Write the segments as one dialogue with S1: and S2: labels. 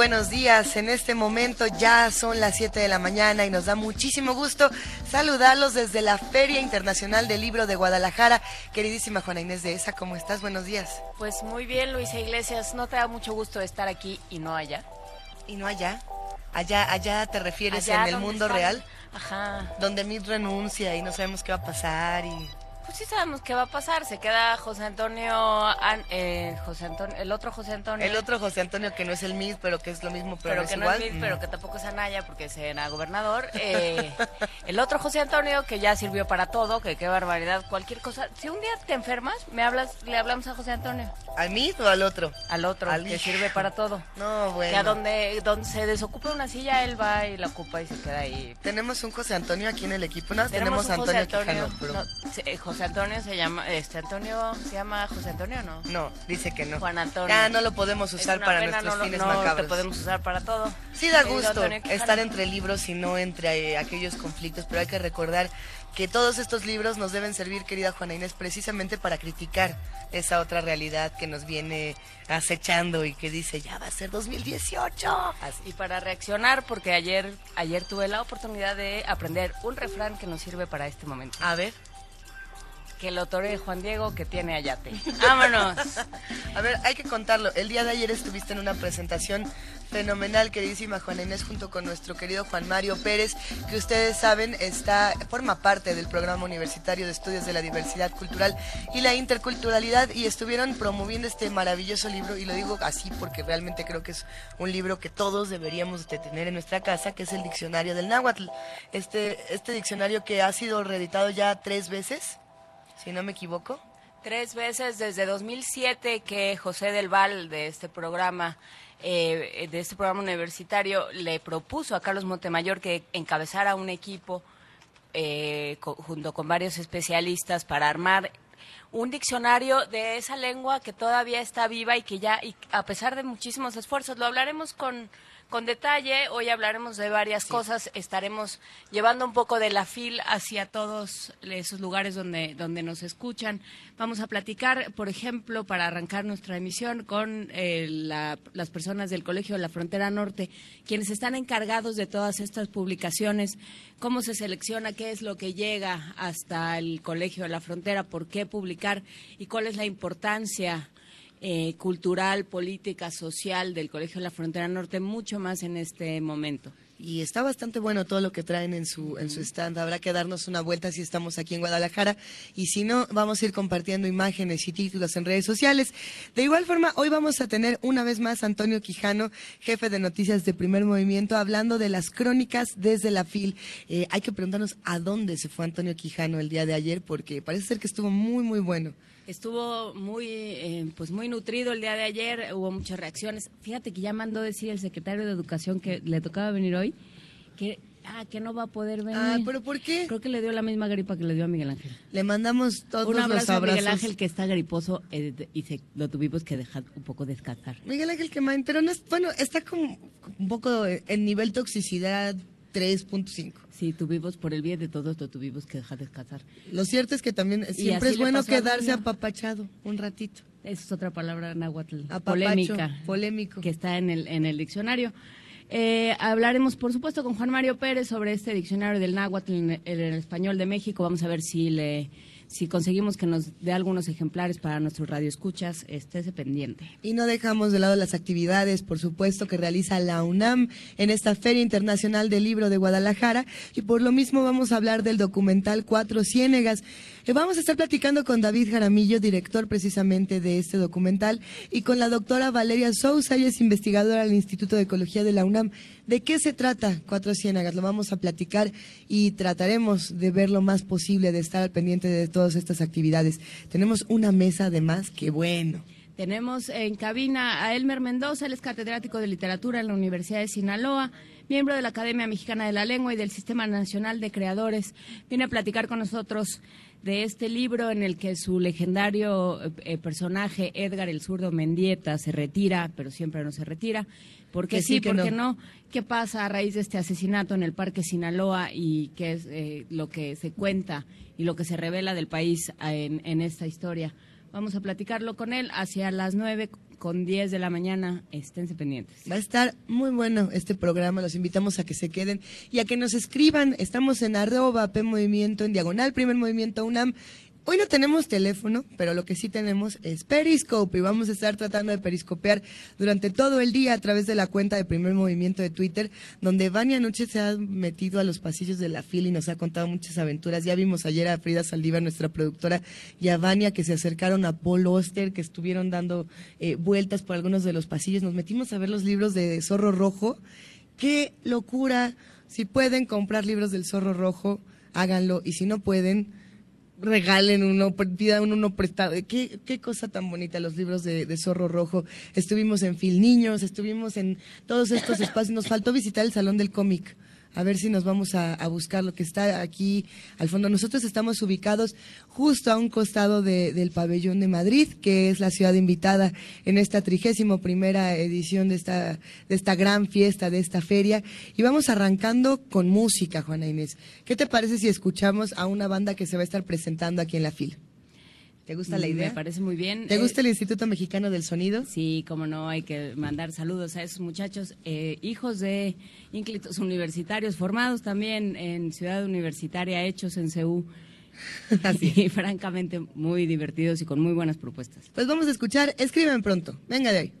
S1: Buenos días. En este momento ya son las 7 de la mañana y nos da muchísimo gusto saludarlos desde la Feria Internacional del Libro de Guadalajara. Queridísima Juana Inés de ESA, ¿cómo estás? Buenos días.
S2: Pues muy bien, Luisa Iglesias. ¿No te da mucho gusto estar aquí y no allá?
S1: ¿Y no allá? Allá, allá te refieres en el mundo real,
S2: Ajá.
S1: donde Mid renuncia y no sabemos qué va a pasar y
S2: Pues sí sabemos qué va a pasar. Se queda José Antonio, An- eh, José Antonio, el otro José Antonio.
S1: el otro José Antonio que no es el Mid, pero que es lo mismo, pero,
S2: pero
S1: es
S2: que no
S1: igual.
S2: es Mid,
S1: Mm.
S2: pero que tampoco es Anaya porque es era gobernador. Eh, el otro José Antonio que ya sirvió para todo, que qué barbaridad, cualquier cosa. Si un día te enfermas, me hablas, le hablamos a José Antonio,
S1: ¿Al Mid o al otro?
S2: al otro
S1: Al
S2: que
S1: hijo.
S2: sirve para todo.
S1: No, bueno.
S2: Que a donde, donde se desocupa una silla, él va y la ocupa y se queda ahí.
S1: Tenemos un José Antonio aquí en el equipo. No,
S2: Tenemos,
S1: tenemos,
S2: un
S1: a
S2: José
S1: Antonio,
S2: Antonio.
S1: Quijano, pero
S2: no, sí, eh, José Antonio se llama, este Antonio se llama José Antonio, ¿no?
S1: no, dice que no.
S2: Juan Antonio.
S1: Ya no lo podemos usar para
S2: pena,
S1: nuestros
S2: no, lo-
S1: fines
S2: no
S1: macabros.
S2: te podemos usar para todo.
S1: Sí da gusto
S2: Antonio
S1: estar entre libros y no entre eh, aquellos conflictos, pero hay que recordar que todos estos libros nos deben servir, querida Juana Inés, precisamente para criticar esa otra realidad que nos viene acechando y que dice, ya va a ser 2018. Así.
S2: Y para reaccionar, porque ayer, ayer tuve la oportunidad de aprender un refrán que nos sirve para este momento.
S1: A ver,
S2: Que lo toree Juan Diego, que tiene ayate. ¡Vámonos!
S1: a ver, hay que contarlo. El día de ayer estuviste en una presentación fenomenal, queridísima Juana Inés, junto con nuestro querido Juan Mario Pérez, que ustedes saben está forma parte del programa universitario de estudios de la diversidad cultural y la interculturalidad y estuvieron promoviendo este maravilloso libro y lo digo así porque realmente creo que es un libro que todos deberíamos de tener en nuestra casa, que es el diccionario del náhuatl. Este este diccionario que ha sido reeditado ya tres veces, si no me equivoco.
S2: Tres veces desde 2007 que José del Val de este programa, eh, de este programa universitario, le propuso a Carlos Montemayor que encabezara un equipo eh, co- junto con varios especialistas para armar un diccionario de esa lengua que todavía está viva y que ya, y a pesar de muchísimos esfuerzos, lo hablaremos con, con detalle. Hoy hablaremos de varias cosas. Estaremos llevando un poco de la fil hacia todos esos lugares donde, donde nos escuchan. Vamos a platicar, por ejemplo, para arrancar nuestra emisión con eh, la- las personas del Colegio de la Frontera Norte, quienes están encargados de todas estas publicaciones, cómo se selecciona, qué es lo que llega hasta el Colegio de la Frontera, por qué publicar y cuál es la importancia eh, cultural, política, social del Colegio de la Frontera Norte, mucho más en este momento.
S1: Y está bastante bueno todo lo que traen en su, en su stand. Habrá que darnos una vuelta si estamos aquí en Guadalajara. Y si no, vamos a ir compartiendo imágenes y títulos en redes sociales. De igual forma, hoy vamos a tener una vez más a Antonio Quijano, jefe de noticias de Primer Movimiento, hablando de las crónicas desde la FIL. Eh, hay que preguntarnos a dónde se fue Antonio Quijano el día de ayer, porque parece ser que estuvo muy, muy bueno.
S2: Estuvo muy, eh, pues muy nutrido el día de ayer, hubo muchas reacciones. Fíjate que ya mandó decir el secretario de Educación que le tocaba venir hoy, que, ah, que no va a poder venir.
S1: Ah, ¿pero por qué?
S2: Creo que le dio la misma gripa que le dio a Miguel Ángel.
S1: Le mandamos todos
S2: Un
S1: los
S2: abrazo a
S1: abrazos.
S2: Miguel Ángel que está griposo eh, y se, lo tuvimos que dejar un poco descansar.
S1: Miguel Ángel Quemain, pero no es, bueno, está como un poco en nivel toxicidad 3.5.
S2: Sí, tuvimos, por el bien de todos, lo tuvimos que dejar descansar.
S1: Lo cierto es que también siempre es bueno
S2: a
S1: quedarse apapachado un ratito.
S2: Esa es otra palabra náhuatl,
S1: Apapacho,
S2: polémica,
S1: polémico.
S2: que está en el, en el diccionario. Eh, hablaremos, por supuesto, con Juan Mario Pérez sobre este diccionario del náhuatl en, el- en el español de México. Vamos a ver si le si conseguimos que nos dé algunos ejemplares para nuestros radioescuchas. Estése pendiente.
S1: Y no dejamos de lado las actividades, por supuesto, que realiza la UNAM en esta Feria Internacional del Libro de Guadalajara. Y por lo mismo vamos a hablar del documental Cuatro Ciénegas. Eh, Vamos a estar platicando con David Jaramillo, director precisamente de este documental, y con la doctora Valeria Sousa, ella es investigadora del Instituto de Ecología de la UNAM. ¿De qué se trata Cuatro Ciénagas? Lo vamos a platicar y trataremos de ver lo más posible, de estar al pendiente de todas estas actividades. Tenemos una mesa además, que bueno.
S2: Tenemos en cabina a Elmer Mendoza, él es catedrático de literatura en la Universidad de Sinaloa, miembro de la Academia Mexicana de la Lengua y del Sistema Nacional de Creadores. Viene a platicar con nosotros de este libro en el que su legendario eh, personaje Edgar el zurdo Mendieta se retira, pero siempre no se retira. ¿Por qué sí, por qué no. ¿Qué pasa a raíz de este asesinato en el Parque Sinaloa y qué es eh, lo que se cuenta y lo que se revela del país en, en esta historia? Vamos a platicarlo con él hacia las nueve con diez de la mañana. Esténse pendientes.
S1: Va a estar muy bueno este programa. Los invitamos a que se queden y a que nos escriban. Estamos en arroba P Movimiento en diagonal, primer movimiento UNAM Hoy no tenemos teléfono, pero lo que sí tenemos es Periscope y vamos a estar tratando de periscopear durante todo el día a través de la cuenta de primer movimiento de Twitter, donde Vania anoche se ha metido a los pasillos de la fila y nos ha contado muchas aventuras. Ya vimos ayer a Frida Saldívar, nuestra productora, y a Vania que se acercaron a Paul Oster, que estuvieron dando eh, vueltas por algunos de los pasillos. Nos metimos a ver los libros de Zorro Rojo. ¡Qué locura! Si pueden comprar libros del Zorro Rojo, háganlo. Y si no pueden, regalen uno, pidan uno prestado. ¿Qué, qué cosa tan bonita los libros de, de, Zorro Rojo. Estuvimos en Fil Niños, estuvimos en todos estos espacios. Nos faltó visitar el Salón del Cómic a ver si nos vamos a, buscar lo que está aquí al fondo. Nosotros estamos ubicados justo a un costado del pabellón de Madrid, que es la ciudad invitada en esta trigésimo primera edición de esta, de esta gran fiesta, de esta feria. Y vamos arrancando con música, Juana Inés. ¿Qué te parece si escuchamos a una banda que se va a estar presentando aquí en la fila? ¿Te gusta la idea?
S2: Me parece muy bien.
S1: ¿Te gusta el Instituto Mexicano del Sonido?
S2: Sí, como no, hay que mandar saludos a esos muchachos, eh, hijos de ínclitos universitarios, formados también en Ciudad Universitaria, hechos en CEU. Así. Y francamente muy divertidos y con muy buenas propuestas.
S1: Pues vamos a escuchar, escriben pronto. Venga de ahí.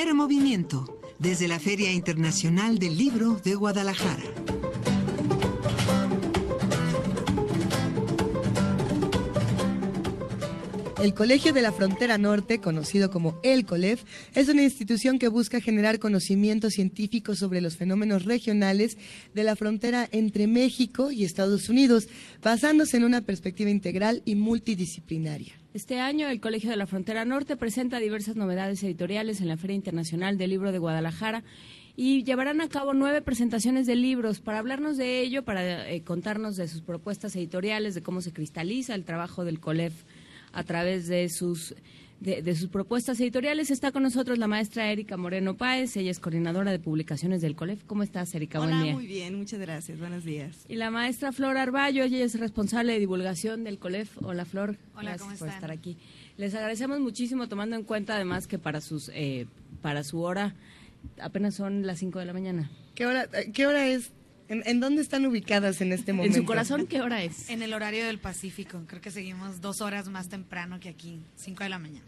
S3: Primer movimiento, desde la Feria Internacional del Libro de Guadalajara.
S1: El Colegio de la Frontera Norte, conocido como el COLEF, es una institución que busca generar conocimiento científico sobre los fenómenos regionales de la frontera entre México y Estados Unidos, basándose en una perspectiva integral y multidisciplinaria.
S2: Este año el Colegio de la Frontera Norte presenta diversas novedades editoriales en la Feria Internacional del Libro de Guadalajara y llevarán a cabo nueve presentaciones de libros. Para hablarnos de ello, para eh, contarnos de sus propuestas editoriales, de cómo se cristaliza el trabajo del COLEF a través de sus de, sus propuestas editoriales. Está con nosotros la maestra Erika Moreno Páez, ella es coordinadora de publicaciones del COLEF. ¿Cómo estás, Erika?
S4: Hola, muy bien, muchas gracias, buenos días.
S2: Y la maestra Flor Arballo, ella es responsable de divulgación del COLEF. Hola, Flor.
S5: Hola,
S2: gracias
S5: por
S2: estar aquí. Les agradecemos muchísimo, tomando en cuenta además que para, sus, eh, para su hora apenas son las 5 de la mañana.
S1: ¿Qué hora, ¿Qué hora es? ¿En, dónde están ubicadas en este momento?
S2: En su corazón, ¿qué hora es?
S5: En el horario del Pacífico. Creo que seguimos dos horas más temprano que aquí, cinco de la mañana.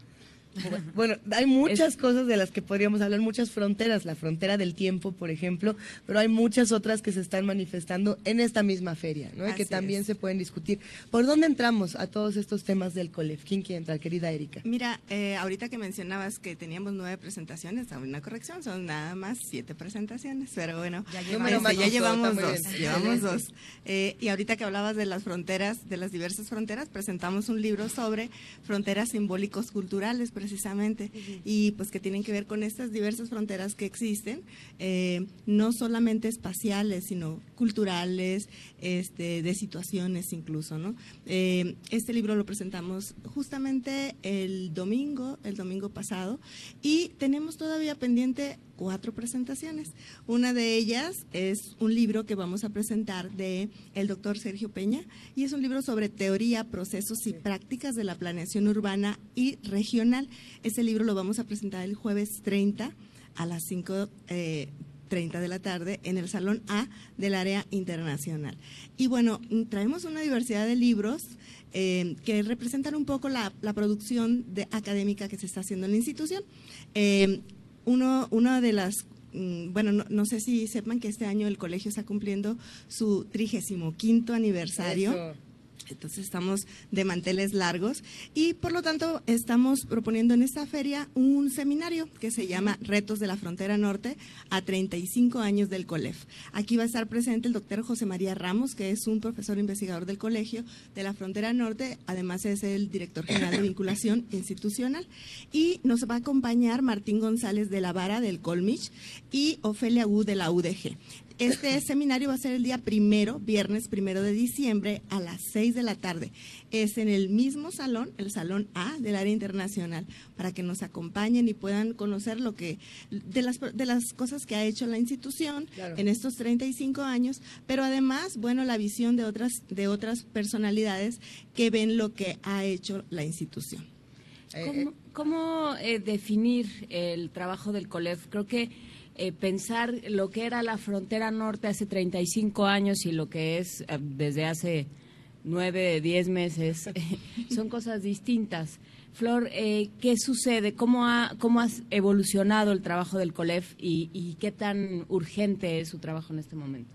S1: Bueno, hay muchas cosas de las que podríamos hablar, muchas fronteras, la frontera del tiempo, por ejemplo, pero hay muchas otras que se están manifestando en esta misma feria, ¿no? Y que también se pueden discutir. ¿Por dónde entramos a todos estos temas del COLEF? ¿Quién quiere entrar, querida Erika?
S4: Mira, eh, ahorita que mencionabas que teníamos nueve presentaciones, una corrección, son nada más siete presentaciones, pero bueno, ya, este, llevamos dos, llevamos dos. Eh, y ahorita que hablabas de las fronteras, de las diversas fronteras, presentamos un libro sobre fronteras simbólicos culturales, precisamente, y pues que tienen que ver con estas diversas fronteras que existen, eh, no solamente espaciales, sino culturales, este, de situaciones incluso, ¿no? Eh, este libro lo presentamos justamente el domingo, el domingo pasado, y tenemos todavía pendiente cuatro presentaciones. Una de ellas es un libro que vamos a presentar de el doctor Sergio Peña y es un libro sobre teoría, procesos y prácticas de la planeación urbana y regional. Ese libro lo vamos a presentar el jueves 30 a las 5 eh, 30 de la tarde en el Salón A del área internacional. Y bueno, traemos una diversidad de libros eh, que representan un poco la, producción de, académica que se está haciendo en la institución. Eh, uno, una de las mm, bueno, no, sé si sepan que este año el colegio está cumpliendo su 35 aniversario. Entonces estamos de manteles largos y por lo tanto estamos proponiendo en esta feria un seminario que se llama Retos de la Frontera Norte a 35 años del COLEF. Aquí va a estar presente el doctor José María Ramos, que es un profesor investigador del Colegio de la Frontera Norte, además es el director general de vinculación institucional y nos va a acompañar Martín González de la Vara del Colmich y Ofelia U de la UDG. Este seminario va a ser el día primero, viernes primero de diciembre a las seis de la tarde. Es en el mismo salón, el salón A del área internacional, para que nos acompañen y puedan conocer lo que de las de las cosas que ha hecho la institución en estos 35 años, pero además, bueno, la visión de otras de otras personalidades que ven lo que ha hecho la institución.
S2: ¿Cómo, cómo eh, definir el trabajo del COLEF? Creo que eh, pensar lo que era la frontera norte hace 35 años y lo que es eh, desde hace 9, 10 meses, son cosas distintas. Flor, eh, ¿qué sucede? ¿Cómo ha, ¿Cómo ha evolucionado el trabajo del COLEF y qué tan urgente es su trabajo en este momento?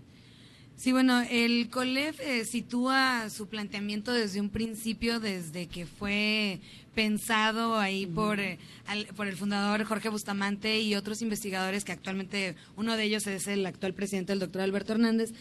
S5: Sí, bueno, el COLEF eh, sitúa su planteamiento desde un principio, desde que fue pensado ahí por, eh, por el fundador Jorge Bustamante y otros investigadores que actualmente, uno de ellos es el actual presidente, el doctor Alberto Hernández.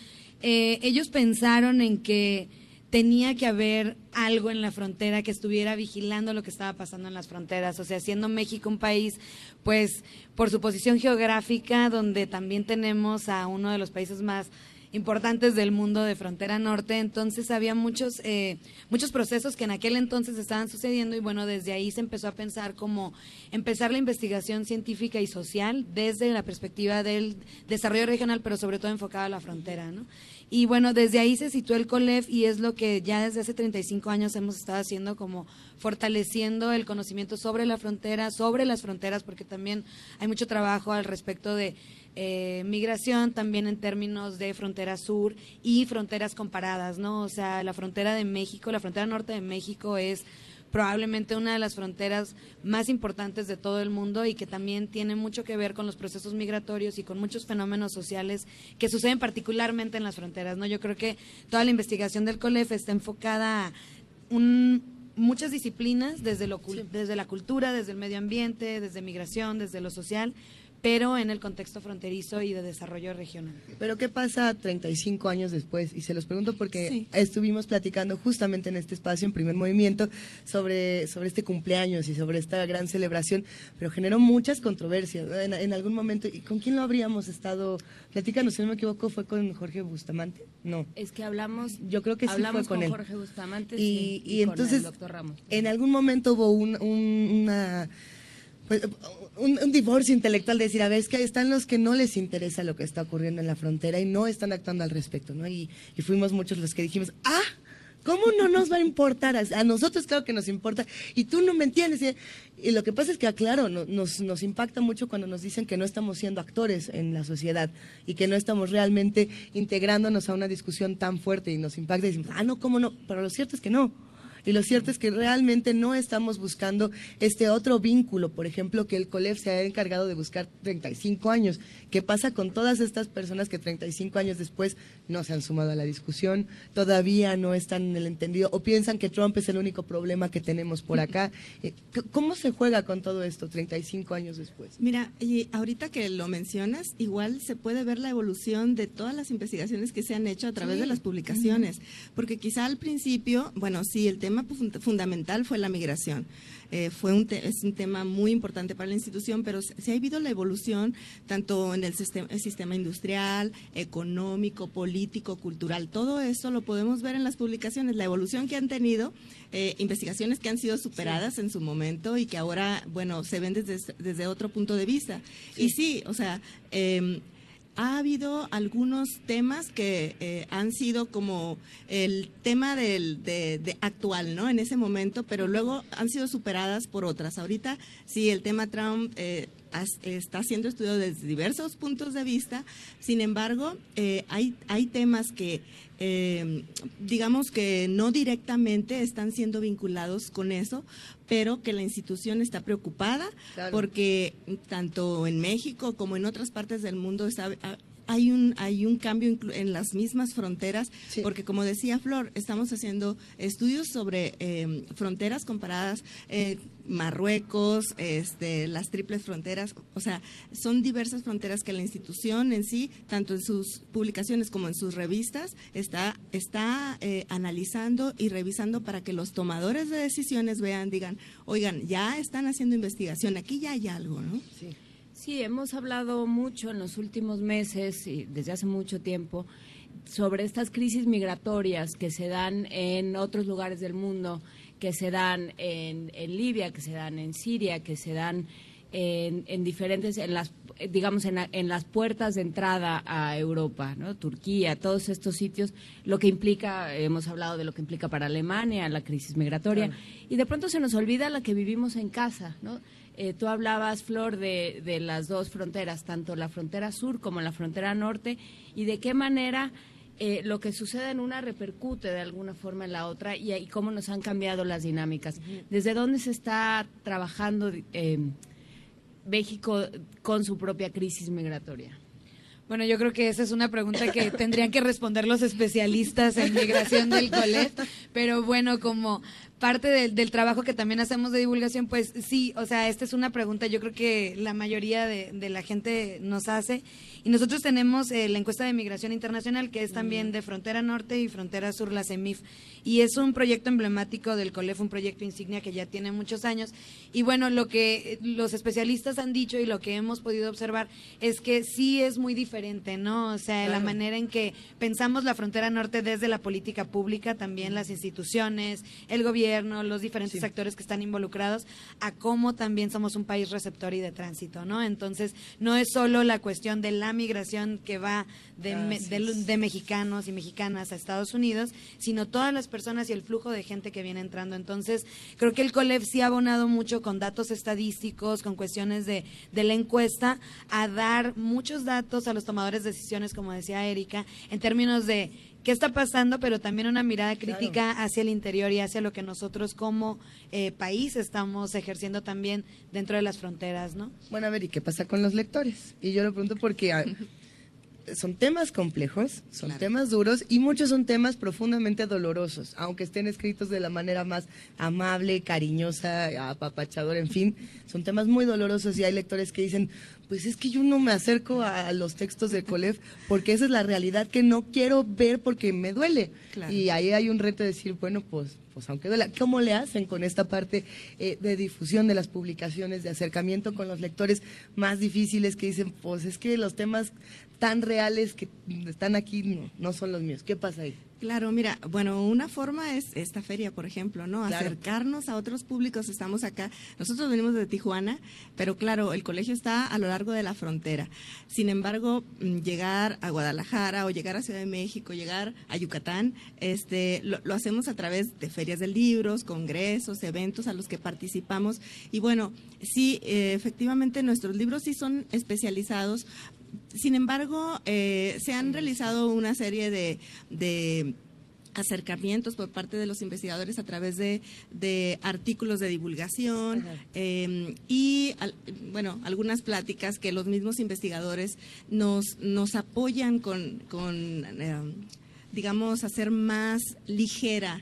S5: Eh, ellos pensaron en que tenía que haber algo en la frontera que estuviera vigilando lo que estaba pasando en las fronteras. O sea, siendo México un país, pues, por su posición geográfica, donde también tenemos a uno de los países más importantes del mundo de frontera norte, entonces había muchos, eh, muchos procesos que en aquel entonces estaban sucediendo y bueno, desde ahí se empezó a pensar como empezar la investigación científica y social desde la perspectiva del desarrollo regional, pero sobre todo enfocada a la frontera, ¿no? Y bueno, desde ahí se situó el COLEF y es lo que ya desde hace 35 años hemos estado haciendo como fortaleciendo el conocimiento sobre la frontera, sobre las fronteras, porque también hay mucho trabajo al respecto de eh, migración también en términos de frontera sur y fronteras comparadas, ¿no? O sea, la frontera de México, la frontera norte de México es probablemente una de las fronteras más importantes de todo el mundo y que también tiene mucho que ver con los procesos migratorios y con muchos fenómenos sociales que suceden particularmente en las fronteras. ¿no? Yo creo que toda la investigación del COLEF está enfocada a muchas disciplinas, desde, lo, desde la cultura, desde el medio ambiente, desde migración, desde lo social, pero en el contexto fronterizo y de desarrollo regional.
S1: Pero ¿qué pasa 35 años después? Y se los pregunto porque estuvimos platicando justamente en este espacio, en primer movimiento, sobre, sobre este cumpleaños y sobre esta gran celebración, pero generó muchas controversias en, algún momento. ¿Y con quién lo habríamos estado platicando? Si no me equivoco, fue con Jorge Bustamante. No.
S2: Es que hablamos,
S1: yo creo que sí fue con,
S2: con Jorge Bustamante
S1: y,
S2: y,
S1: entonces,
S2: con el doctor Ramos.
S1: En algún momento hubo un, una pues, un, divorcio intelectual de decir, a ver, es que están los que no les interesa lo que está ocurriendo en la frontera y no están actuando al respecto, ¿no? Y, fuimos muchos los que dijimos, ah, ¿cómo no nos va a importar? A, nosotros claro que nos importa y tú no me entiendes. Y, lo que pasa es que, claro, nos, nos impacta mucho cuando nos dicen que no estamos siendo actores en la sociedad y que no estamos realmente integrándonos a una discusión tan fuerte y nos impacta y decimos, ah, no, ¿cómo no? Pero lo cierto es que no. Y lo cierto es que realmente no estamos buscando este otro vínculo, por ejemplo, que el COLEF se ha encargado de buscar 35 años. ¿Qué pasa con todas estas personas que 35 años después no se han sumado a la discusión, todavía no están en el entendido o piensan que Trump es el único problema que tenemos por acá? Eh, ¿Cómo se juega con todo esto 35 años después?
S4: Mira, y ahorita que lo mencionas, igual se puede ver la evolución de todas las investigaciones que se han hecho a través de las publicaciones, porque quizá al principio, bueno, sí, el tema tema fundamental fue la migración. Eh, fue un es un tema muy importante para la institución, pero se, ha habido la evolución tanto en el sistema, el sistema, industrial, económico, político, cultural. Todo eso lo podemos ver en las publicaciones, la evolución que han tenido, eh, investigaciones que han sido superadas en su momento y que ahora, bueno, se ven desde, desde otro punto de vista. Y sí, o sea... Eh, ha habido algunos temas que eh, han sido como el tema del, de, actual, ¿no? En ese momento, pero luego han sido superadas por otras. Ahorita sí, el tema Trump eh, está siendo estudiado desde diversos puntos de vista. Sin embargo, eh, hay, hay temas que eh, digamos que no directamente están siendo vinculados con eso, pero que la institución está preocupada porque tanto en México como en otras partes del mundo está, hay un, hay un cambio en las mismas fronteras, porque como decía Flor, estamos haciendo estudios sobre eh, fronteras comparadas. Eh, Marruecos, este, las triples fronteras, o sea, son diversas fronteras que la institución en sí, tanto en sus publicaciones como en sus revistas, está, está eh, analizando y revisando para que los tomadores de decisiones vean, digan, oigan, ya están haciendo investigación, aquí ya hay algo, ¿no?
S2: Sí. Sí, hemos hablado mucho en los últimos meses y desde hace mucho tiempo sobre estas crisis migratorias que se dan en otros lugares del mundo, que se dan en, Libia, que se dan en Siria, que se dan en, diferentes, en las, digamos, en, en, las puertas de entrada a Europa, ¿no? Turquía, todos estos sitios, lo que implica, hemos hablado de lo que implica para Alemania, la crisis migratoria, y de pronto se nos olvida la que vivimos en casa, ¿no? Eh, tú hablabas, Flor, de, de, las dos fronteras, tanto la frontera sur como la frontera norte, y de qué manera eh, lo que sucede en una repercute de alguna forma en la otra y, cómo nos han cambiado las dinámicas. ¿Desde dónde se está trabajando eh, México con su propia crisis migratoria?
S5: Bueno, yo creo que esa es una pregunta que tendrían que responder los especialistas en migración del COLET, pero bueno, como parte del, trabajo que también hacemos de divulgación, pues sí, o sea, esta es una pregunta yo creo que la mayoría de, la gente nos hace. Y nosotros tenemos eh, la encuesta de migración internacional, que es también de Frontera Norte y Frontera Sur, la CEMIF. Y es un proyecto emblemático del COLEF, un proyecto insignia que ya tiene muchos años. Y bueno, lo que los especialistas han dicho y lo que hemos podido observar es que sí es muy diferente, ¿no? O sea, la manera en que pensamos la frontera norte desde la política pública, también las instituciones, el gobierno los diferentes actores que están involucrados, a cómo también somos un país receptor y de tránsito, ¿no? Entonces, no es solo la cuestión de la migración que va de, de, mexicanos y mexicanas a Estados Unidos, sino todas las personas y el flujo de gente que viene entrando. Entonces, creo que el COLEF sí ha abonado mucho con datos estadísticos, con cuestiones de, de la encuesta, a dar muchos datos a los tomadores de decisiones, como decía Erika, en términos de qué está pasando, pero también una mirada crítica hacia el interior y hacia lo que nosotros como eh, país estamos ejerciendo también dentro de las fronteras, ¿no?
S1: Bueno, a ver, ¿y qué pasa con los lectores? Y yo lo pregunto porque ah, son temas complejos, son temas duros y muchos son temas profundamente dolorosos, aunque estén escritos de la manera más amable, cariñosa, apapachadora, en fin, son temas muy dolorosos y hay lectores que dicen, pues es que yo no me acerco a los textos de Colef porque esa es la realidad que no quiero ver porque me duele. Y ahí hay un reto de decir, bueno, pues, pues aunque duela, ¿cómo le hacen con esta parte eh, de difusión de las publicaciones, de acercamiento con los lectores más difíciles que dicen, pues es que los temas tan reales que están aquí no, son los míos. ¿Qué pasa ahí?
S4: Claro, mira, bueno, una forma es esta feria, por ejemplo, ¿no? Acercarnos a otros públicos. Estamos acá, nosotros venimos de Tijuana, pero claro, el colegio está a lo largo de la frontera. Sin embargo, mm, llegar a Guadalajara o llegar a Ciudad de México, llegar a Yucatán, este, lo, lo hacemos a través de ferias de libros, congresos, eventos a los que participamos. Y bueno, sí, eh, efectivamente nuestros libros sí son especializados sin embargo, eh, se han realizado una serie de, acercamientos por parte de los investigadores a través de, artículos de divulgación em, y, bueno, algunas pláticas que los mismos investigadores nos, nos apoyan con, em, digamos, hacer más ligera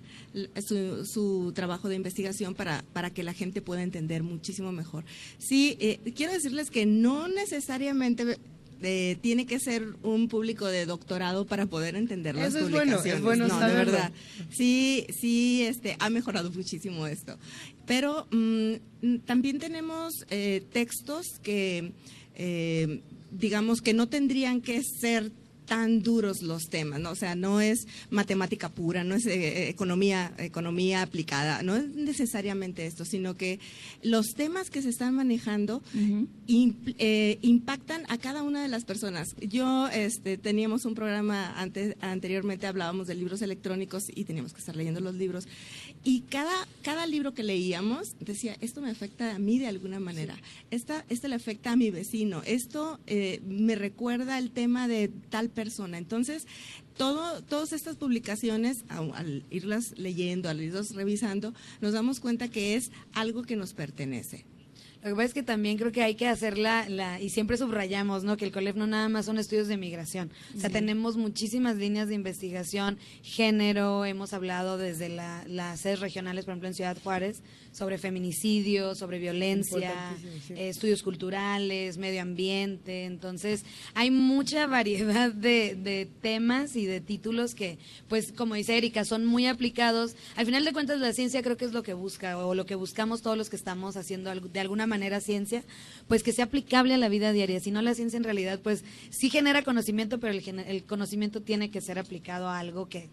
S4: su, trabajo de investigación para, para que la gente pueda entender muchísimo mejor. Sí, eh, quiero decirles que no necesariamente tiene que ser un público de doctorado para poder entender las
S1: Eso Es bueno, no, de verdad.
S4: Sí, sí, este, ha mejorado muchísimo esto. Pero mm, también tenemos eh, textos que, eh, digamos, que no tendrían que ser tan duros los temas, ¿no? O sea, no es matemática pura, no es eh, economía, economía aplicada, no es necesariamente esto, sino que los temas que se están manejando eh, impactan a cada una de las personas. Yo este, teníamos un programa antes, anteriormente hablábamos de libros electrónicos y teníamos que estar leyendo los libros. Y cada, cada libro que leíamos decía, esto me afecta a mí de alguna manera, Esta, este le afecta a mi vecino, esto eh, me recuerda el tema de tal persona. Entonces, todo, todas estas publicaciones, al, irlas leyendo, al irlas revisando, nos damos cuenta que es algo que nos pertenece.
S5: Lo que pasa es que también creo que hay que hacerla, la, y siempre subrayamos, ¿no? Que el COLEF no nada más son estudios de migración. O sea, tenemos muchísimas líneas de investigación, género, hemos hablado desde las sedes regionales, por ejemplo, en Ciudad Juárez, sobre feminicidio, sobre violencia, eh, estudios culturales, medio ambiente. Entonces, hay mucha variedad de, temas y de títulos que, pues, como dice Erika, son muy aplicados. Al final de cuentas, la ciencia creo que es lo que busca, o lo que buscamos todos los que estamos haciendo de alguna manera ciencia, pues que sea aplicable a la vida diaria. Si no, la ciencia en realidad, pues, sí genera conocimiento, pero el, el conocimiento tiene que ser aplicado a algo que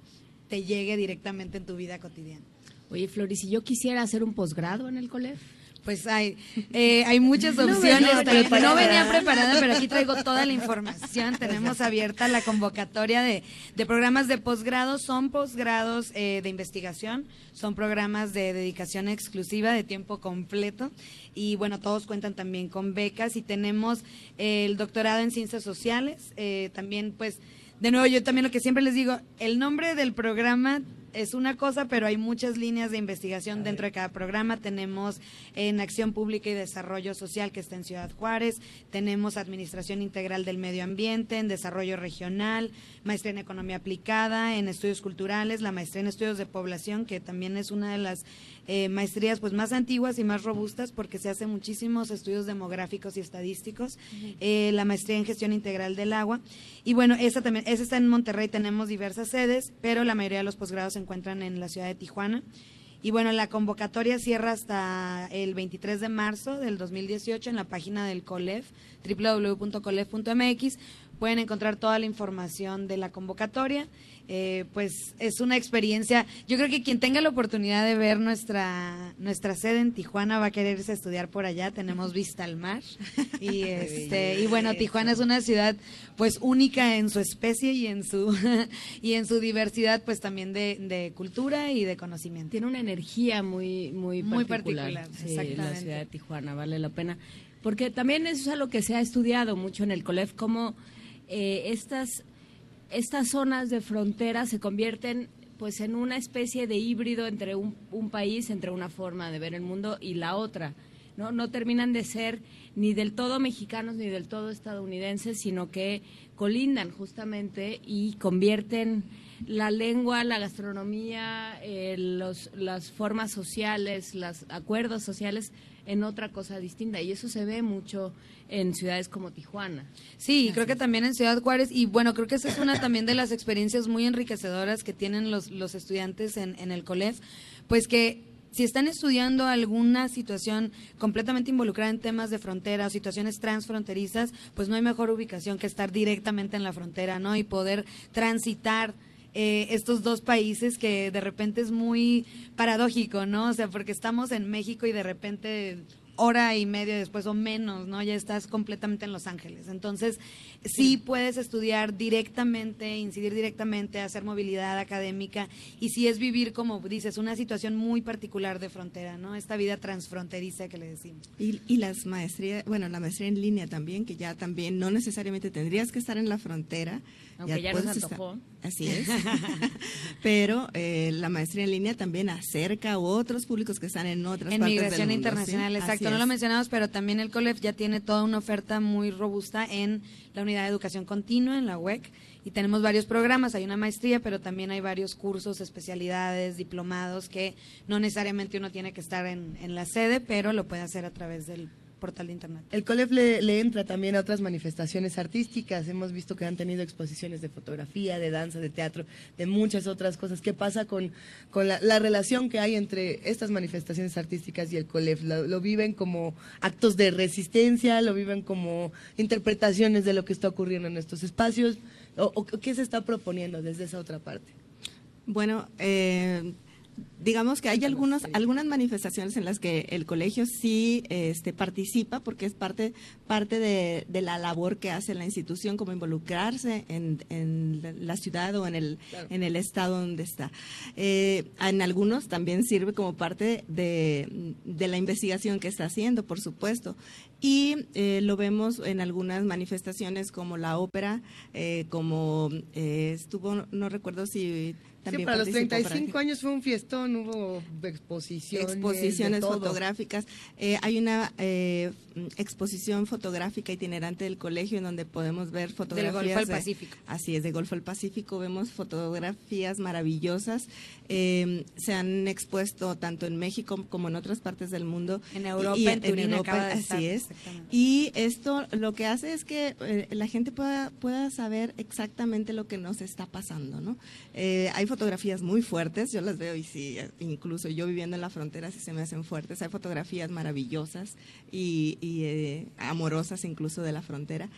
S5: te llegue directamente en tu vida cotidiana.
S2: Oye, Flori, si yo quisiera hacer un posgrado en el COLEF.
S5: Pues hay, eh, hay muchas opciones. No venía, preparada, pero aquí traigo toda la información. Tenemos abierta la convocatoria de, programas de posgrado. Son posgrados eh, de investigación, son programas de dedicación exclusiva de tiempo completo. Y bueno, todos cuentan también con becas. Y tenemos el doctorado en ciencias sociales. Eh, también, pues, de nuevo, yo también lo que siempre les digo, el nombre del programa es una cosa, pero hay muchas líneas de investigación dentro de cada programa. Tenemos en Acción Pública y Desarrollo Social, que está en Ciudad Juárez. Tenemos Administración Integral del Medio Ambiente, en Desarrollo Regional, Maestría en Economía Aplicada, en Estudios Culturales, la Maestría en Estudios de Población, que también es una de las eh, maestrías pues más antiguas y más robustas porque se hacen muchísimos estudios demográficos y estadísticos, eh, la maestría en gestión integral del agua y bueno, esa también, esa está en Monterrey, tenemos diversas sedes, pero la mayoría de los posgrados se encuentran en la ciudad de Tijuana. Y bueno, la convocatoria cierra hasta el 23 de marzo del 2018 en la página del COLEF, www.colef.mx. Pueden encontrar toda la información de la convocatoria. Eh, pues es una experiencia. Yo creo que quien tenga la oportunidad de ver nuestra nuestra sede en Tijuana va a quererse estudiar por allá. Tenemos vista al mar y este y bueno Tijuana es una ciudad pues única en su especie y en su y en su diversidad pues también de, cultura y de conocimiento.
S2: Tiene una energía muy muy
S5: muy particular.
S2: exactamente. la ciudad de Tijuana vale la pena porque también eso es algo que se ha estudiado mucho en el COLEF como eh, estas estas zonas de frontera se convierten pues en una especie de híbrido entre un, país, entre una forma de ver el mundo y la otra. ¿no? no terminan de ser ni del todo mexicanos ni del todo estadounidenses, sino que colindan justamente y convierten la lengua, la gastronomía, eh, los, las formas sociales, los acuerdos sociales en otra cosa distinta. Y eso se ve mucho en ciudades como Tijuana.
S5: Sí, creo que también en Ciudad Juárez. Y bueno, creo que esa es una también de las experiencias muy enriquecedoras que tienen los, los estudiantes en, en el COLEF, pues que si están estudiando alguna situación completamente involucrada en temas de frontera o situaciones transfronterizas, pues no hay mejor ubicación que estar directamente en la frontera, ¿no? Y poder transitar eh, estos dos países que de repente es muy paradójico, ¿no? O sea, porque estamos en México y de repente hora y media después o menos, ¿no? Ya estás completamente en Los Ángeles. Entonces, sí puedes estudiar directamente, incidir directamente, hacer movilidad académica y sí es vivir, como dices, una situación muy particular de frontera, ¿no? Esta vida transfronteriza que le decimos.
S4: Y, y las maestrías, bueno, la maestría en línea también, que ya también no necesariamente tendrías que estar en la frontera.
S2: Aunque ya, nos antojó.
S4: así es. Pero eh, la maestría en línea también acerca a otros públicos que están en otras
S5: en
S4: partes
S5: migración
S4: del mundo,
S5: internacional,
S4: ¿sí?
S5: exacto.
S4: Así
S5: No lo mencionamos, pero también el COLEF ya tiene toda una oferta muy robusta en la unidad de educación continua, en la UEC, y tenemos varios programas. Hay una maestría, pero también hay varios cursos, especialidades, diplomados, que no necesariamente uno tiene que estar en, en la sede, pero lo puede hacer a través del portal de internet.
S1: El COLEF le, le entra también a otras manifestaciones artísticas. Hemos visto que han tenido exposiciones de fotografía, de danza, de teatro, de muchas otras cosas. ¿Qué pasa con, con la, la relación que hay entre estas manifestaciones artísticas y el COLEF? ¿Lo, lo viven como actos de resistencia? ¿Lo viven como interpretaciones de lo que está ocurriendo en estos espacios? ¿O, o qué se está proponiendo desde esa otra parte?
S4: Bueno, eh, digamos que hay algunos, algunas manifestaciones en las que el colegio sí este, participa porque es parte, parte de, de la labor que hace la institución, como involucrarse en, en la ciudad o en el,
S1: Claro.
S4: en el estado donde está. Eh, en algunos también sirve como parte de, de la investigación que está haciendo, por supuesto. Y eh, lo vemos en algunas manifestaciones como la ópera, eh, como eh, estuvo, no recuerdo si también
S1: sí, para los
S4: participó por
S1: 35
S4: aquí
S1: años fue un fiestón, hubo exposiciones.
S4: exposiciones fotográficas. Eh, hay una eh, exposición fotográfica itinerante del colegio en donde podemos ver fotografías.
S5: Golfo al
S4: de-
S5: Pacífico.
S4: así es, de Golfo al Pacífico. Vemos fotografías maravillosas. Eh, se han expuesto tanto en México como en otras partes del mundo.
S5: En Europa,
S4: Y
S5: en Turín
S4: Europa,
S5: acaba de
S4: así es. Y esto lo que hace es que eh, la gente pueda, pueda saber exactamente lo que nos está pasando, ¿no? Eh, hay fotografías muy fuertes, yo las veo y sí, incluso yo viviendo en la frontera sí se me hacen fuertes. Hay fotografías maravillosas y, y, eh, amorosas incluso de la frontera.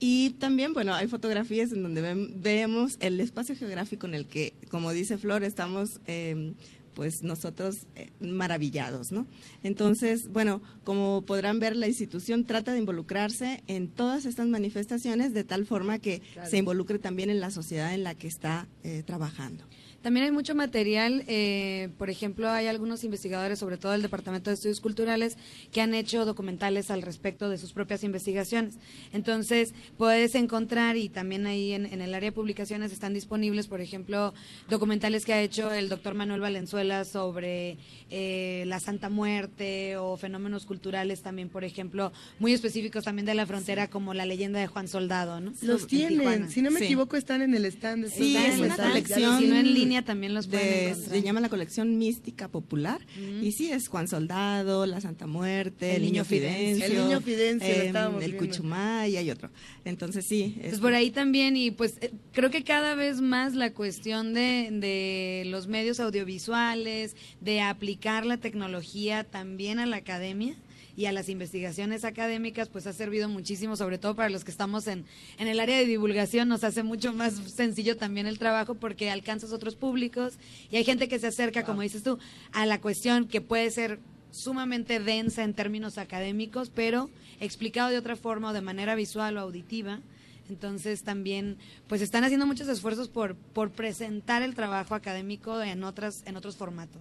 S4: Y también, bueno, hay fotografías en donde ven- vemos el espacio geográfico en el que, como dice Flor, estamos... eh, pues nosotros eh, maravillados, ¿no? Entonces, bueno, como podrán ver, la institución trata de involucrarse en todas estas manifestaciones de tal forma que
S1: Claro.
S4: se involucre también en la sociedad en la que está eh, trabajando.
S5: También hay mucho material, eh, por ejemplo, hay algunos investigadores, sobre todo del Departamento de Estudios Culturales, que han hecho documentales al respecto de sus propias investigaciones. Entonces, puedes encontrar, y también ahí en, en el área de publicaciones están disponibles, por ejemplo, documentales que ha hecho el doctor Manuel Valenzuela sobre eh, la Santa Muerte o fenómenos culturales también, por ejemplo, muy específicos también de la frontera, como la leyenda de Juan Soldado, ¿no?
S1: Los
S5: En
S1: tienen,
S5: Tijuana.
S1: si no me
S4: Sí.
S1: equivoco, están en el stand.
S4: Sí, es una colección
S5: Si no en línea también los pueden
S4: de-
S5: encontrar.
S4: se llama la colección mística popular y sí es Juan Soldado, la Santa Muerte,
S5: El
S4: el,
S5: Niño
S4: Niño
S5: Fidencio.
S1: El Niño Fidencio, lo
S4: em, el
S1: viendo.
S4: Cuchumá y hay otro. Entonces sí,
S5: Pues
S4: es-
S5: por ahí también, y pues eh, creo que cada vez más la cuestión de, de los medios audiovisuales, de aplicar la tecnología también a la academia y a las investigaciones académicas, pues ha servido muchísimo, sobre todo para los que estamos en, en el área de divulgación, nos hace mucho más sencillo también el trabajo porque alcanzas otros públicos y hay gente que se acerca, como dices tú, a la cuestión que puede ser sumamente densa en términos académicos, pero explicado de otra forma o de manera visual o auditiva. Entonces también pues están haciendo muchos esfuerzos por, por presentar el trabajo académico en otras en otros formatos.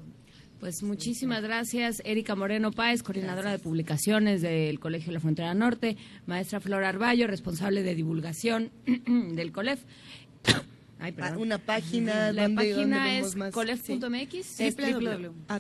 S2: Pues muchísimas gracias, Erika Moreno Páez, coordinadora de publicaciones del Colegio de la Frontera Norte, maestra Flor Arballo, responsable de divulgación del COLEF.
S1: Una página.
S6: La página es colef.mx.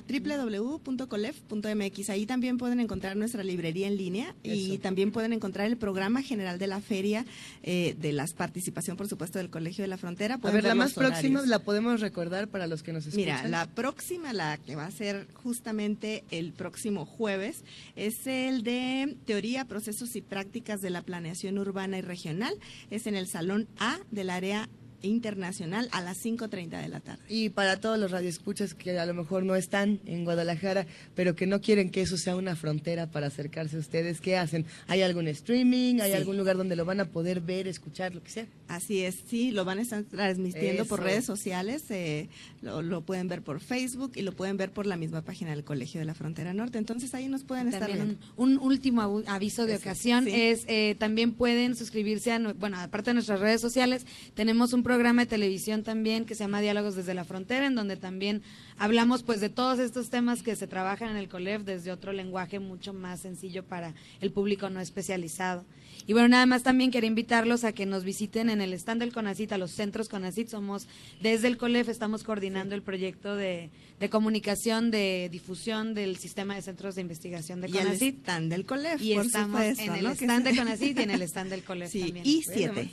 S4: www.colef.mx. Ahí también pueden encontrar nuestra librería en línea y también pueden encontrar el programa general de la feria, eh, de la participación, por supuesto, del Colegio de la Frontera.
S1: a ver, la más próxima la podemos recordar para los que nos escuchan.
S4: Mira, la próxima, la que va a ser justamente el próximo jueves, es el de Teoría, Procesos y Prácticas de la Planeación Urbana y Regional. Es en el Salón A del área internacional a las 5.30 de la tarde.
S1: Y para todos los radioescuchas que a lo mejor no están en Guadalajara, pero que no quieren que eso sea una frontera para acercarse a ustedes, ¿qué hacen? ¿Hay algún streaming? ¿Hay algún lugar donde lo van a poder ver, escuchar, lo que sea?
S4: Así es, sí, lo van a estar transmitiendo por redes sociales, eh, lo, pueden ver por Facebook y lo pueden ver por la misma página del Colegio de la Frontera Norte. Entonces ahí nos pueden estar viendo.
S5: Un, último aviso de ocasión es, eh, también pueden suscribirse a, bueno, aparte de nuestras redes sociales, tenemos un programa de televisión también que se llama Diálogos desde la Frontera, en donde también hablamos pues de todos estos temas que se trabajan en el COLEF desde otro lenguaje mucho más sencillo para el público no especializado. Y bueno, nada más también quería invitarlos a que nos visiten en el stand del CONACIT, a los centros CONACIT. Somos desde el COLEF, estamos coordinando el proyecto de, de, comunicación, de difusión del sistema de centros de investigación de CONACIT.
S4: Y el stand del COLEF,
S5: Y estamos en el stand de CONACIT y en el stand del COLEF
S4: sí,
S5: también.
S4: Y siete.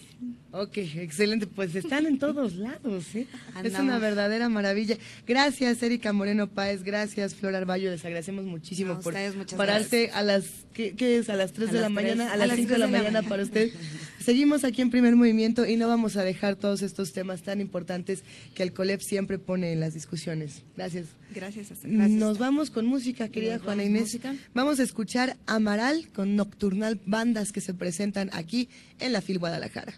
S1: Ok, excelente. Pues están en todos lados. ¿eh? Es una verdadera maravilla. Gracias, Erika Moreno Páez. Gracias, Flor Arballo. Les agradecemos muchísimo por pararse a las, ¿qué, es? A las 3 de la mañana, a las 5 de la mañana para usted. Seguimos aquí en Primer Movimiento y no vamos a dejar todos estos temas tan importantes que el COLEP siempre pone en las discusiones. Gracias.
S4: Gracias.
S1: Nos vamos con música, querida Juana Inés. Vamos a escuchar Amaral con Nocturnal, bandas que se presentan aquí en la FIL Guadalajara.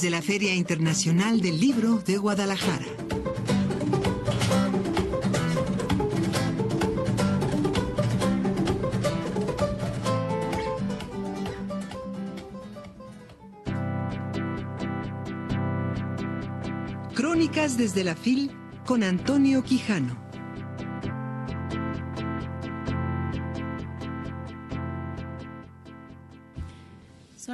S3: Desde la Feria Internacional del Libro de Guadalajara. Crónicas desde la FIL con Antonio Quijano.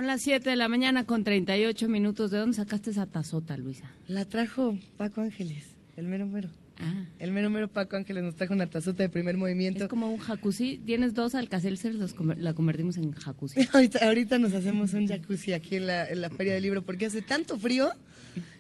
S2: Son las 7 de la mañana con 38 minutos. ¿De dónde sacaste esa tazota, Luisa?
S1: La trajo Paco Ángeles, el mero mero. Ah. El mero mero Paco Ángeles nos trajo una tazota de primer movimiento.
S2: Es como un jacuzzi. Tienes dos alcacelser, la convertimos en jacuzzi.
S1: ahorita, nos hacemos un jacuzzi aquí en la, en la Feria del Libro porque hace tanto frío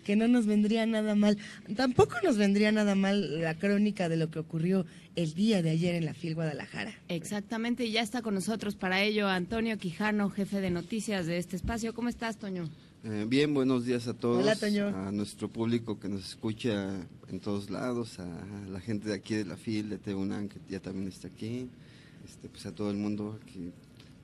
S1: que no nos vendría nada mal. Tampoco nos vendría nada mal la crónica de lo que ocurrió el día de ayer en la FIL Guadalajara.
S2: Exactamente, y ya está con nosotros para ello Antonio Quijano, jefe de noticias de este espacio. ¿Cómo estás, Toño?
S7: Eh, bien, buenos días a todos.
S1: Hola, Toño.
S7: A nuestro público que nos escucha en todos lados, a la gente de aquí de la FIL, de Teunán, que ya también está aquí, este, pues a todo el mundo aquí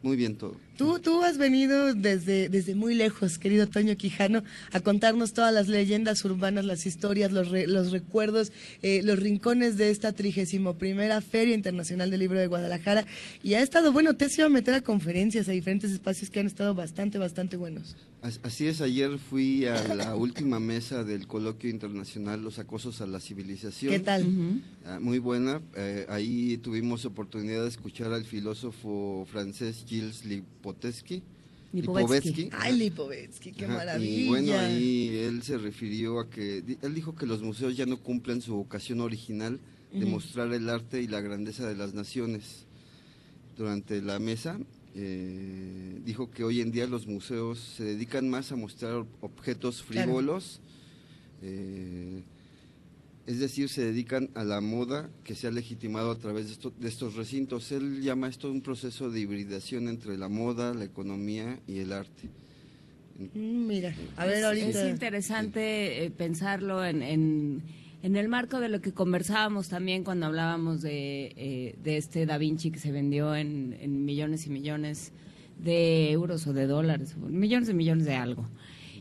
S7: muy bien todo.
S1: Tú, tú has venido desde, desde muy lejos, querido Toño Quijano, a contarnos todas las leyendas urbanas, las historias, los, los recuerdos, eh, los rincones de esta trigésimo primera Feria Internacional del Libro de Guadalajara. Y ha estado, bueno, te has ido a meter a conferencias, a diferentes espacios que han estado bastante, bastante buenos.
S7: Así es, ayer fui a la última mesa del coloquio internacional Los acosos a la civilización.
S1: ¿Qué tal?
S7: Ah, muy buena. Eh, ahí tuvimos oportunidad de escuchar al filósofo francés Gilles Lipovetsky.
S1: Lipovetsky. Ay, Lipovetsky, qué maravilla.
S7: Y bueno, ahí él se refirió a que, él dijo que los museos ya no cumplen su vocación original de mostrar el arte y la grandeza de las naciones. Durante la mesa eh, dijo que hoy en día los museos se dedican más a mostrar objetos frívolos, eh, es decir, se dedican a la moda que se ha legitimado a través de, estos recintos. Él llama esto un proceso de hibridación entre la moda, la economía y el arte.
S1: Mm, mira, a ver, ahorita.
S2: Es interesante eh, pensarlo en en el marco de lo que conversábamos también cuando hablábamos de, eh, de este Da Vinci que se vendió en, millones y millones de euros o de dólares, millones y millones de algo.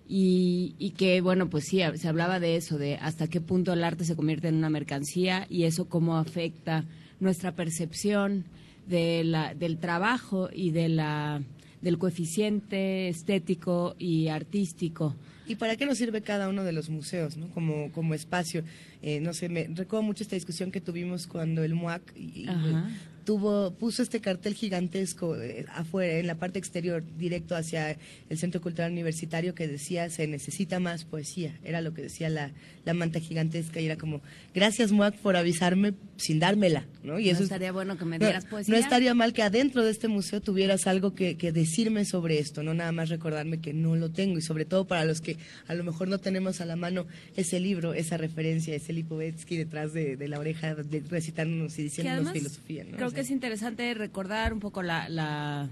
S2: Y, y, que, bueno, pues sí, se hablaba de eso, de hasta qué punto el arte se convierte en una mercancía y eso cómo afecta nuestra percepción de la, del trabajo y de la, del coeficiente estético y artístico
S1: ¿Y para qué nos sirve cada uno de los museos, ¿no? como, como espacio? Eh, no sé, me recuerdo mucho esta discusión que tuvimos cuando el MUAC y, tuvo puso este cartel gigantesco eh, afuera, en la parte exterior, directo hacia el Centro Cultural Universitario, que decía se necesita más poesía. Era lo que decía la, la manta gigantesca y era como, gracias MUAC por avisarme sin dármela. ¿no?
S2: Y eso estaría bueno que me dieras poesía.
S1: No estaría mal que adentro de este museo tuvieras algo que, que decirme sobre esto, no nada más recordarme que no lo tengo y sobre todo para los que a lo mejor no tenemos a la mano ese libro, esa referencia, ese Lipovetsky detrás de, la oreja de, recitándonos y diciéndonos filosofía. ¿no?
S2: Creo que es interesante recordar un poco la, la,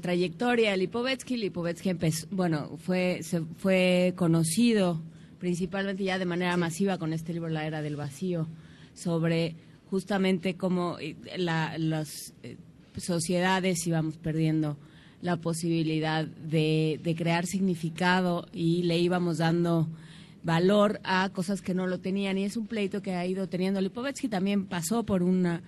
S2: trayectoria de Lipovetsky. Lipovetsky empezó, bueno, fue, se, fue conocido principalmente ya de manera masiva con este libro La Era del Vacío, sobre justamente cómo eh, las eh, sociedades íbamos perdiendo la posibilidad de, de, crear significado y le íbamos dando valor a cosas que no lo tenían. Y es un pleito que ha ido teniendo. Lipovetsky también pasó por una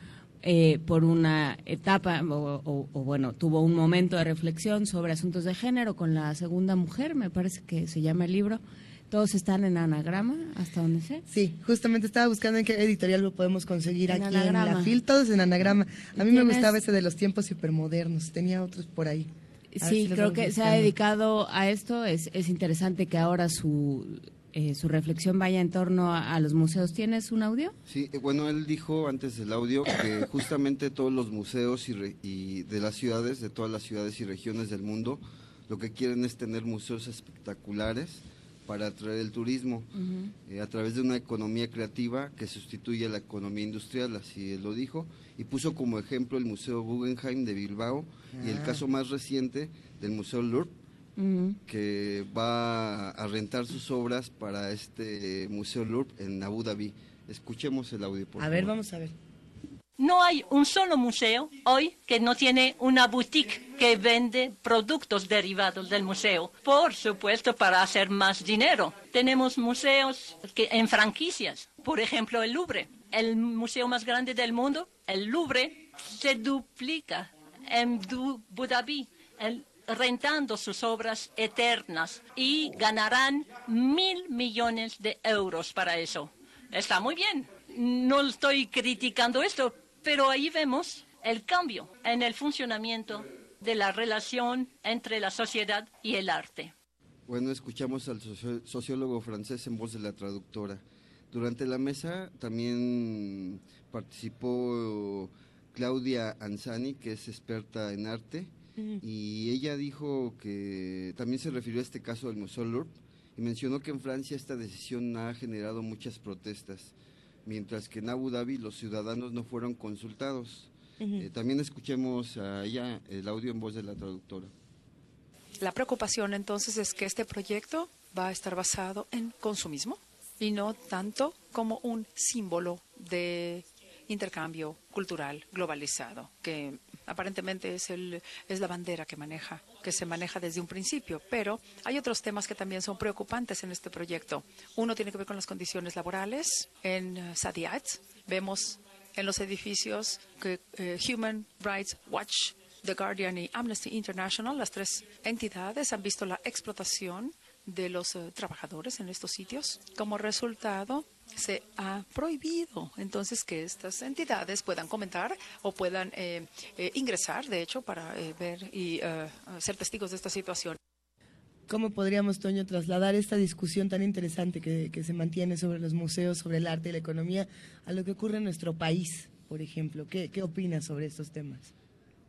S2: eh, por una etapa o, bueno tuvo un momento de reflexión sobre asuntos de género con la segunda mujer me parece que se llama el libro todos están en anagrama, hasta donde sé.
S1: Sí, justamente estaba buscando en qué editorial lo podemos conseguir aquí en la FIL, todos en anagrama. A mí me gustaba ese de los tiempos hipermodernos, tenía otros por ahí.
S2: sí, creo que se ha dedicado a esto. Es, es interesante que ahora su, eh, su reflexión vaya en torno a, los museos. ¿Tienes un audio?
S7: Sí, eh, bueno, él dijo antes del audio que justamente todos los museos y, y de las ciudades, de todas las ciudades y regiones del mundo, lo que quieren es tener museos espectaculares para atraer el turismo eh, a través de una economía creativa que sustituye a la economía industrial, así él lo dijo, y puso como ejemplo el Museo Guggenheim de Bilbao y el ah. caso más reciente del Museo Louvre, que va a rentar sus obras para este Museo Louvre en Abu Dhabi. Escuchemos el audio,
S1: A ver, vamos a ver.
S8: No hay un solo museo hoy que no tiene una boutique que vende productos derivados del museo. Por supuesto, para hacer más dinero. Tenemos museos que, en franquicias. Por ejemplo, el Louvre. El museo más grande del mundo, el Louvre, se duplica en Dhabi. rentando sus obras eternas y ganarán mil millones de euros para eso. Está muy bien. No estoy criticando esto, pero ahí vemos el cambio en el funcionamiento de la relación entre la sociedad y el arte.
S7: Bueno, escuchamos al sociólogo francés en voz de la traductora. Durante la mesa también participó Claudia Anzani, que es experta en arte, y ella dijo que también se refirió a este caso del Museo Louvre y mencionó que en Francia esta decisión ha generado muchas protestas mientras que en Abu Dhabi los ciudadanos no fueron consultados. Eh, también escuchemos a ella el audio en voz de la traductora.
S9: La preocupación entonces es que este proyecto va a estar basado en consumismo y no tanto como un símbolo de intercambio cultural globalizado, que aparentemente es, el, es la bandera que maneja, que se maneja desde un principio, pero hay otros temas que también son preocupantes en este proyecto. Uno tiene que ver con las condiciones laborales. En uh, Sadiat vemos en los edificios que eh, Human Rights Watch, The Guardian y Amnesty International, las tres entidades, han visto la explotación de los eh, trabajadores en estos sitios. Como resultado, se ha prohibido entonces que estas entidades puedan comentar o puedan eh, eh, ingresar, de hecho, para ver y ser testigos de esta situación.
S1: ¿Cómo podríamos, Toño, trasladar esta discusión tan interesante que, que, se mantiene sobre los museos, sobre el arte y la economía, a lo que ocurre en nuestro país, por ejemplo? ¿Qué, qué opinas sobre estos temas?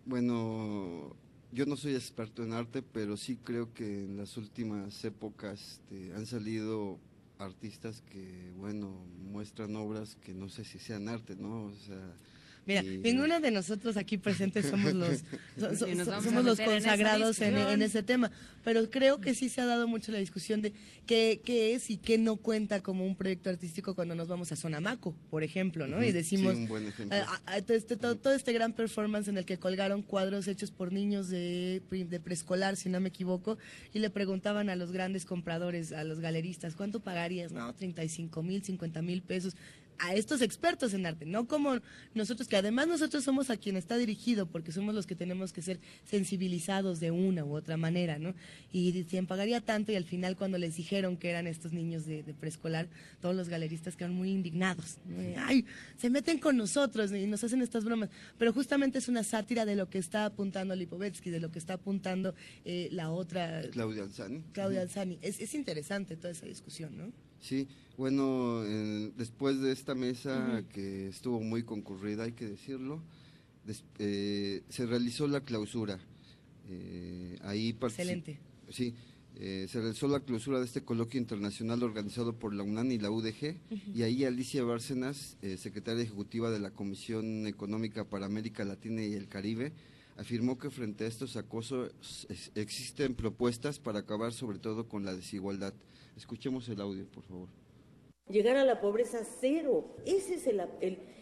S7: Bueno, yo no soy experto en arte, pero sí creo que en las últimas épocas este, han salido artistas que, bueno, muestran obras que no sé si sean arte, ¿no? O sea,
S1: Mira, ninguno de nosotros aquí presentes somos los, somos los consagrados en, ese tema, pero creo que sí se ha dado mucho la discusión de qué, qué es y qué no cuenta como un proyecto artístico cuando nos vamos a Sonamaco, por ejemplo, ¿no? Y decimos, este, todo, este gran performance en el que colgaron cuadros hechos por niños de, de preescolar, si no me equivoco, y le preguntaban a los grandes compradores, a los galeristas, ¿cuánto pagarías? No, 35 mil, 50 mil pesos a estos expertos en arte, no como nosotros, que además nosotros somos a quien está dirigido, porque somos los que tenemos que ser sensibilizados de una u otra manera, ¿no? Y decían, pagaría tanto, y al final cuando les dijeron que eran estos niños de, preescolar, todos los galeristas quedaron muy indignados. Ay, se meten con nosotros y nos hacen estas bromas. Pero justamente es una sátira de lo que está apuntando Lipovetsky, de lo que está apuntando eh, la otra...
S7: Claudia Alzani.
S1: Claudia Alzani. Es, es interesante toda esa discusión, ¿no?
S7: Sí, bueno, después de esta mesa que estuvo muy concurrida, hay que decirlo, eh, se realizó la clausura. Eh, ahí
S1: Excelente.
S7: Sí, eh, se realizó la clausura de este coloquio internacional organizado por la UNAN y la UDG, y ahí Alicia Bárcenas, secretaria ejecutiva de la Comisión Económica para América Latina y el Caribe, afirmó que frente a estos acosos existen propuestas para acabar sobre todo con la desigualdad. Escuchemos el audio, por favor.
S10: Llegar a la pobreza cero. Ese es el,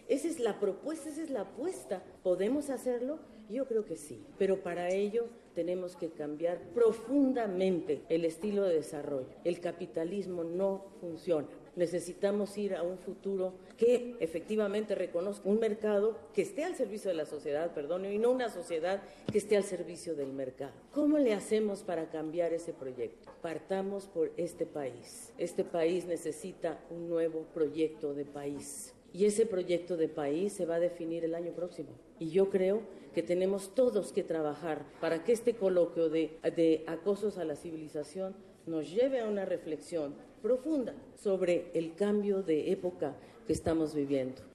S10: esa es la propuesta, esa es la apuesta. ¿Podemos hacerlo? Yo creo que sí. Pero para ello tenemos que cambiar profundamente el estilo de desarrollo. El capitalismo no funciona. Necesitamos ir a un futuro que efectivamente reconozca un mercado que esté al servicio de la sociedad, perdón, y no una sociedad que esté al servicio del mercado. ¿Cómo le hacemos para cambiar ese proyecto? Partamos por este país. Este país necesita un nuevo proyecto de país. Y ese proyecto de país se va a definir el año próximo. Y yo creo que tenemos todos que trabajar para que este coloquio de, de acosos a la civilización nos lleve a una reflexión profunda sobre el cambio de época que estamos viviendo.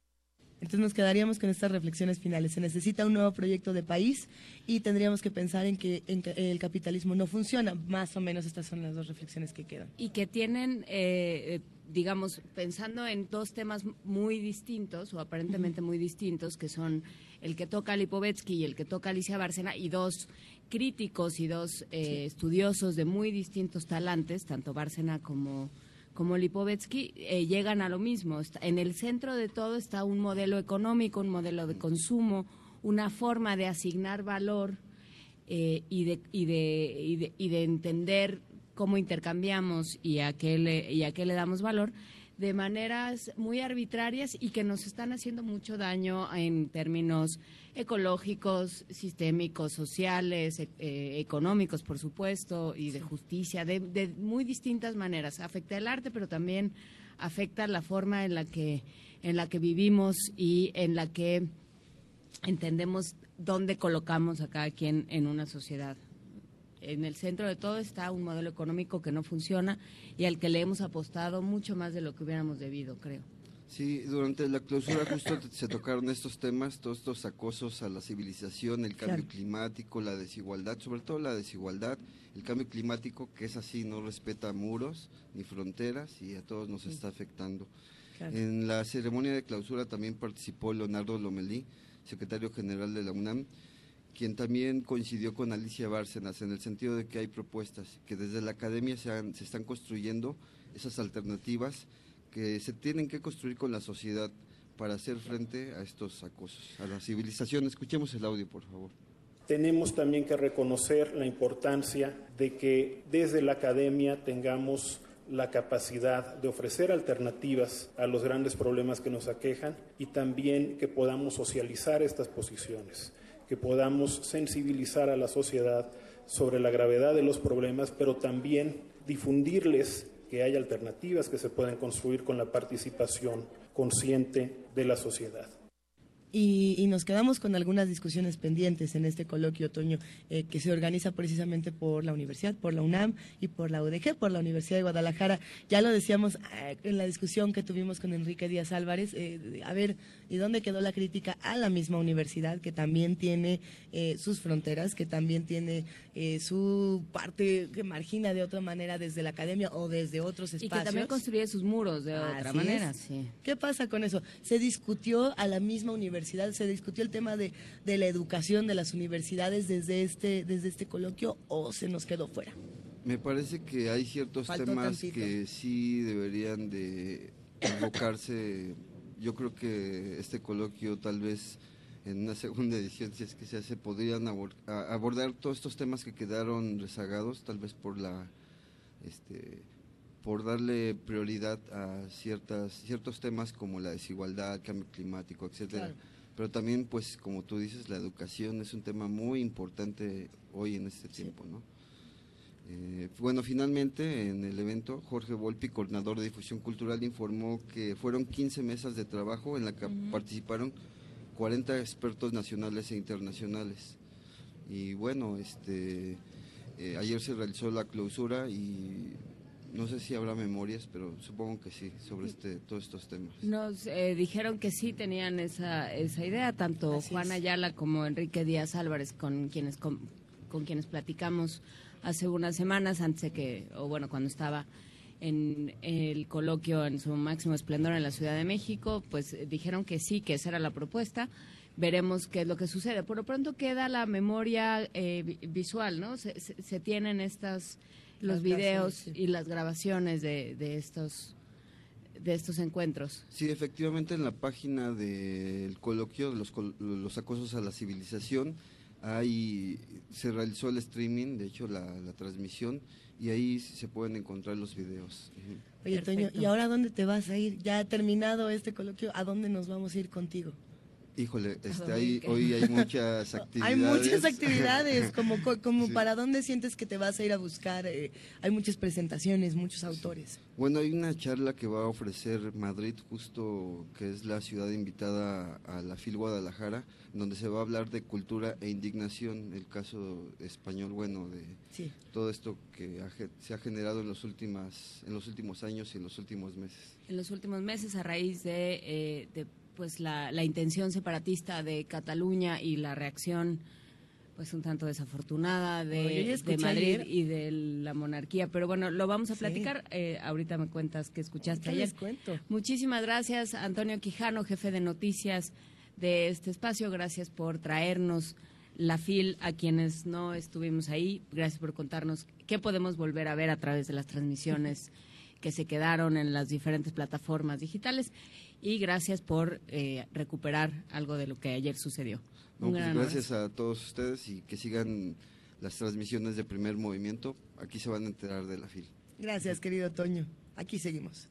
S1: Entonces nos quedaríamos con estas reflexiones finales. Se necesita un nuevo proyecto de país y tendríamos que pensar en que, el capitalismo no funciona. Más o menos estas son las dos reflexiones que quedan.
S2: Y que tienen, eh, digamos, pensando en dos temas muy distintos o aparentemente muy distintos, que son el que toca Lipovetsky y el que toca Alicia Bárcena, y dos críticos y dos eh, estudiosos de muy distintos talantes, tanto Bárcena como, como Lipovetsky eh, llegan a lo mismo. En el centro de todo está un modelo económico, un modelo de consumo, una forma de asignar valor eh, y, de, y, de, y, de, entender cómo intercambiamos y a qué le, y a qué le damos valor de maneras muy arbitrarias y que nos están haciendo mucho daño en términos ecológicos, sistémicos, sociales, e, eh, económicos, por supuesto, y de justicia, de, de, muy distintas maneras. Afecta el arte, pero también afecta la forma en la que en la que vivimos y en la que entendemos dónde colocamos a cada quien en una sociedad en el centro de todo está un modelo económico que no funciona y al que le hemos apostado mucho más de lo que hubiéramos debido, creo.
S7: Sí, durante la clausura justo se tocaron estos temas, todos estos acosos a la civilización, el cambio climático, la desigualdad, sobre todo la desigualdad, el cambio climático que es así, no respeta muros ni fronteras y a todos nos está afectando. En la ceremonia de clausura también participó Leonardo Lomelí, secretario general de la UNAM, quien también coincidió con Alicia Bárcenas en el sentido de que hay propuestas, que desde la academia se, se están construyendo esas alternativas que se tienen que construir con la sociedad para hacer frente a estos acosos, a la civilización. Escuchemos el audio, por favor.
S11: Tenemos también que reconocer la importancia de que desde la academia tengamos la capacidad de ofrecer alternativas a los grandes problemas que nos aquejan y también que podamos socializar estas posiciones que podamos sensibilizar a la sociedad sobre la gravedad de los problemas, pero también difundirles que hay alternativas que se pueden construir con la participación consciente de la sociedad.
S1: Y, nos quedamos con algunas discusiones pendientes en este coloquio otoño eh, que se organiza precisamente por la universidad, por la UNAM y por la UDG, por la Universidad de Guadalajara. Ya lo decíamos eh, en la discusión que tuvimos con Enrique Díaz Álvarez, eh, a ver, ¿y dónde quedó la crítica a la misma universidad que también tiene sus fronteras, que también tiene su parte que margina de otra manera desde la academia o desde otros espacios?
S2: Y que también construye sus muros de otra manera, sí.
S1: ¿Qué pasa con eso? Se discutió a la misma universidad se discutió el tema de, de la educación de las universidades desde este, desde este coloquio o se nos quedó fuera?
S7: Me parece que hay ciertos temas que sí deberían de enfocarse. Yo creo que este coloquio tal vez en una segunda edición, si es que se hace, podrían abordar todos estos temas que quedaron rezagados, tal vez por la, este, por darle prioridad a ciertas, ciertos temas como la desigualdad, cambio climático, etcétera. Pero también pues como tú dices la educación es un tema muy importante hoy en este tiempo no eh, bueno finalmente en el evento Jorge Volpi coordinador de difusión cultural informó que fueron 15 mesas de trabajo en la que participaron 40 expertos nacionales e internacionales. Y bueno este eh, ayer se realizó la clausura y no sé si habrá memorias, pero supongo que sí, sobre este, todos estos temas.
S2: Nos eh, dijeron que sí tenían esa, esa idea, tanto Juan Ayala como Enrique Díaz Álvarez, con quienes, con, quienes platicamos hace unas semanas, antes de que, o bueno, cuando estaba en el coloquio en su máximo esplendor en la Ciudad de México, pues dijeron que sí, que esa era la propuesta. Veremos qué es lo que sucede. Por lo pronto queda la memoria eh, visual, ¿no? Se, se, se tienen estas los videos y las grabaciones de, de estos de estos encuentros.
S7: Sí, efectivamente en la página del coloquio de los, los acosos a la civilización ahí se realizó el streaming, de hecho la, la transmisión y ahí se pueden encontrar los videos.
S1: Oye, Toño, ¿y ahora dónde te vas a ir? Ya ha terminado este coloquio, ¿a dónde nos vamos a ir contigo?
S7: Híjole, este, hay, hoy hay muchas actividades.
S1: Hay muchas actividades, como, como para dónde sientes que te vas a ir a buscar. Eh, hay muchas presentaciones, muchos autores.
S7: Bueno, hay una charla que va a ofrecer Madrid, justo que es la ciudad invitada a la FIL Guadalajara, donde se va a hablar de cultura e indignación, el caso español, bueno, de todo esto que se ha generado en los, últimas, en los últimos años y en los últimos meses.
S2: En los últimos meses, a raíz de, eh, de pues la, la, intención separatista de Cataluña y la reacción pues un tanto desafortunada de, de Madrid y de la monarquía. Pero bueno, lo vamos a platicar. Eh, ahorita me cuentas que escuchaste ayer.
S1: cuento.
S2: Muchísimas gracias, Antonio Quijano, jefe de noticias de este espacio. Gracias por traernos la FIL a quienes no estuvimos ahí. Gracias por contarnos qué podemos volver a ver a través de las transmisiones que se quedaron en las diferentes plataformas digitales y gracias por eh, recuperar algo de lo que ayer sucedió.
S7: Pues gracias a todos ustedes y que sigan las transmisiones de primer movimiento. Aquí se van a enterar de la FIL.
S1: Gracias, querido Toño. Aquí seguimos.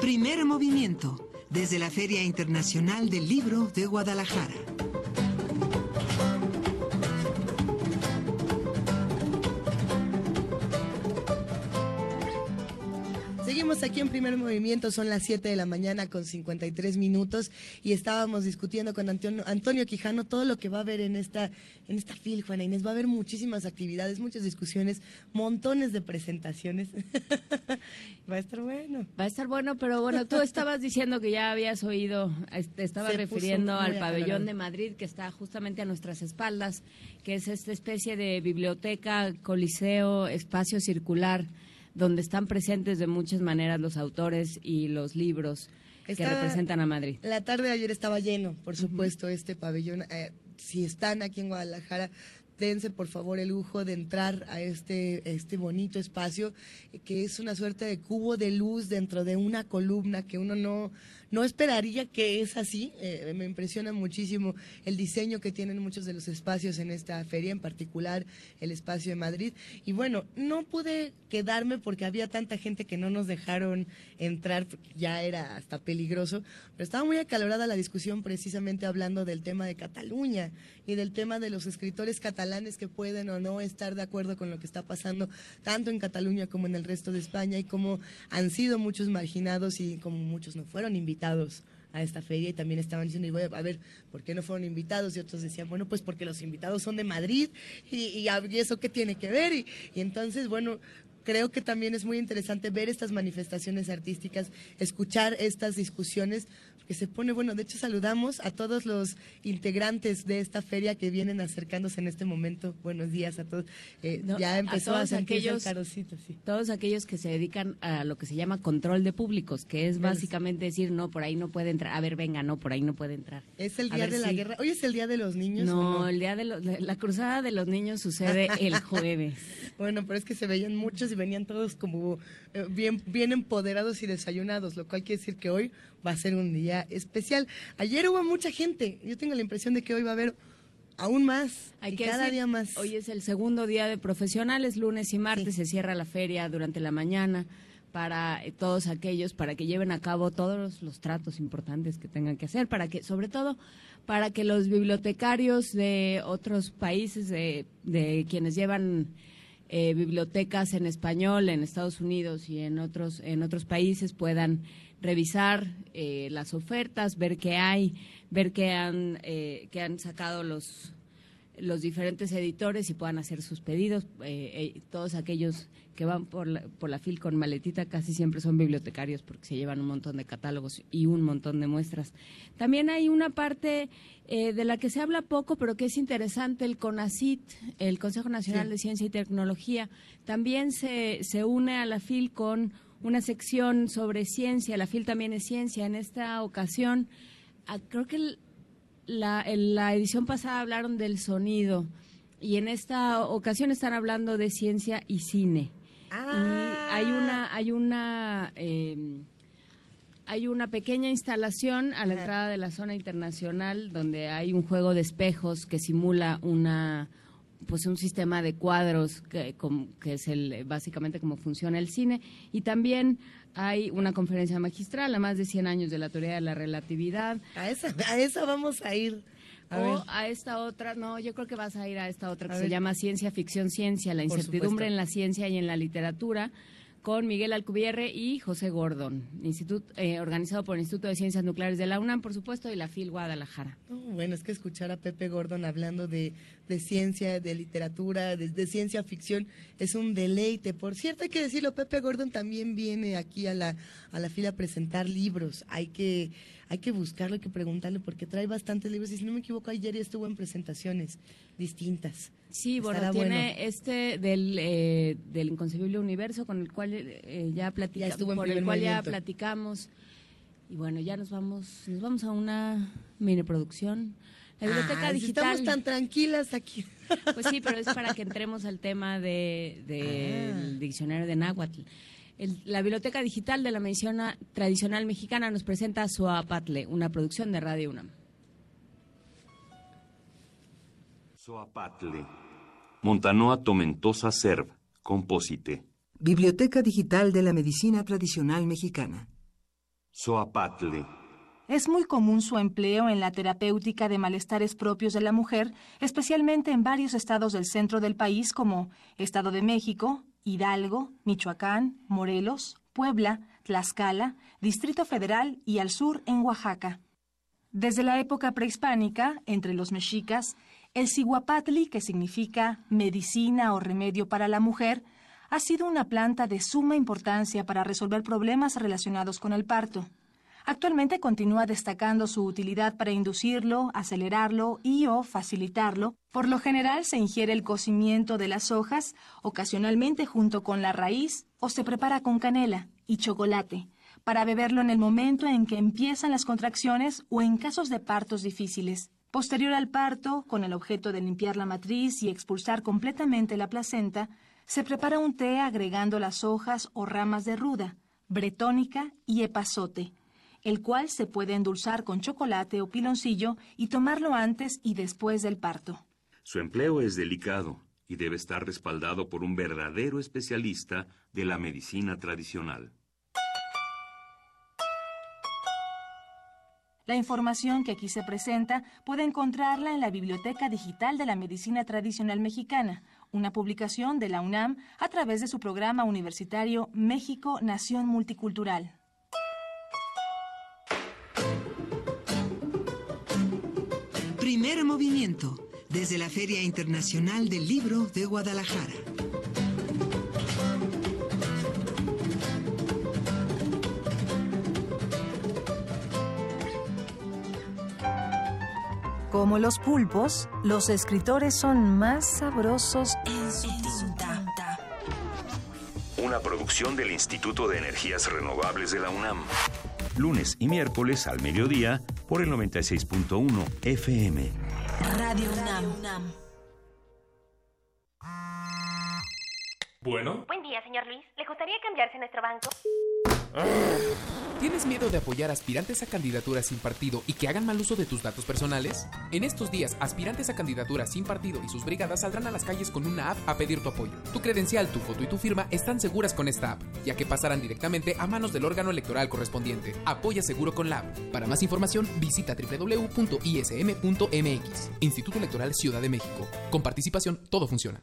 S3: Primer movimiento desde la Feria Internacional del Libro de Guadalajara.
S1: Aquí en primer movimiento, son las 7 de la mañana con 53 minutos y estábamos discutiendo con Antonio, Quijano todo lo que va a haber en esta, en esta FIL, Juana Inés. Va a haber muchísimas actividades, muchas discusiones, montones de presentaciones. va a estar bueno.
S2: Va a estar bueno, pero bueno, tú estabas diciendo que ya habías oído, te estabas refiriendo al pabellón de Madrid que está justamente a nuestras espaldas, que es esta especie de biblioteca, coliseo, espacio circular donde están presentes de muchas maneras los autores y los libros que representan a Madrid.
S1: La tarde de ayer estaba lleno, por supuesto, este pabellón. Eh, si están aquí en Guadalajara, dense por favor el lujo de entrar a este, este bonito espacio que es una suerte de cubo de luz dentro de una columna que uno no, no esperaría que es así. Eh, me impresiona muchísimo el diseño que tienen muchos de los espacios en esta feria, en particular el espacio de Madrid. Y bueno, no pude quedarme porque había tanta gente que no nos dejaron entrar, ya era hasta peligroso, pero estaba muy acalorada la discusión precisamente hablando del tema de Cataluña y del tema de los escritores catalanes que pueden o no estar de acuerdo con lo que está pasando tanto en Cataluña como en el resto de España y cómo han sido muchos marginados y como muchos no fueron invitados invitados a esta feria y también estaban diciendo, y voy a ver, ¿por qué no fueron invitados? Y otros decían, bueno, pues porque los invitados son de Madrid y, eso qué tiene que ver. Y entonces, bueno, creo que también es muy interesante ver estas manifestaciones artísticas, escuchar estas discusiones, que se pone, bueno, de hecho saludamos a todos los integrantes de esta feria que vienen acercándose en este momento. Buenos días a todos. Eh, ya empezó a, aquellos,
S2: Todos aquellos que se dedican a lo que se llama control de públicos, que es básicamente decir, no, por ahí no puede entrar. A ver, venga, no, por ahí no puede entrar.
S1: Es el día de la guerra. Hoy es el día de los niños.
S2: No, el día de la cruzada de los niños sucede el jueves.
S1: bueno, pero es que se veían muchos y venían todos como eh, bien, bien empoderados y desayunados, lo cual quiere decir que hoy va a ser un día especial. Ayer hubo mucha gente, yo tengo la impresión de que hoy va a haber aún más, Hay que cada día más.
S2: Hoy es el segundo día de profesionales, lunes y martes se cierra la feria durante la mañana para eh, todos aquellos, para que lleven a cabo todos los, tratos importantes que tengan que hacer, para que, sobre todo, para que los bibliotecarios de otros países, de, de quienes llevan eh, bibliotecas en español en Estados Unidos y en otros, en otros países puedan revisar eh, las ofertas, ver qué hay, ver qué han, eh, qué han sacado los, los diferentes editores y puedan hacer sus pedidos. todos aquellos que van por la, por la FIL con maletita casi siempre son bibliotecarios porque se llevan un montón de catálogos y un montón de muestras. También hay una parte eh, de la que se habla poco, pero que es interesante, el CONACIT, el Consejo Nacional de Ciencia y Tecnología, también se, se une a la FIL con una sección sobre ciencia. La FIL también es ciencia. En esta ocasión, ah, creo que la, en la edición pasada hablaron del sonido y en esta ocasión están hablando de ciencia y cine. Y hay una, hay una, em, hay una pequeña instalación a la entrada de la zona internacional donde hay un juego de espejos que simula una, pues un sistema de cuadros que, que es el básicamente cómo funciona el cine. Y también hay una conferencia magistral a más de 100 años de la teoría de la relatividad.
S1: A esa, a esa vamos a ir.
S2: O a esta otra, no, yo creo que vas a ir a esta otra que se llama Ciencia Ficción Ciencia, la incertidumbre en la ciencia y en la literatura, con Miguel Alcubierre y José Gordon, instituto, eh, organizado por el Instituto de Ciencias Nucleares de la UNAM, por supuesto, y la FIL Guadalajara.
S1: bueno, es que escuchar a Pepe Gordon hablando de, ciencia, de literatura, de, ciencia ficción, es un deleite. Por cierto, hay que decirlo, Pepe Gordon también viene aquí a la, a la fila a presentar libros. Hay que hay que buscarlo, hay que preguntarle, porque trae bastantes libros. Y si no me equivoco, ayer ya estuvo en presentaciones distintas.
S2: Sí, bueno, tiene este del, eh, del inconcebible universo con el cual eh, ya platicamos, por el cual ya platicamos. Y bueno, ya nos vamos, nos vamos a una mini producción. La biblioteca digital.
S1: Estamos tan tranquilas aquí.
S2: Pues sí, pero es para que entremos al tema del de, ah. diccionario de náhuatl. La Biblioteca Digital de la Medicina Tradicional Mexicana nos presenta Suapatle, una producción de Radio UNAM.
S12: Suapatle. Montanoa Tomentosa Serv. Compósite.
S3: Biblioteca Digital de la Medicina Tradicional Mexicana.
S12: Soapatle.
S13: Es muy común su empleo en la terapéutica de malestares propios de la mujer, especialmente en varios estados del centro del país como Estado de México, Hidalgo, Michoacán, Morelos, Puebla, Tlaxcala, Distrito Federal y al sur en Oaxaca. Desde la época prehispánica, entre los mexicas, el ciguapatli, que significa medicina o remedio para la mujer, ha sido una planta de suma importancia para resolver problemas relacionados con el parto. Actualmente continúa destacando su utilidad para inducirlo, acelerarlo y o facilitarlo. Por lo general se ingiere el cocimiento de las hojas, ocasionalmente junto con la raíz, o se prepara con canela y chocolate, para beberlo en el momento en que empiezan las contracciones o en casos de partos difíciles. Posterior al parto, con el objeto de limpiar la matriz y expulsar completamente la placenta, se prepara un té agregando las hojas o ramas de ruda, bretónica y epazote el cual se puede endulzar con chocolate o piloncillo y tomarlo antes y después del parto.
S12: Su empleo es delicado y debe estar respaldado por un verdadero especialista de la medicina tradicional.
S13: La información que aquí se presenta puede encontrarla en la Biblioteca Digital de la Medicina Tradicional Mexicana, una publicación de la UNAM a través de su programa universitario México Nación Multicultural.
S3: Primer movimiento desde la Feria Internacional del Libro de Guadalajara.
S13: Como los pulpos, los escritores son más sabrosos en su tinta.
S12: Una producción del Instituto de Energías Renovables de la UNAM lunes y miércoles al mediodía por el 96.1 FM.
S13: Radio UNAM.
S14: Bueno.
S15: Buen día, señor Luis. ¿Le gustaría cambiarse a nuestro banco?
S14: ¿Tienes miedo de apoyar aspirantes a candidaturas sin partido y que hagan mal uso de tus datos personales? En estos días, aspirantes a candidaturas sin partido y sus brigadas saldrán a las calles con una app a pedir tu apoyo. Tu credencial, tu foto y tu firma están seguras con esta app, ya que pasarán directamente a manos del órgano electoral correspondiente. Apoya seguro con la app. Para más información, visita www.ism.mx. Instituto Electoral Ciudad de México. Con participación, todo funciona.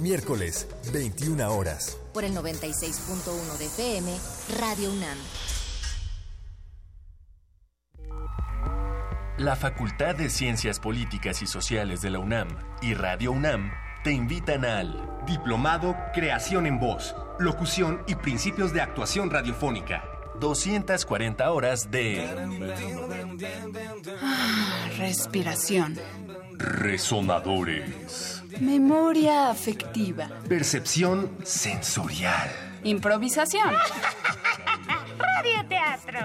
S16: Miércoles, 21 horas.
S17: Por el 96.1 de FM, Radio UNAM.
S18: La Facultad de Ciencias Políticas y Sociales de la UNAM y Radio UNAM te invitan al
S19: Diplomado Creación en Voz, Locución y Principios de Actuación Radiofónica.
S18: 240 horas de
S20: ah, respiración.
S18: Resonadores
S20: Memoria afectiva.
S19: Percepción sensorial.
S20: Improvisación.
S15: Radioteatro.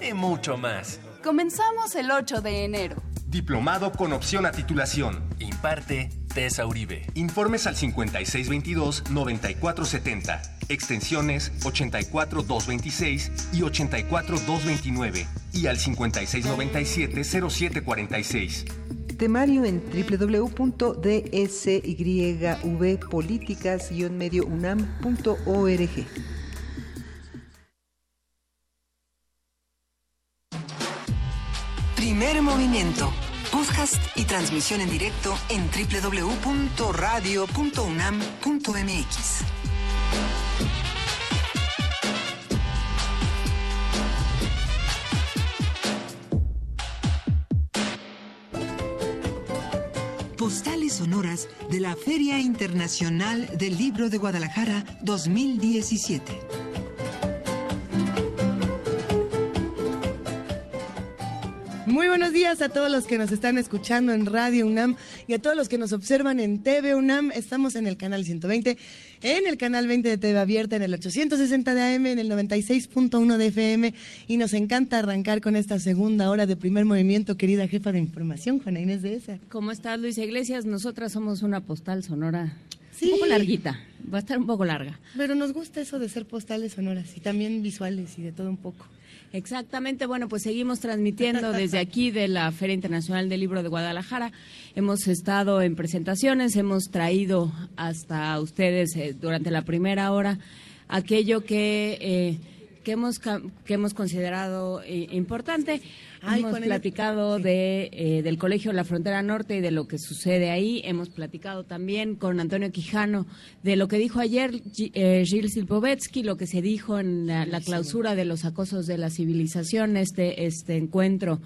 S18: y mucho más.
S20: Comenzamos el 8 de enero.
S19: Diplomado con opción a titulación.
S18: Imparte Tessa Uribe.
S19: Informes al 5622-9470, extensiones 84226 y 84229 y al 5697-0746.
S21: Temario en www.dsyvpolíticas-mediounam.org.
S3: Primer movimiento. Podcast y transmisión en directo en www.radio.unam.mx. Postales sonoras de la Feria Internacional del Libro de Guadalajara 2017.
S1: Muy buenos días a todos los que nos están escuchando en Radio UNAM y a todos los que nos observan en TV UNAM. Estamos en el canal 120, en el canal 20 de TV Abierta, en el 860 de AM, en el 96.1 de FM y nos encanta arrancar con esta segunda hora de primer movimiento, querida jefa de información, Juana Inés de esa.
S2: ¿Cómo estás, Luisa Iglesias? Nosotras somos una postal sonora un poco larguita, va a estar un poco larga.
S1: Pero nos gusta eso de ser postales sonoras y también visuales y de todo un poco.
S2: Exactamente, bueno, pues seguimos transmitiendo desde aquí de la Feria Internacional del Libro de Guadalajara. Hemos estado en presentaciones, hemos traído hasta ustedes eh, durante la primera hora aquello que, eh, que, hemos, que hemos considerado eh, importante. Hemos platicado de, eh, del Colegio La Frontera Norte y de lo que sucede ahí. Hemos platicado también con Antonio Quijano de lo que dijo ayer eh, Gilles Silpovetsky, lo que se dijo en la, la, clausura de los acosos de la civilización, este, este encuentro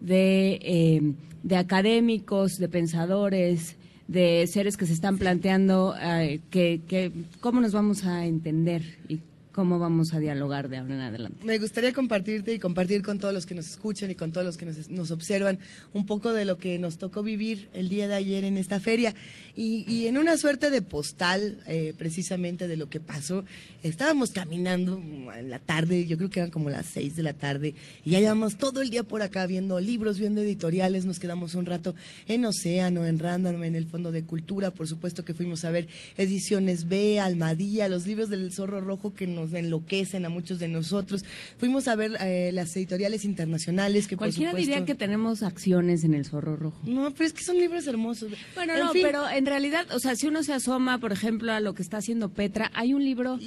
S2: de, eh, de académicos, de pensadores, de seres que se están planteando eh, que, que, cómo nos vamos a entender y cómo vamos a dialogar de ahora en adelante.
S1: Me gustaría compartirte y compartir con todos los que nos escuchan y con todos los que nos, observan un poco de lo que nos tocó vivir el día de ayer en esta feria. Y, y en una suerte de postal, eh, precisamente de lo que pasó, estábamos caminando en la tarde, yo creo que eran como las seis de la tarde, y ya llevamos todo el día por acá viendo libros, viendo editoriales, nos quedamos un rato en Océano, en Random, en el Fondo de Cultura, por supuesto que fuimos a ver ediciones B, Almadía, los libros del Zorro Rojo que nos enloquecen a muchos de nosotros. Fuimos a ver eh, las editoriales internacionales que
S2: Cualquiera
S1: por supuesto...
S2: diría que tenemos acciones en el Zorro Rojo.
S1: No, pero es que son libros hermosos.
S2: Bueno,
S1: En
S2: no,
S1: fin.
S2: pero en realidad, o sea, si uno se asoma, por ejemplo, a lo que está haciendo Petra, hay un libro,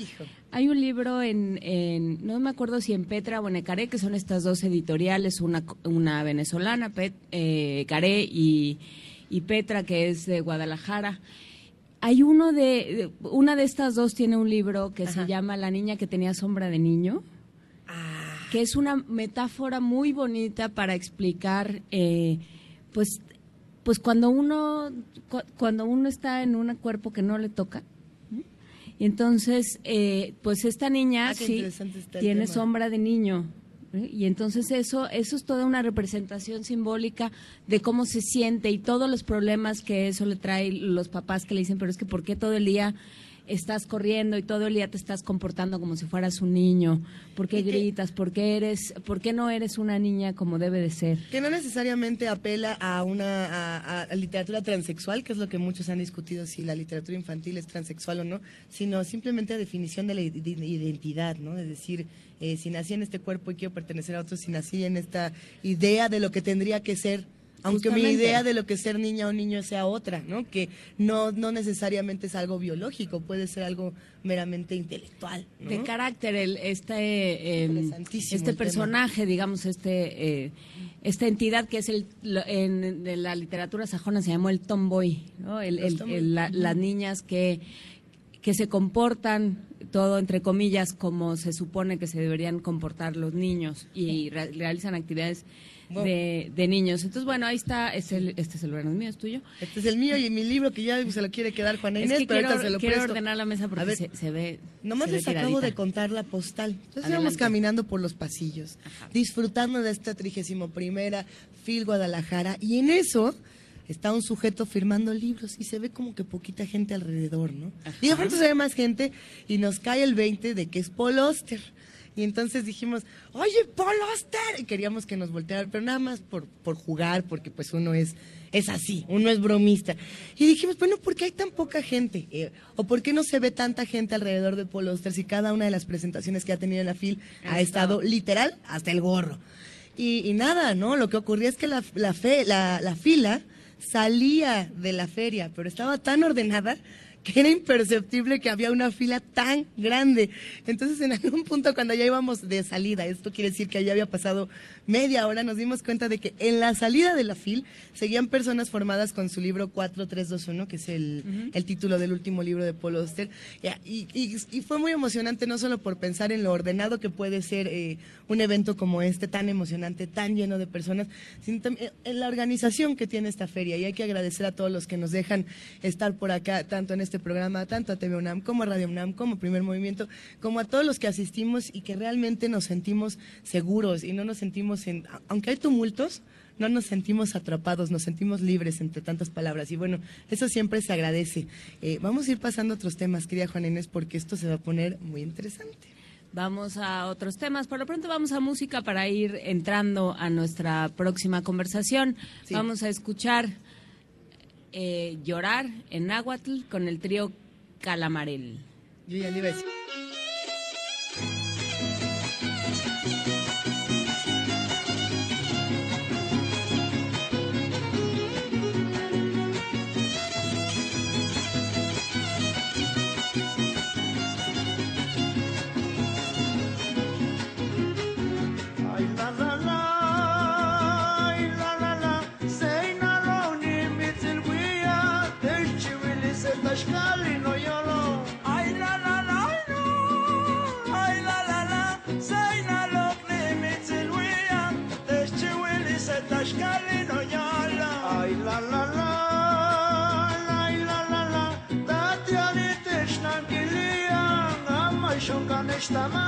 S2: hay un libro en, en, no me acuerdo si en Petra o en Ecaré, que son estas dos editoriales, una, una venezolana, Pet, eh, Caré y, y Petra, que es de Guadalajara. Hay uno de, una de estas dos tiene un libro que se llama La niña que tenía sombra de niño, que es una metáfora muy bonita para explicar, eh, pues, pues cuando uno, cu- cuando uno está en un cuerpo que no le toca. Y entonces, eh, pues esta niña
S1: Ah,
S2: sí tiene sombra de niño. Y entonces eso, eso es toda una representación simbólica de cómo se siente y todos los problemas que eso le trae los papás que le dicen, pero es que ¿por qué todo el día estás corriendo y todo el día te estás comportando como si fueras un niño? ¿Por qué gritas? ¿Por qué, eres, ¿Por qué no eres una niña como debe de ser?
S1: que no necesariamente apela a una a, literatura transexual, que es lo que muchos han discutido si la literatura infantil es transexual o no, sino simplemente a definición de la id- de identidad, ¿no? Es decir, eh, si nací en este cuerpo y quiero pertenecer a otro, si nací en esta idea de lo que tendría que ser, aunque mi idea de lo que ser niña o niño sea otra, ¿no? Que no no necesariamente es algo biológico, puede ser algo meramente intelectual, ¿no?
S2: de carácter el este eh, este
S1: el tema.
S2: personaje digamos este eh, esta entidad que es el en, de la literatura sajona se llamó el tomboy ¿no? El-
S1: tomboy.
S2: la- las niñas que que se comportan todo entre comillas como se supone que se deberían comportar los niños y re- realizan actividades. De, de niños entonces bueno ahí está es el, este celular no es mío es tuyo
S1: Este es el mío y mi libro que ya se lo quiere quedar Juana
S2: Es
S1: Inés,
S2: que
S1: pero
S2: quiero-
S1: ahorita se lo
S2: quiero
S1: presto.
S2: ordenar la mesa porque
S1: ver,
S2: se- se ve-
S1: Nomás
S2: se ve
S1: les acabo de contar la postal. Entonces íbamos caminando por los pasillos, disfrutando de esta trigésimo primera Phil Guadalajara y en eso está un sujeto firmando libros y se ve como que poquita gente alrededor, ¿no? Y de pronto se ve más gente y nos cae el 20 de que es Paul Oster. Y entonces dijimos, oye, Paul Oster. Y queríamos que nos volteara, pero nada más por, por jugar, porque pues uno es, es así, uno es bromista. Y dijimos, bueno, ¿por qué hay tan poca gente? Eh, ¿O por qué no se ve tanta gente alrededor de Paul Oster si cada una de las presentaciones que ha tenido en la FIL ha estado literal hasta el gorro? Y, y nada, ¿no? Lo que ocurría es que la, la, fe, la, la fila salía de la feria, pero estaba tan ordenada que era imperceptible que había una fila tan grande. Entonces, en algún punto, cuando ya íbamos de salida, esto quiere decir que ya había pasado media hora, nos dimos cuenta de que en la salida de la fil seguían personas formadas con su libro 4321, que es el, el título del último libro de Paul Oster. Y, y, y, fue muy emocionante, no solo por pensar en lo ordenado que puede ser eh, un evento como este, tan emocionante, tan lleno de personas, sino también en la organización que tiene esta feria. Y hay que agradecer a todos los que nos dejan estar por acá, tanto en este programa, tanto a TV UNAM como a Radio UNAM, como Primer Movimiento, como a todos los que asistimos y que realmente nos sentimos seguros y no nos sentimos en, aunque hay tumultos, no nos sentimos atrapados, nos sentimos libres entre tantas palabras. Y bueno, eso siempre se agradece. Eh, vamos a ir pasando a otros temas, querida Juan Inés, porque esto se va a poner muy interesante.
S2: Vamos a otros temas. Por lo pronto vamos a música para ir entrando a nuestra próxima conversación. Sí. Vamos a escuchar eh, Llorar en náhuatl con el trío Calamarel.
S1: Yo ya le.
S21: Esta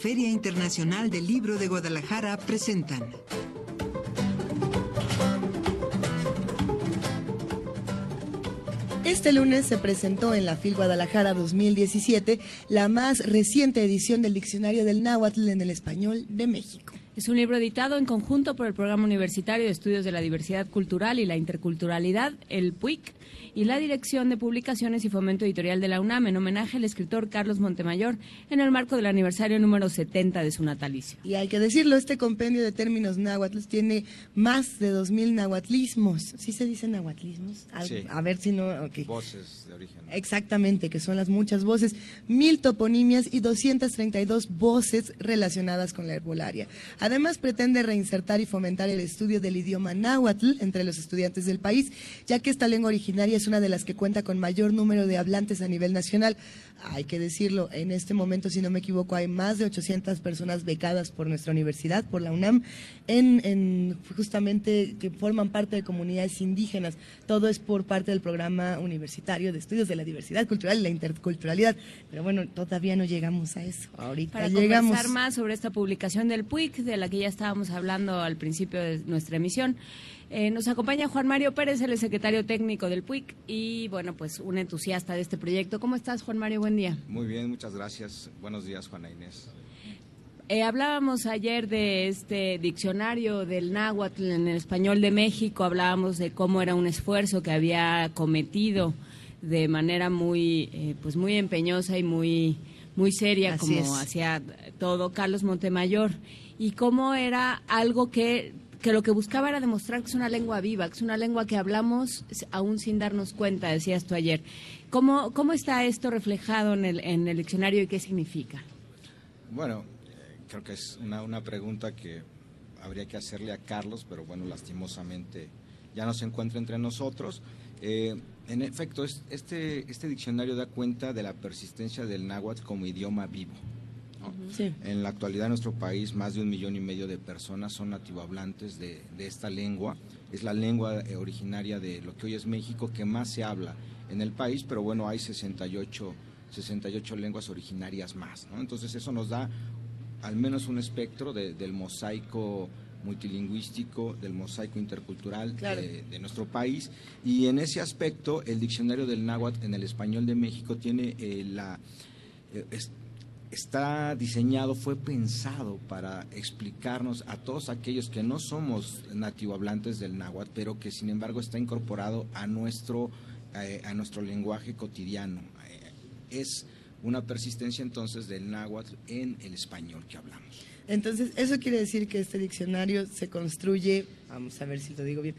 S3: Feria Internacional del Libro de Guadalajara presentan.
S1: Este lunes se presentó en la FIL Guadalajara 2017 la más reciente edición del Diccionario del Náhuatl en el Español de México.
S2: Es un libro editado en conjunto por el Programa Universitario de Estudios de la Diversidad Cultural y la Interculturalidad, el PUIC, y la Dirección de Publicaciones y Fomento Editorial de la UNAM en homenaje al escritor Carlos Montemayor en el marco del aniversario número 70 de su natalicio.
S1: Y hay que decirlo, este compendio de términos náhuatl tiene más de 2.000 náhuatlismos. ¿Sí se dicen náhuatlismos? Algo-
S22: Sí.
S1: A ver si no...
S22: Voces de origen.
S1: Exactamente, que son las muchas voces, mil toponimias y 232 voces relacionadas con la herbolaria. Además, pretende reinsertar y fomentar el estudio del idioma náhuatl entre los estudiantes del país, ya que esta lengua originaria es una de las que cuenta con mayor número de hablantes a nivel nacional. Hay que decirlo, en este momento, si no me equivoco, hay más de 800 personas becadas por nuestra universidad, por la UNAM, en, en justamente que forman parte de comunidades indígenas. Todo es por parte del programa universitario de estudios de la diversidad cultural y la interculturalidad. Pero bueno, todavía no llegamos a eso. Ahorita
S2: Para
S1: llegamos.
S2: conversar más sobre esta publicación del PUIC, de la que ya estábamos hablando al principio de nuestra emisión, eh, nos acompaña Juan Mario Pérez, el secretario técnico del PUIC y, bueno, pues un entusiasta de este proyecto. ¿Cómo estás, Juan Mario? Buen día.
S22: Muy bien, muchas gracias. Buenos días, Juana Inés.
S2: Eh, hablábamos ayer de este diccionario del náhuatl en el español de México, hablábamos de cómo era un esfuerzo que había cometido de manera muy, eh, pues muy empeñosa y muy, muy seria,
S1: Así
S2: como hacía todo Carlos Montemayor, y cómo era algo que, que lo que buscaba era demostrar que es una lengua viva, que es una lengua que hablamos aún sin darnos cuenta, decías tú ayer. ¿Cómo, cómo está esto reflejado en el, en el diccionario y qué significa?
S22: Bueno, eh, creo que es una, una pregunta que habría que hacerle a Carlos, pero bueno, lastimosamente ya no se encuentra entre nosotros. Eh, en efecto, es- este, este diccionario da cuenta de la persistencia del náhuatl como idioma vivo. ¿No?
S1: Sí.
S22: En la actualidad en nuestro país más de un millón y medio de personas son nativohablantes de, de esta lengua. Es la lengua eh, originaria de lo que hoy es México que más se habla en el país, pero bueno, hay 68, 68 lenguas originarias más. ¿no? Entonces eso nos da al menos un espectro de- del mosaico multilingüístico, del mosaico intercultural
S1: Claro.
S22: de, de nuestro país. Y en ese aspecto, el diccionario del náhuatl en el español de México tiene eh, la... eh, es- está diseñado, fue pensado para explicarnos a todos aquellos que no somos nativohablantes del náhuatl, pero que sin embargo está incorporado a nuestro, eh, a nuestro lenguaje cotidiano. Eh, es una persistencia entonces del náhuatl en el español que hablamos.
S1: Entonces, eso quiere decir que este diccionario se construye, vamos a ver si lo digo bien,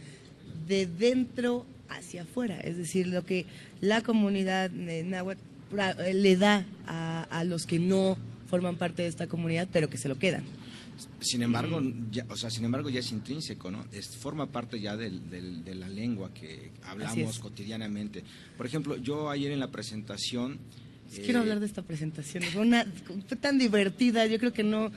S1: de dentro hacia afuera, es decir, lo que la comunidad de náhuatl le da a, a los que no forman parte de esta comunidad, pero que se lo quedan.
S22: Sin embargo, ya, o sea, sin embargo ya es intrínseco, ¿no? Es, forma parte ya del- del- de la lengua que hablamos cotidianamente. Por ejemplo, yo ayer en la presentación...
S1: Quiero hablar de esta presentación, fue, una, fue tan divertida, yo creo que no...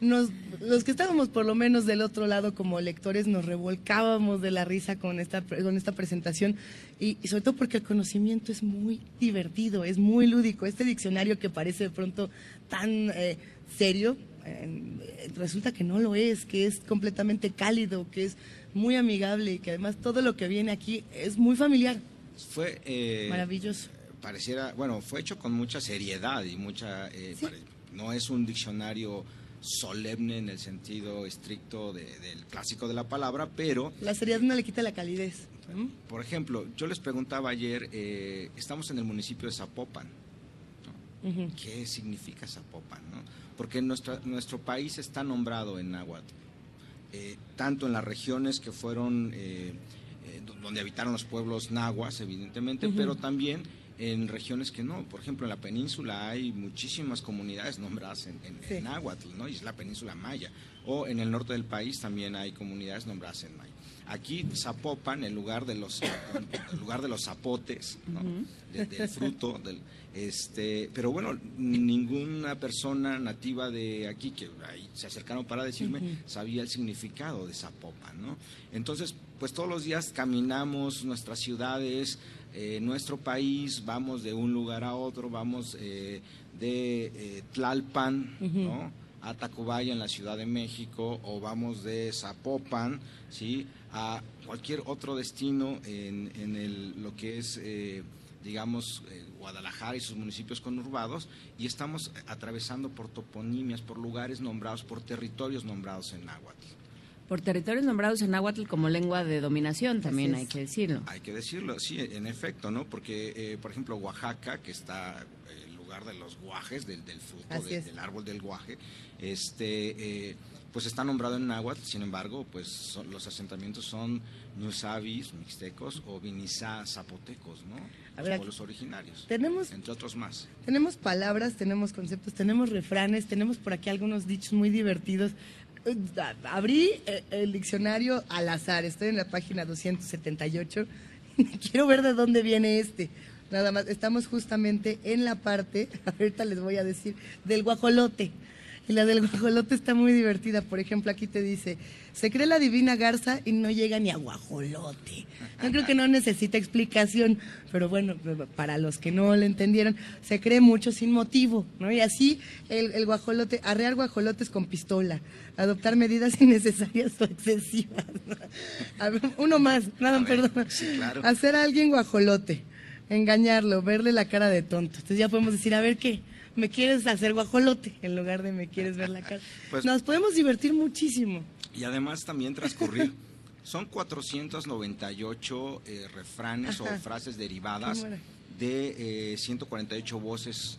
S1: Nos, los que estábamos por lo menos del otro lado como lectores nos revolcábamos de la risa con esta, con esta presentación y, y sobre todo porque el conocimiento es muy divertido, es muy lúdico. Este diccionario que parece de pronto tan eh, serio, eh, resulta que no lo es, que es completamente cálido, que es muy amigable y que además todo lo que viene aquí es muy familiar.
S22: Fue... eh,
S1: Maravilloso.
S22: Pareciera, bueno, fue hecho con mucha seriedad y mucha... eh, pare- no es un diccionario solemne en el sentido estricto de- del clásico de la palabra, pero
S1: La seriedad no le quita la calidez.
S22: Por ejemplo, yo les preguntaba ayer, eh, estamos en el municipio de Zapopan. ¿Qué significa Zapopan? no? Porque nuestra- nuestro país está nombrado en náhuatl, eh, tanto en las regiones que fueron, do- donde habitaron los pueblos nahuas, evidentemente, pero también en regiones que no. Por ejemplo, en la península hay muchísimas comunidades nombradas en, en- en
S1: Sí.
S22: náhuatl, ¿no? Y es la península maya. O en el norte del país también hay comunidades nombradas en maya. Aquí Zapopan, el lugar de los el lugar de los zapotes, ¿no? De- del fruto, del este, pero bueno, ninguna persona nativa de aquí que ahí se acercaron para decirme sabía el significado de Zapopan, ¿no? Entonces, pues todos los días caminamos nuestras ciudades eh, nuestro país, vamos de un lugar a otro, vamos eh, de eh, Tlalpan, ¿no? a Tacubaya en la Ciudad de México o vamos de Zapopan, ¿sí? a cualquier otro destino en, en el, lo que es, eh, digamos, eh, Guadalajara y sus municipios conurbados y estamos atravesando por toponimias, por lugares nombrados, por territorios nombrados en náhuatl.
S23: Por territorios nombrados en náhuatl como lengua de dominación, también hay que decirlo.
S22: Hay que decirlo, sí, en efecto, ¿no? Porque, eh, por ejemplo, Oaxaca, que está eh, el lugar de los guajes, del, del fruto de- del árbol del guaje, este, eh, pues está nombrado en náhuatl, sin embargo, pues son- los asentamientos son ñusavis, mixtecos o vinizá zapotecos, ¿no? Los
S1: ver,
S22: pueblos originarios.
S1: tenemos-
S22: Entre otros más.
S1: Tenemos palabras, tenemos conceptos, tenemos refranes, tenemos por aquí algunos dichos muy divertidos. Eh, Abrí eh, el diccionario al azar, estoy en la página 278. Quiero ver de dónde viene este. Nada más, estamos justamente en la parte, ahorita les voy a decir, del guajolote. Y la del guajolote está muy divertida. Por ejemplo, aquí te dice, se cree la divina garza y no llega ni a guajolote. Yo creo que no necesita explicación, pero bueno, para los que no lo entendieron, se cree mucho sin motivo, ¿no? Y así el, el guajolote, arrear guajolotes con pistola, adoptar medidas innecesarias o excesivas. A ver, uno más, nada, perdón. Hacer a alguien guajolote, engañarlo, verle la cara de tonto. Entonces ya podemos decir, a ver qué, me quieres hacer guajolote en lugar de me quieres ver la cara.
S22: Pues-
S1: Nos podemos divertir muchísimo.
S22: Y además también transcurrir. Son 498 eh, refranes
S1: Ajá.
S22: o frases derivadas de eh, 148 voces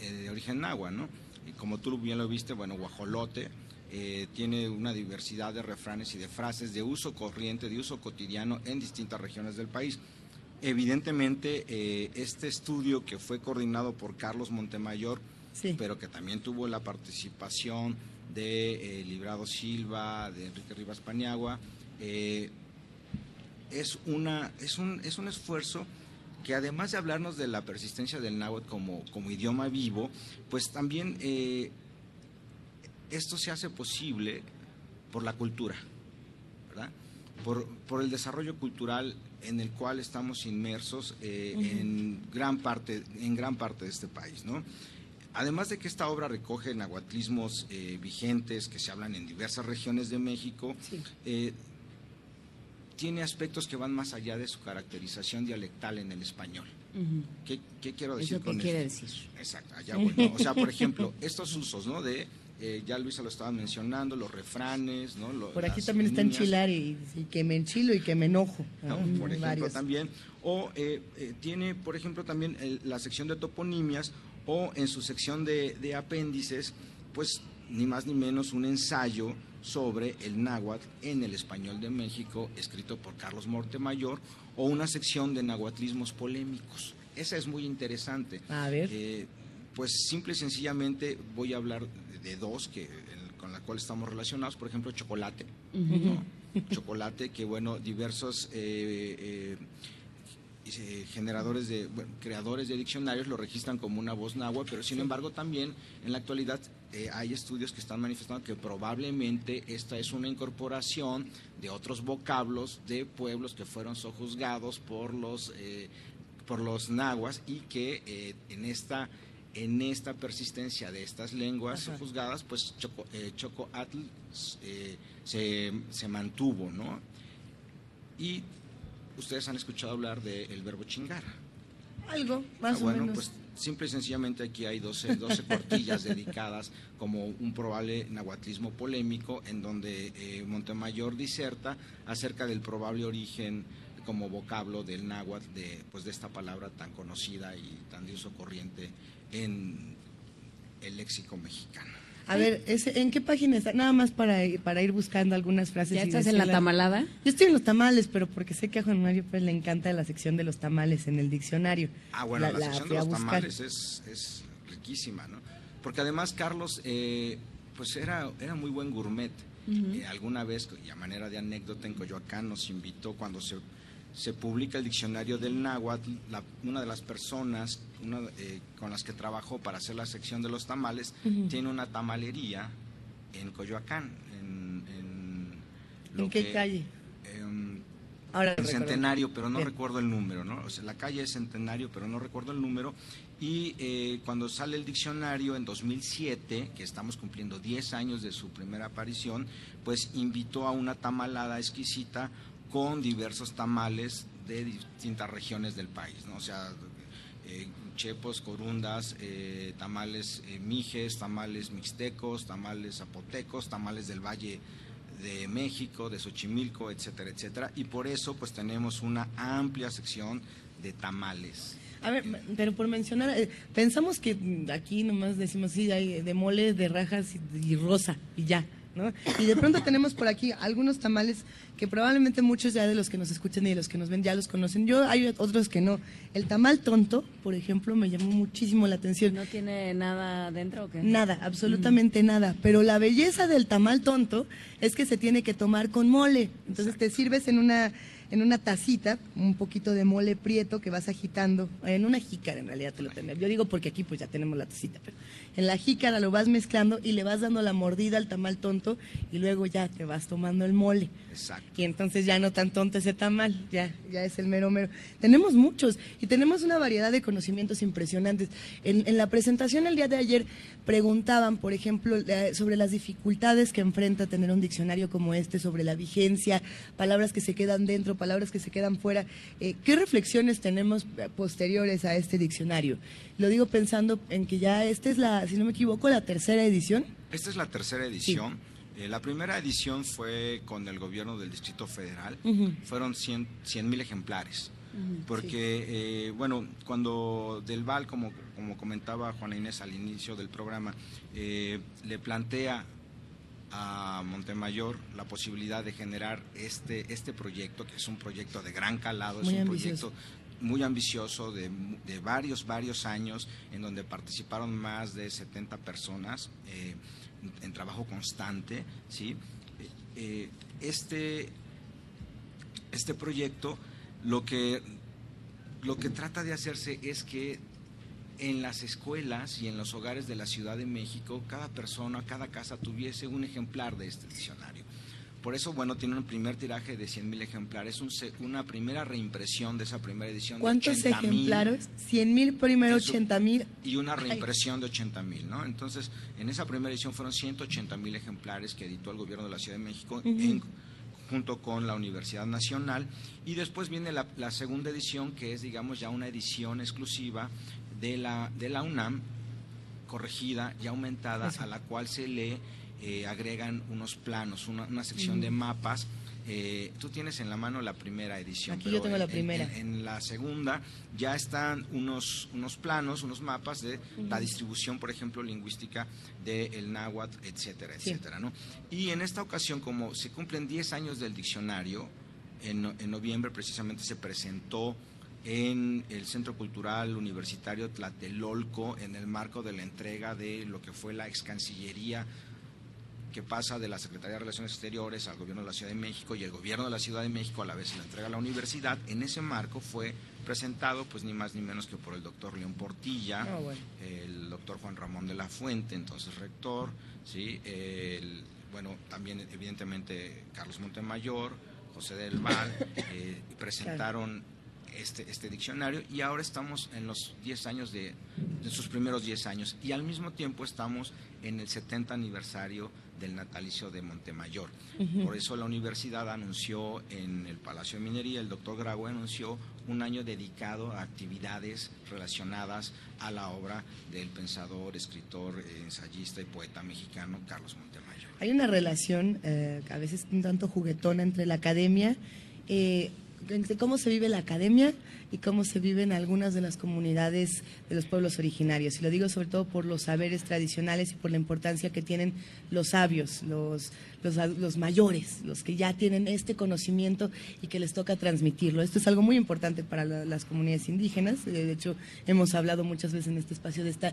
S22: eh, de origen náhuatl, ¿no? Y como tú bien lo viste, bueno, guajolote eh, tiene una diversidad de refranes y de frases de uso corriente, de uso cotidiano en distintas regiones del país. Evidentemente, eh, este estudio que fue coordinado por Carlos Montemayor, pero que también tuvo la participación de eh, Librado Silva, de Enrique Rivas Paniagua, eh, es, una, es, un, es un esfuerzo que además de hablarnos de la persistencia del náhuatl como, como idioma vivo, pues también esto se hace posible por la cultura, ¿verdad? Por, por el desarrollo cultural en el cual estamos inmersos eh, en gran parte en gran parte de este país, ¿no? Además de que esta obra recoge nahuatlismos eh, vigentes que se hablan en diversas regiones de México, eh, tiene aspectos que van más allá de su caracterización dialectal en el español. ¿Qué, qué quiero decir
S23: ¿Eso qué
S22: con
S23: quiere
S22: esto?
S23: decir?
S22: Exacto, allá voy, ¿no? O sea, por ejemplo, estos usos, ¿no? De, eh, ya Luisa lo estaba mencionando, los refranes, ¿no? Lo-
S1: Por aquí también está enchilar y, y que me enchilo y que me enojo.
S22: ¿no?
S1: ¿no?
S22: Por ejemplo,
S1: Varios.
S22: también. O eh, eh, tiene, por ejemplo, también el- la sección de toponimias o en su sección de, de apéndices, pues ni más ni menos un ensayo sobre el náhuatl en el español de México, escrito por Carlos Montemayor, o una sección de nahuatlismos polémicos. Esa es muy interesante.
S1: A ver.
S22: Eh, pues simple y sencillamente voy a hablar de, dos que, con la cual estamos relacionados, por ejemplo, chocolate. ¿no? chocolate que bueno diversos eh, eh, eh, generadores de bueno, creadores de diccionarios lo registran como una voz náhuatl pero sin embargo también en la actualidad eh, hay estudios que están manifestando que probablemente esta es una incorporación de otros vocablos de pueblos que fueron sojuzgados por los eh, por los nahuas y que eh, en esta en esta persistencia de estas lenguas
S1: Ajá.
S22: juzgadas, pues Choco, eh, Chocoatl eh, se, se mantuvo, ¿no? Y ustedes han escuchado hablar del verbo chingar.
S1: Algo, más
S22: Ah,
S1: o
S22: bueno,
S1: menos.
S22: pues simple y sencillamente aquí hay 12, 12 cuartillas dedicadas como un probable nahuatlismo polémico en donde eh, Montemayor diserta acerca del probable origen como vocablo del náhuatl de, pues, de esta palabra tan conocida y tan de uso corriente en el léxico mexicano.
S1: A ver, ¿en qué página está? Nada más para, para ir buscando algunas frases.
S23: ¿Ya
S1: y
S23: estás en la tamalada?
S1: Yo estoy en los tamales, pero porque sé que a Juan Mario pues, le encanta la sección de los tamales en el diccionario.
S22: Ah, bueno, la, sección
S1: fui
S22: de
S1: a
S22: los tamales es, es riquísima, ¿no? Porque además Carlos, eh, pues era, era muy buen gourmet. Eh, alguna vez, y a manera de anécdota, en Coyoacán nos invitó cuando se, se publica el diccionario del náhuatl, la- una de las personas una, eh, con las que trabajó para hacer la sección de los tamales, tiene una tamalería en Coyoacán, en, en lo
S1: ¿En qué
S22: que-
S1: calle?
S22: em,
S1: Ahora recuerdo.
S22: centenario, pero no
S1: Bien.
S22: recuerdo el número, ¿no? O sea, la calle es centenario, pero no recuerdo el número. Y eh, cuando sale el diccionario en 2007, que estamos cumpliendo 10 años de su primera aparición, pues invitó a una tamalada exquisita con diversos tamales de distintas regiones del país, ¿no? O sea, eh, chepos, corundas, eh, tamales eh, mijes, tamales mixtecos, tamales zapotecos, tamales del Valle de México, de Xochimilco, etcétera, etcétera. Y por eso pues tenemos una amplia sección de tamales.
S1: A ver, pero por mencionar, eh, pensamos que aquí nomás decimos, sí, hay de mole, de rajas y, y rosa, y ya, ¿no? Y de pronto tenemos por aquí algunos tamales que probablemente muchos ya de los que nos escuchan y de los que nos ven ya los conocen. Yo hay otros que no. El tamal tonto, por ejemplo, me llamó muchísimo la atención.
S23: ¿No tiene nada dentro o qué?
S1: Nada, absolutamente nada. Pero la belleza del tamal tonto es que se tiene que tomar con mole. Entonces te sirves en una en una tacita un poquito de mole prieto que vas agitando, en una jícara en realidad te lo tenés. Yo digo porque aquí pues ya tenemos la tacita, pero en la jícara lo vas mezclando y le vas dando la mordida al tamal tonto y luego ya te vas tomando el mole.
S22: Exacto.
S1: Y entonces ya no tan tonto ese tamal, ya, ya es el mero mero. Tenemos muchos y tenemos una variedad de conocimientos impresionantes. En, en la presentación el día de ayer preguntaban, por ejemplo, sobre las dificultades que enfrenta tener un diccionario como este, sobre la vigencia, palabras que se quedan dentro, palabras que se quedan fuera. Eh, ¿Qué reflexiones tenemos posteriores a este diccionario? Lo digo pensando en que ya esta es la, si no me equivoco, la tercera edición.
S22: Esta es la tercera edición. Eh, la primera edición fue con el gobierno del Distrito Federal.
S1: Ujú.
S22: Fueron 100 mil ejemplares. Porque, eh, bueno, cuando Del Val, como, como comentaba Juana Inés al inicio del programa, eh, le plantea a Montemayor la posibilidad de generar este, este proyecto, que es un proyecto de gran calado,
S1: Muy
S22: es un
S1: ambicioso.
S22: proyecto muy ambicioso de, de varios, varios años, en donde participaron más de 70 personas eh, en, trabajo constante, ¿sí? Eh, eh, este, este proyecto lo que, lo que trata de hacerse es que en las escuelas y en los hogares de la Ciudad de México, cada persona, cada casa tuviese un ejemplar de este diccionario. Por eso, bueno, tiene un primer tiraje de 100.000 ejemplares, un una primera reimpresión de esa primera edición. de
S1: ¿Cuántos
S22: 80,000
S1: ejemplares? 100 mil primero,
S22: Eso.
S1: 80 mil.
S22: y una reimpresión de 80 mil, ¿no? Entonces, en esa primera edición fueron 180 mil ejemplares que editó el gobierno de la Ciudad de México en- junto con la Universidad Nacional. Y después viene la, la segunda edición, que es, digamos, ya una edición exclusiva de la, de la UNAM, corregida y aumentada,
S1: Eso.
S22: a la cual se le eh, agregan unos planos, una, una sección de mapas. Eh, tú tienes en la mano la primera edición.
S1: Aquí yo
S22: pero
S1: tengo la
S22: en-
S1: primera.
S22: En, en la segunda ya están unos, unos planos, unos mapas de la distribución, por ejemplo, lingüística del náhuatl, etcétera,
S1: Sí.
S22: etcétera. ¿no? Y en esta ocasión, como se cumplen 10 años del diccionario, en, en noviembre precisamente se presentó en el Centro Cultural Universitario Tlatelolco en el marco de la entrega de lo que fue la ex Cancillería que pasa de la Secretaría de Relaciones Exteriores al Gobierno de la Ciudad de México y el Gobierno de la Ciudad de México a la vez se la entrega a la universidad. En ese marco fue presentado, pues ni más ni menos que por el doctor León Portilla,
S1: Ah, bueno.
S22: el doctor Juan Ramón de la Fuente, entonces rector, ¿sí? El- bueno, también evidentemente Carlos Montemayor, José del Val, eh, presentaron este, este diccionario y ahora estamos en los 10 años de, de sus primeros 10 años y al mismo tiempo estamos en el 70 aniversario del natalicio de Montemayor. Por eso la universidad anunció en el Palacio de Minería, el doctor Graue anunció un año dedicado a actividades relacionadas a la obra del pensador, escritor, ensayista y poeta mexicano Carlos Montemayor.
S1: Hay una relación eh, a veces un tanto juguetona entre la academia, eh, entre cómo se vive la academia y cómo se vive en algunas de las comunidades de los pueblos originarios. Y lo digo sobre todo por los saberes tradicionales y por la importancia que tienen los sabios, los, los, los mayores, los que ya tienen este conocimiento y que les toca transmitirlo. Esto es algo muy importante para la- las comunidades indígenas. Eh, De hecho, hemos hablado muchas veces en este espacio de esta,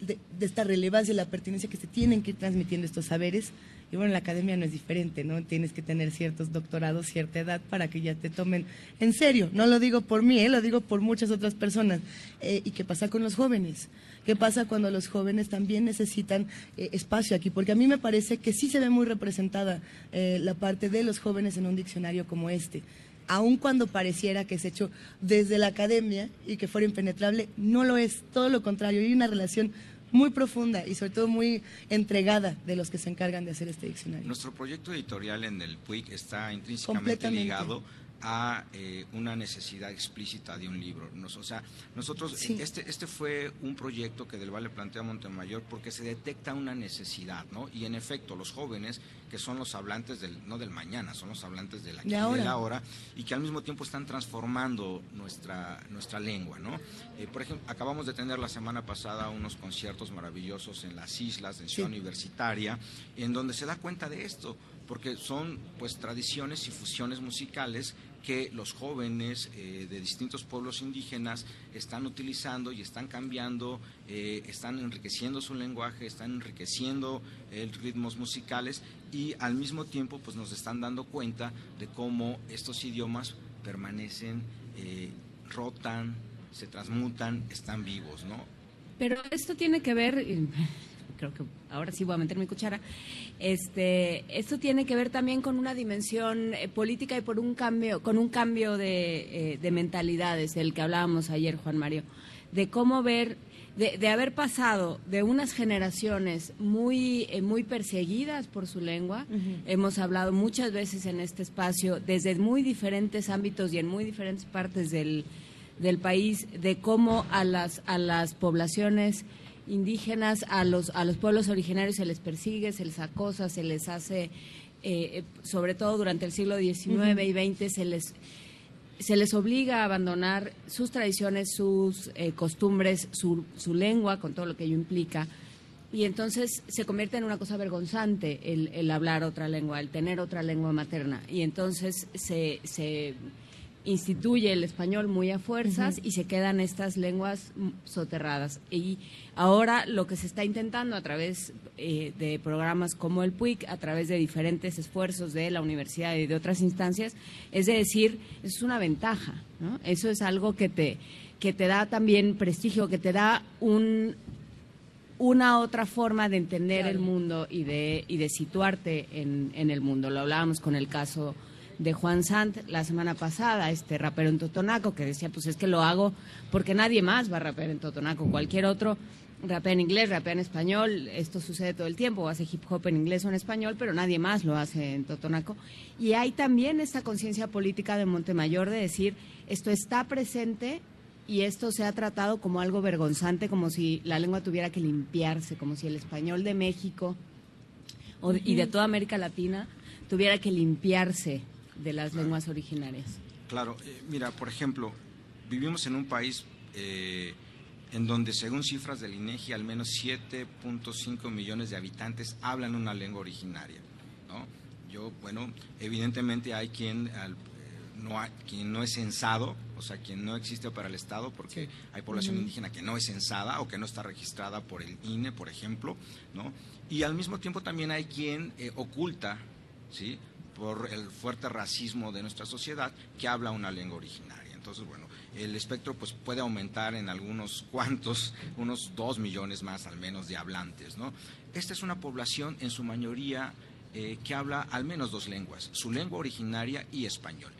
S1: de, de esta relevancia la pertinencia que se tienen que ir transmitiendo estos saberes. Y bueno, en la academia no es diferente, ¿no? Tienes que tener ciertos doctorados, cierta edad para que ya te tomen en serio. No lo digo por mí, ¿eh? lo digo por muchas otras personas. Eh, ¿Y qué pasa con los jóvenes? ¿Qué pasa cuando los jóvenes también necesitan eh, espacio aquí? Porque a mí me parece que sí se ve muy representada la parte de los jóvenes en un diccionario como este. aun cuando pareciera que es hecho desde la academia y que fuera impenetrable, no lo es, todo lo contrario, hay una relación muy profunda y sobre todo muy entregada de los que se encargan de hacer este diccionario.
S22: Nuestro proyecto editorial en el PUIC está intrínsecamente ligado a eh, una necesidad explícita de un libro. Nos, o sea, nosotros, este, este fue un proyecto que Del Valle plantea a Montemayor porque se detecta una necesidad, ¿no? Y en efecto, los jóvenes, que son los hablantes del, no del mañana, son los hablantes del aquí y de la hora, y que al mismo tiempo están transformando nuestra, nuestra lengua, ¿no? Eh, por ejemplo, acabamos de tener la semana pasada unos conciertos maravillosos en las islas de Ciudad Universitaria, en donde se da cuenta de esto porque son pues tradiciones y fusiones musicales que los jóvenes eh, de distintos pueblos indígenas están utilizando y están cambiando, eh, están enriqueciendo su lenguaje, están enriqueciendo eh, ritmos musicales y al mismo tiempo pues nos están dando cuenta de cómo estos idiomas permanecen, rotan, se transmutan, están vivos, ¿no?
S2: Pero esto tiene que ver, creo que ahora sí voy a meter mi cuchara, este, esto tiene que ver también con una dimensión eh, política y por un cambio, con un cambio de, eh, de mentalidades, del que hablábamos ayer, Juan Mario, de cómo ver de, haber pasado de unas generaciones muy, eh, muy perseguidas por su lengua, hemos hablado muchas veces en este espacio, desde muy diferentes ámbitos y en muy diferentes partes del, del país, de cómo a las, a las poblaciones indígenas, a los, a los pueblos originarios se les persigue, se les acosa, se les hace, eh, sobre todo durante el siglo XIX y XX, se les, se les obliga a abandonar sus tradiciones, sus eh, costumbres, su, su, lengua, con todo lo que ello implica. Y entonces se convierte en una cosa vergonzante el, el hablar otra lengua, el tener otra lengua materna. Y entonces se, se instituye el español muy a fuerzas y se quedan estas lenguas soterradas. Y ahora lo que se está intentando a través eh, de programas como el PUIC, a través de diferentes esfuerzos de la universidad y de otras instancias, es de decir, es una ventaja, ¿no? Eso es algo que te, que te da también prestigio, que te da un, una otra forma de entender el mundo y de, y de situarte en, en el mundo. Lo hablábamos con el caso de Juan Sant la semana pasada, este rapero en Totonaco, que decía, pues es que lo hago porque nadie más va a rapear en Totonaco, cualquier otro rapea en inglés, rapea en español, esto sucede todo el tiempo, hace hip hop en inglés o en español, pero nadie más lo hace en Totonaco. Y hay también esta conciencia política de Montemayor de decir, esto está presente y esto se ha tratado como algo vergonzante, como si la lengua tuviera que limpiarse, como si el español de México y de toda América Latina tuviera que limpiarse de las lenguas originarias.
S22: Claro, eh, mira, por ejemplo, vivimos en un país eh, en donde según cifras del INEGI al menos 7.5 millones de habitantes hablan una lengua originaria, ¿no? Yo, bueno, evidentemente hay quien eh, no quien no es censado, o sea, quien no existe para el Estado, porque hay población indígena que no es censada o que no está registrada por el INE, por ejemplo, ¿no? Y al mismo tiempo también hay quien oculta, ¿sí? Por el fuerte racismo de nuestra sociedad que habla una lengua originaria. Entonces, bueno, el espectro pues puede aumentar en algunos cuantos, unos dos millones más al menos de hablantes, ¿no? Esta es una población en su mayoría eh, que habla al menos dos lenguas, su lengua originaria y español.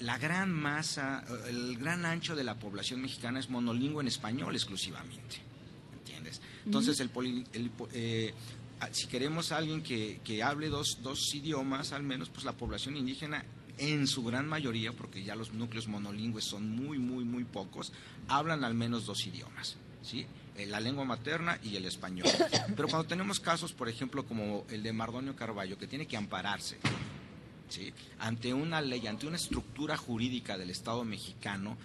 S22: La gran masa, el gran ancho de la población mexicana es monolingüe en español exclusivamente, ¿entiendes? Entonces, el, el eh, si queremos alguien que, hable dos, idiomas al menos, pues la población indígena en su gran mayoría, porque ya los núcleos monolingües son muy, muy, muy pocos, hablan al menos dos idiomas, ¿sí? Eh, la lengua materna y el español. Pero cuando tenemos casos, por ejemplo, como el de Mardonio Carballo, que tiene que ampararse ¿sí? ante una ley, ante una estructura jurídica del Estado mexicano,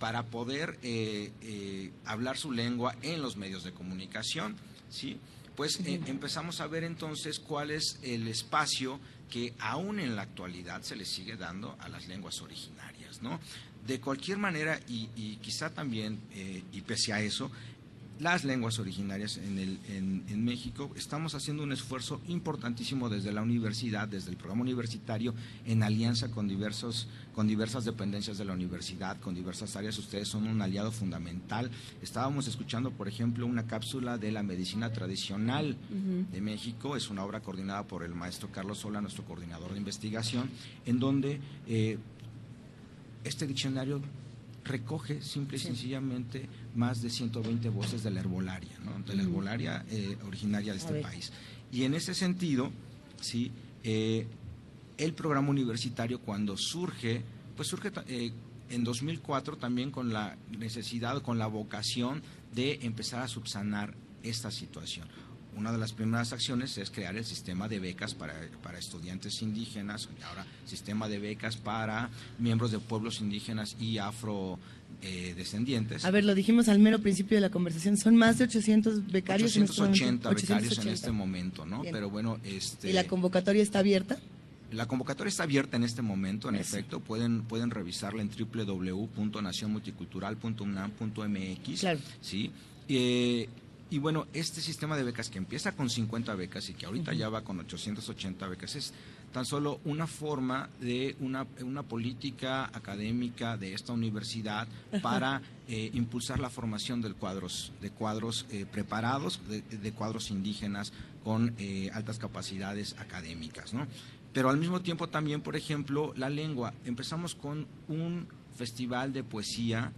S22: para poder eh, eh, hablar su lengua en los medios de comunicación, ¿sí? Pues eh, empezamos a ver entonces cuál es el espacio que aún en la actualidad se le sigue dando a las lenguas originarias, ¿no? De cualquier manera, y, quizá también, eh, y pese a eso, las lenguas originarias en, el, en, México, estamos haciendo un esfuerzo importantísimo desde la universidad, desde el programa universitario, en alianza con, diversos, con diversas dependencias de la universidad, con diversas áreas. Ustedes son un aliado fundamental. Estábamos escuchando, por ejemplo, una cápsula de la medicina tradicional de México. Es una obra coordinada por el maestro Carlos Sola, nuestro coordinador de investigación, en donde... Eh, este diccionario recoge simple y sencillamente más de 120 voces de la herbolaria, ¿no? de la herbolaria eh, originaria de este país. Y en ese sentido, sí, eh, el programa universitario cuando surge, pues surge eh, en 2004 también con la necesidad, con la vocación de empezar a subsanar esta situación. Una de las primeras acciones es crear el sistema de becas para, para estudiantes indígenas, ahora sistema de becas para miembros de pueblos indígenas y afro eh, descendientes.
S1: A ver, lo dijimos al mero principio de la conversación, son más de 800 becarios en este
S22: 880 becarios en
S1: 880.
S22: este momento, ¿no?
S1: Bien.
S22: Pero bueno, este
S1: ¿Y la convocatoria está abierta?
S22: La convocatoria está abierta en este momento, en
S1: Eso.
S22: efecto. Pueden, pueden revisarla en www.nacionmulticultural.unam.mx.
S1: Claro.
S22: ¿sí? Eh, y bueno, este sistema de becas que empieza con 50 becas y que ahorita ya va con 880 becas es tan solo una forma de una, una política académica de esta universidad
S1: Ajá.
S22: para eh, impulsar la formación de cuadros, de cuadros eh, preparados, de, de cuadros indígenas con eh, altas capacidades académicas, ¿no? Pero al mismo tiempo también, por ejemplo, la lengua. Empezamos con un festival de poesía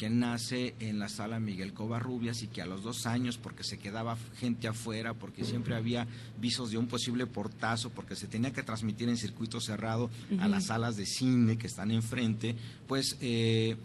S22: que nace en la sala Miguel Covarrubias y que a los dos años, porque se quedaba gente afuera, porque siempre había visos de un posible portazo, porque se tenía que transmitir en circuito cerrado a las salas de cine que están enfrente, pues eh,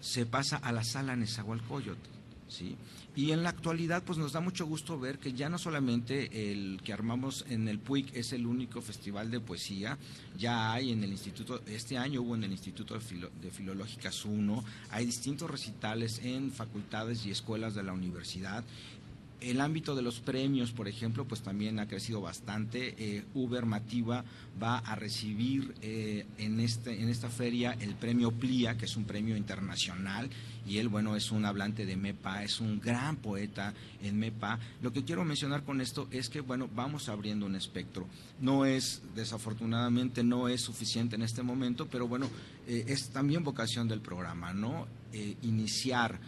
S22: se pasa a la sala Nezahualcóyotl, ¿sí? Y en la actualidad, pues nos da mucho gusto ver que ya no solamente el que armamos en el PUIC es el único festival de poesía, ya hay en el Instituto, este año hubo en el Instituto de, Filo- de Filológicas 1, hay distintos recitales en facultades y escuelas de la universidad. El ámbito de los premios, por ejemplo, pues también ha crecido bastante. Eh, Uber Mativa va a recibir eh, en, este, en esta feria el premio Plia, que es un premio internacional, y él, bueno, es un hablante de MEPA, es un gran poeta en MEPA. Lo que quiero mencionar con esto es que, bueno, vamos abriendo un espectro. No es, desafortunadamente, no es suficiente en este momento, pero bueno, eh, es también vocación del programa, ¿no? Eh, iniciar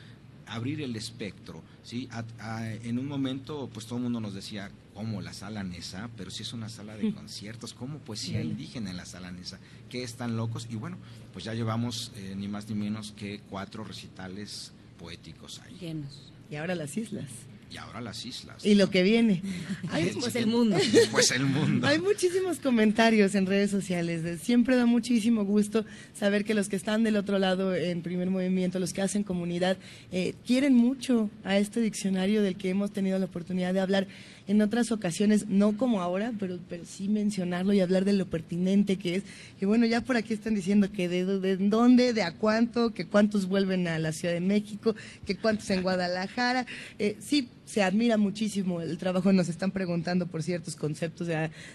S22: abrir el espectro, ¿sí? A- a- en un momento, pues todo el mundo nos decía, ¿cómo la sala Nesa? Pero si es una sala de
S1: Mm.
S22: conciertos, ¿cómo poesía indígena en la sala Nesa? ¿Qué están locos? Y bueno, pues ya llevamos eh, ni más ni menos que cuatro recitales poéticos ahí.
S23: Llenos.
S1: Y ahora las islas.
S22: Y ahora las islas.
S1: Y lo que viene.
S23: Pues el mundo.
S22: Pues el mundo.
S1: Hay muchísimos comentarios en redes sociales. Siempre da muchísimo gusto saber que los que están del otro lado en primer movimiento, los que hacen comunidad, eh, quieren mucho a este diccionario del que hemos tenido la oportunidad de hablar en otras ocasiones, no como ahora, pero, pero sí mencionarlo y hablar de lo pertinente que es. Y bueno, ya por aquí están diciendo que de, de dónde, de a cuánto, que cuántos vuelven a la Ciudad de México, que cuántos en Guadalajara. Eh, sí, se admira muchísimo el trabajo. Nos están preguntando por ciertos conceptos,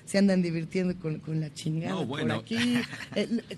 S1: se andan divirtiendo con, con la chingada
S22: No, bueno.
S1: por aquí,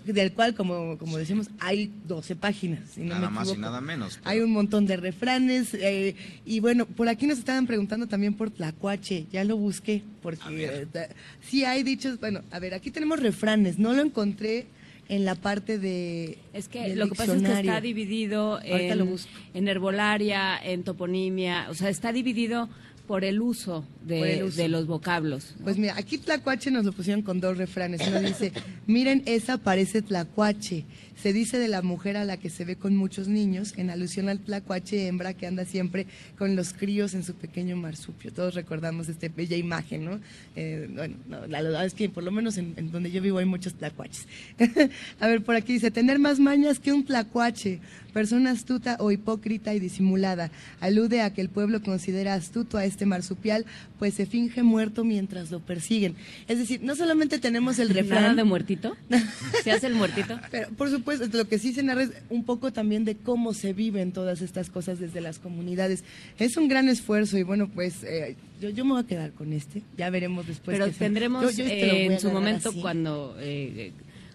S1: del cual, como, como decimos, hay 12 páginas. Si no
S22: nada
S1: me
S22: más y nada menos.
S1: Hay un montón de refranes. eh, y bueno, por aquí nos estaban preguntando también por Tlacuache. Ya lo busqué, porque eh, sí hay dichos. Bueno, a ver, aquí tenemos refranes. No lo encontré en la parte de.
S23: Es que lo que pasa es que está dividido
S1: lo
S23: en, herbolaria, en toponimia, o sea, está dividido por el uso de,
S1: Por el uso.
S23: de los vocablos. ¿no?
S1: Pues mira, aquí Tlacuache nos lo pusieron con dos refranes. Uno dice, miren, esa parece Tlacuache. Se dice de la mujer a la que se ve con muchos niños, en alusión al Tlacuache hembra que anda siempre con los críos en su pequeño marsupio. Todos recordamos esta bella imagen, ¿no? Eh, bueno, no, la verdad es que por lo menos en, en donde yo vivo hay muchos Tlacuaches. a ver, por aquí dice, tener más mañas que un Tlacuache, persona astuta o hipócrita y disimulada. Alude a que el pueblo considera astuto a este marsupial, pues se finge muerto mientras lo persiguen. Es decir, no solamente tenemos el refrán...
S23: ¿Nada de muertito? ¿Se hace el muertito?
S1: Pero, por supuesto, lo que sí se narra es un poco también de cómo se viven todas estas cosas desde las comunidades. Es un gran esfuerzo y bueno, pues eh, yo, yo me voy a quedar con este. Ya veremos después.
S23: Pero tendremos
S1: Yo- yo este
S23: eh, en su momento
S1: así.
S23: cuando eh,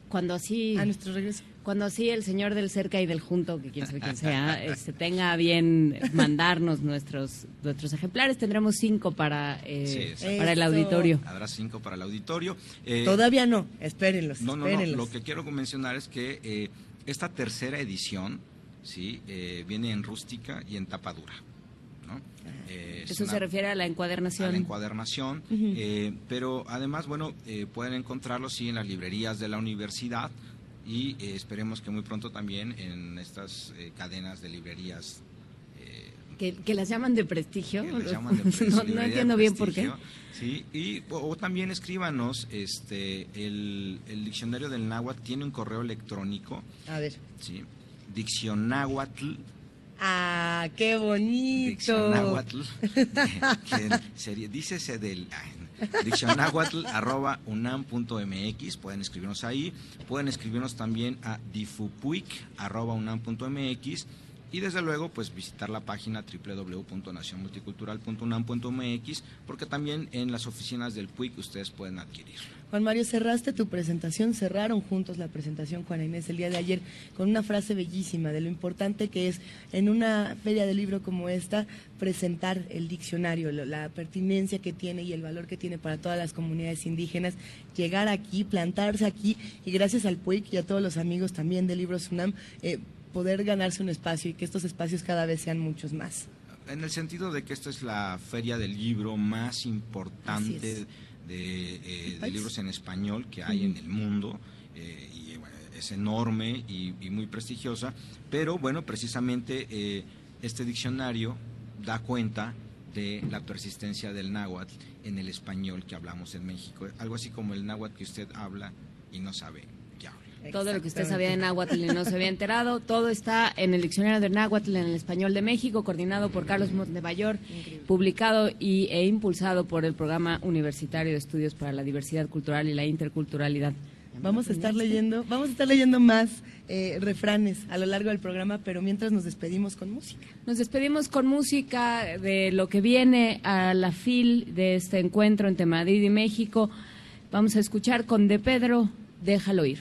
S23: cuando así
S1: A nuestro regreso.
S23: Cuando así el señor del cerca y del junto que quién sabe quién sea este, tenga bien mandarnos nuestros nuestros ejemplares tendremos cinco para eh,
S22: Sí,
S23: para el auditorio
S22: Habrá cinco para el auditorio. Eh,
S1: Todavía no, espérenlos,
S22: No, no, no. Lo que quiero mencionar es que eh, esta tercera edición, sí, eh, viene en rústica y en tapa dura, ¿no? Eh, es
S23: eso
S22: una-
S23: se refiere a la
S22: a
S23: encuadernación
S22: la encuadernación, eh, pero además, bueno, eh, pueden encontrarlo sí en las librerías de la universidad, y eh, esperemos que muy pronto también en estas eh, cadenas de librerías
S23: que, que, las llaman de prestigio.
S22: Que llaman de prestigio
S23: no, no, entiendo bien por qué.
S22: Sí, y o, o, también escríbanos, este, el, el, diccionario del náhuatl tiene un correo electrónico.
S1: A ver.
S22: Sí, diccionáhuatl.
S1: Ah, qué bonito.
S22: Diccionáhuatl. que sería, dícese del diccionahuatl.unam.mx, pueden escribirnos ahí, pueden escribirnos también a difupuic.unam.mx y desde luego pues visitar la página www.nacionmulticultural.unam.mx porque también en las oficinas del PUIC ustedes pueden adquirir.
S1: Juan Mario, cerraste tu presentación, cerraron juntos la presentación Juan Inés el día de ayer con una frase bellísima de lo importante que es en una feria de libro como esta presentar el diccionario, la pertinencia que tiene y el valor que tiene para todas las comunidades indígenas, llegar aquí, plantarse aquí y gracias al PUIC y a todos los amigos también de Libros UNAM, eh, poder ganarse un espacio y que estos espacios cada vez sean muchos más.
S22: En el sentido de que esta es la feria del libro más importante de, eh, de, libros en español que hay en el mundo eh, y bueno, es enorme y, y, muy prestigiosa, pero bueno, precisamente eh, este diccionario da cuenta de la persistencia del náhuatl en el español que hablamos en México, algo así como el náhuatl que usted habla y no sabe
S23: todo lo que usted sabía de náhuatl y no se había enterado, todo está en el diccionario de náhuatl en el español de México, coordinado por Carlos Montemayor, publicado y, e impulsado por el Programa Universitario de Estudios para la Diversidad Cultural y la Interculturalidad.
S1: Vamos a estar leyendo, vamos a estar leyendo más eh, refranes a lo largo del programa, pero mientras nos despedimos con música.
S23: Nos despedimos con música de lo que viene a la fil de este encuentro entre Madrid y México. Vamos a escuchar con De Pedro, Déjalo ir.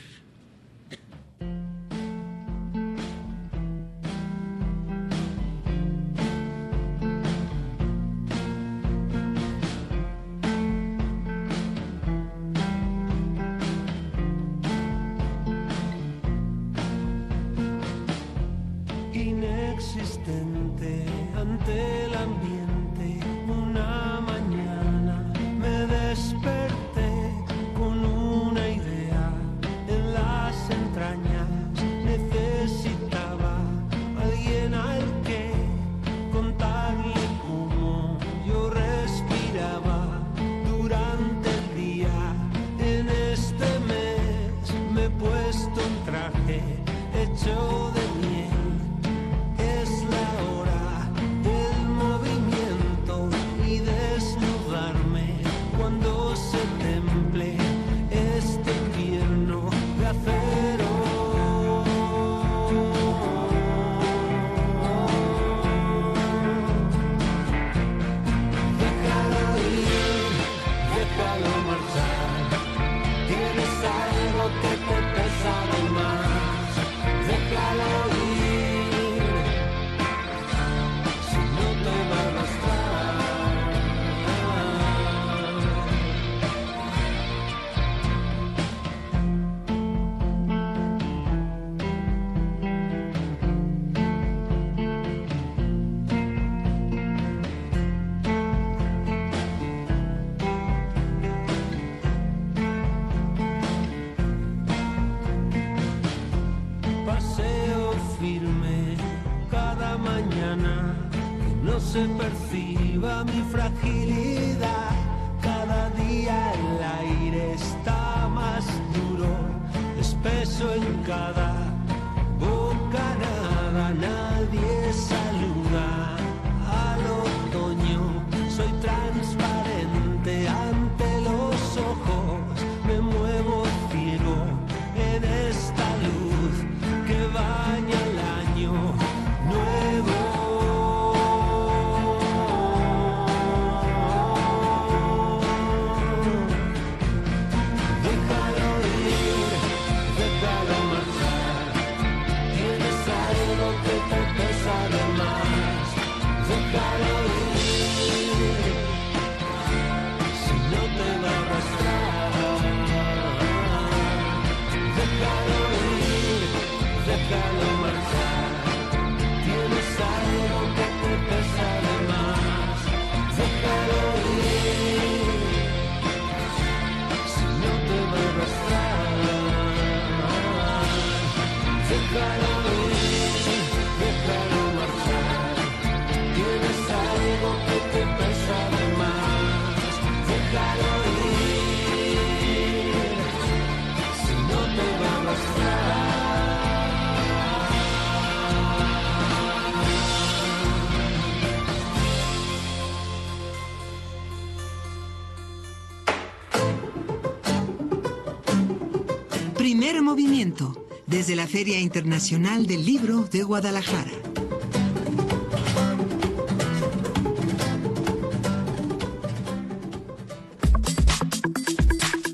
S3: Desde la Feria Internacional del Libro de Guadalajara.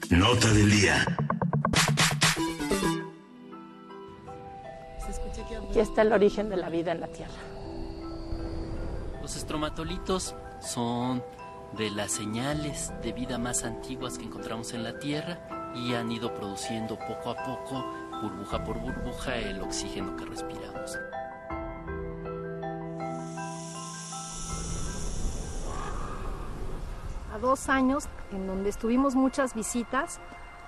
S12: Nota del día.
S24: Aquí está el origen de la vida en la Tierra.
S25: Los estromatolitos son de las señales de vida más antiguas que encontramos en la Tierra y han ido produciendo poco a poco, burbuja por burbuja, el oxígeno que respiramos.
S26: A dos años, en donde estuvimos muchas visitas,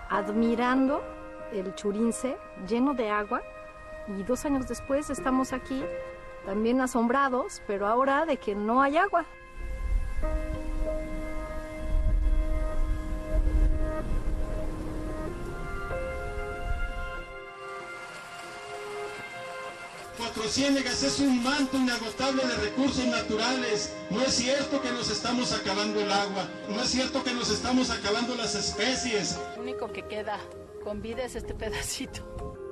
S26: admirando el Churince lleno de agua, y dos años después estamos aquí también asombrados, pero ahora de que no hay agua.
S27: Cuatro Ciénegas es un manto inagotable de recursos naturales. No es cierto que nos estamos acabando el agua. No es cierto que nos estamos acabando las especies.
S24: Lo único que queda con vida es este pedacito.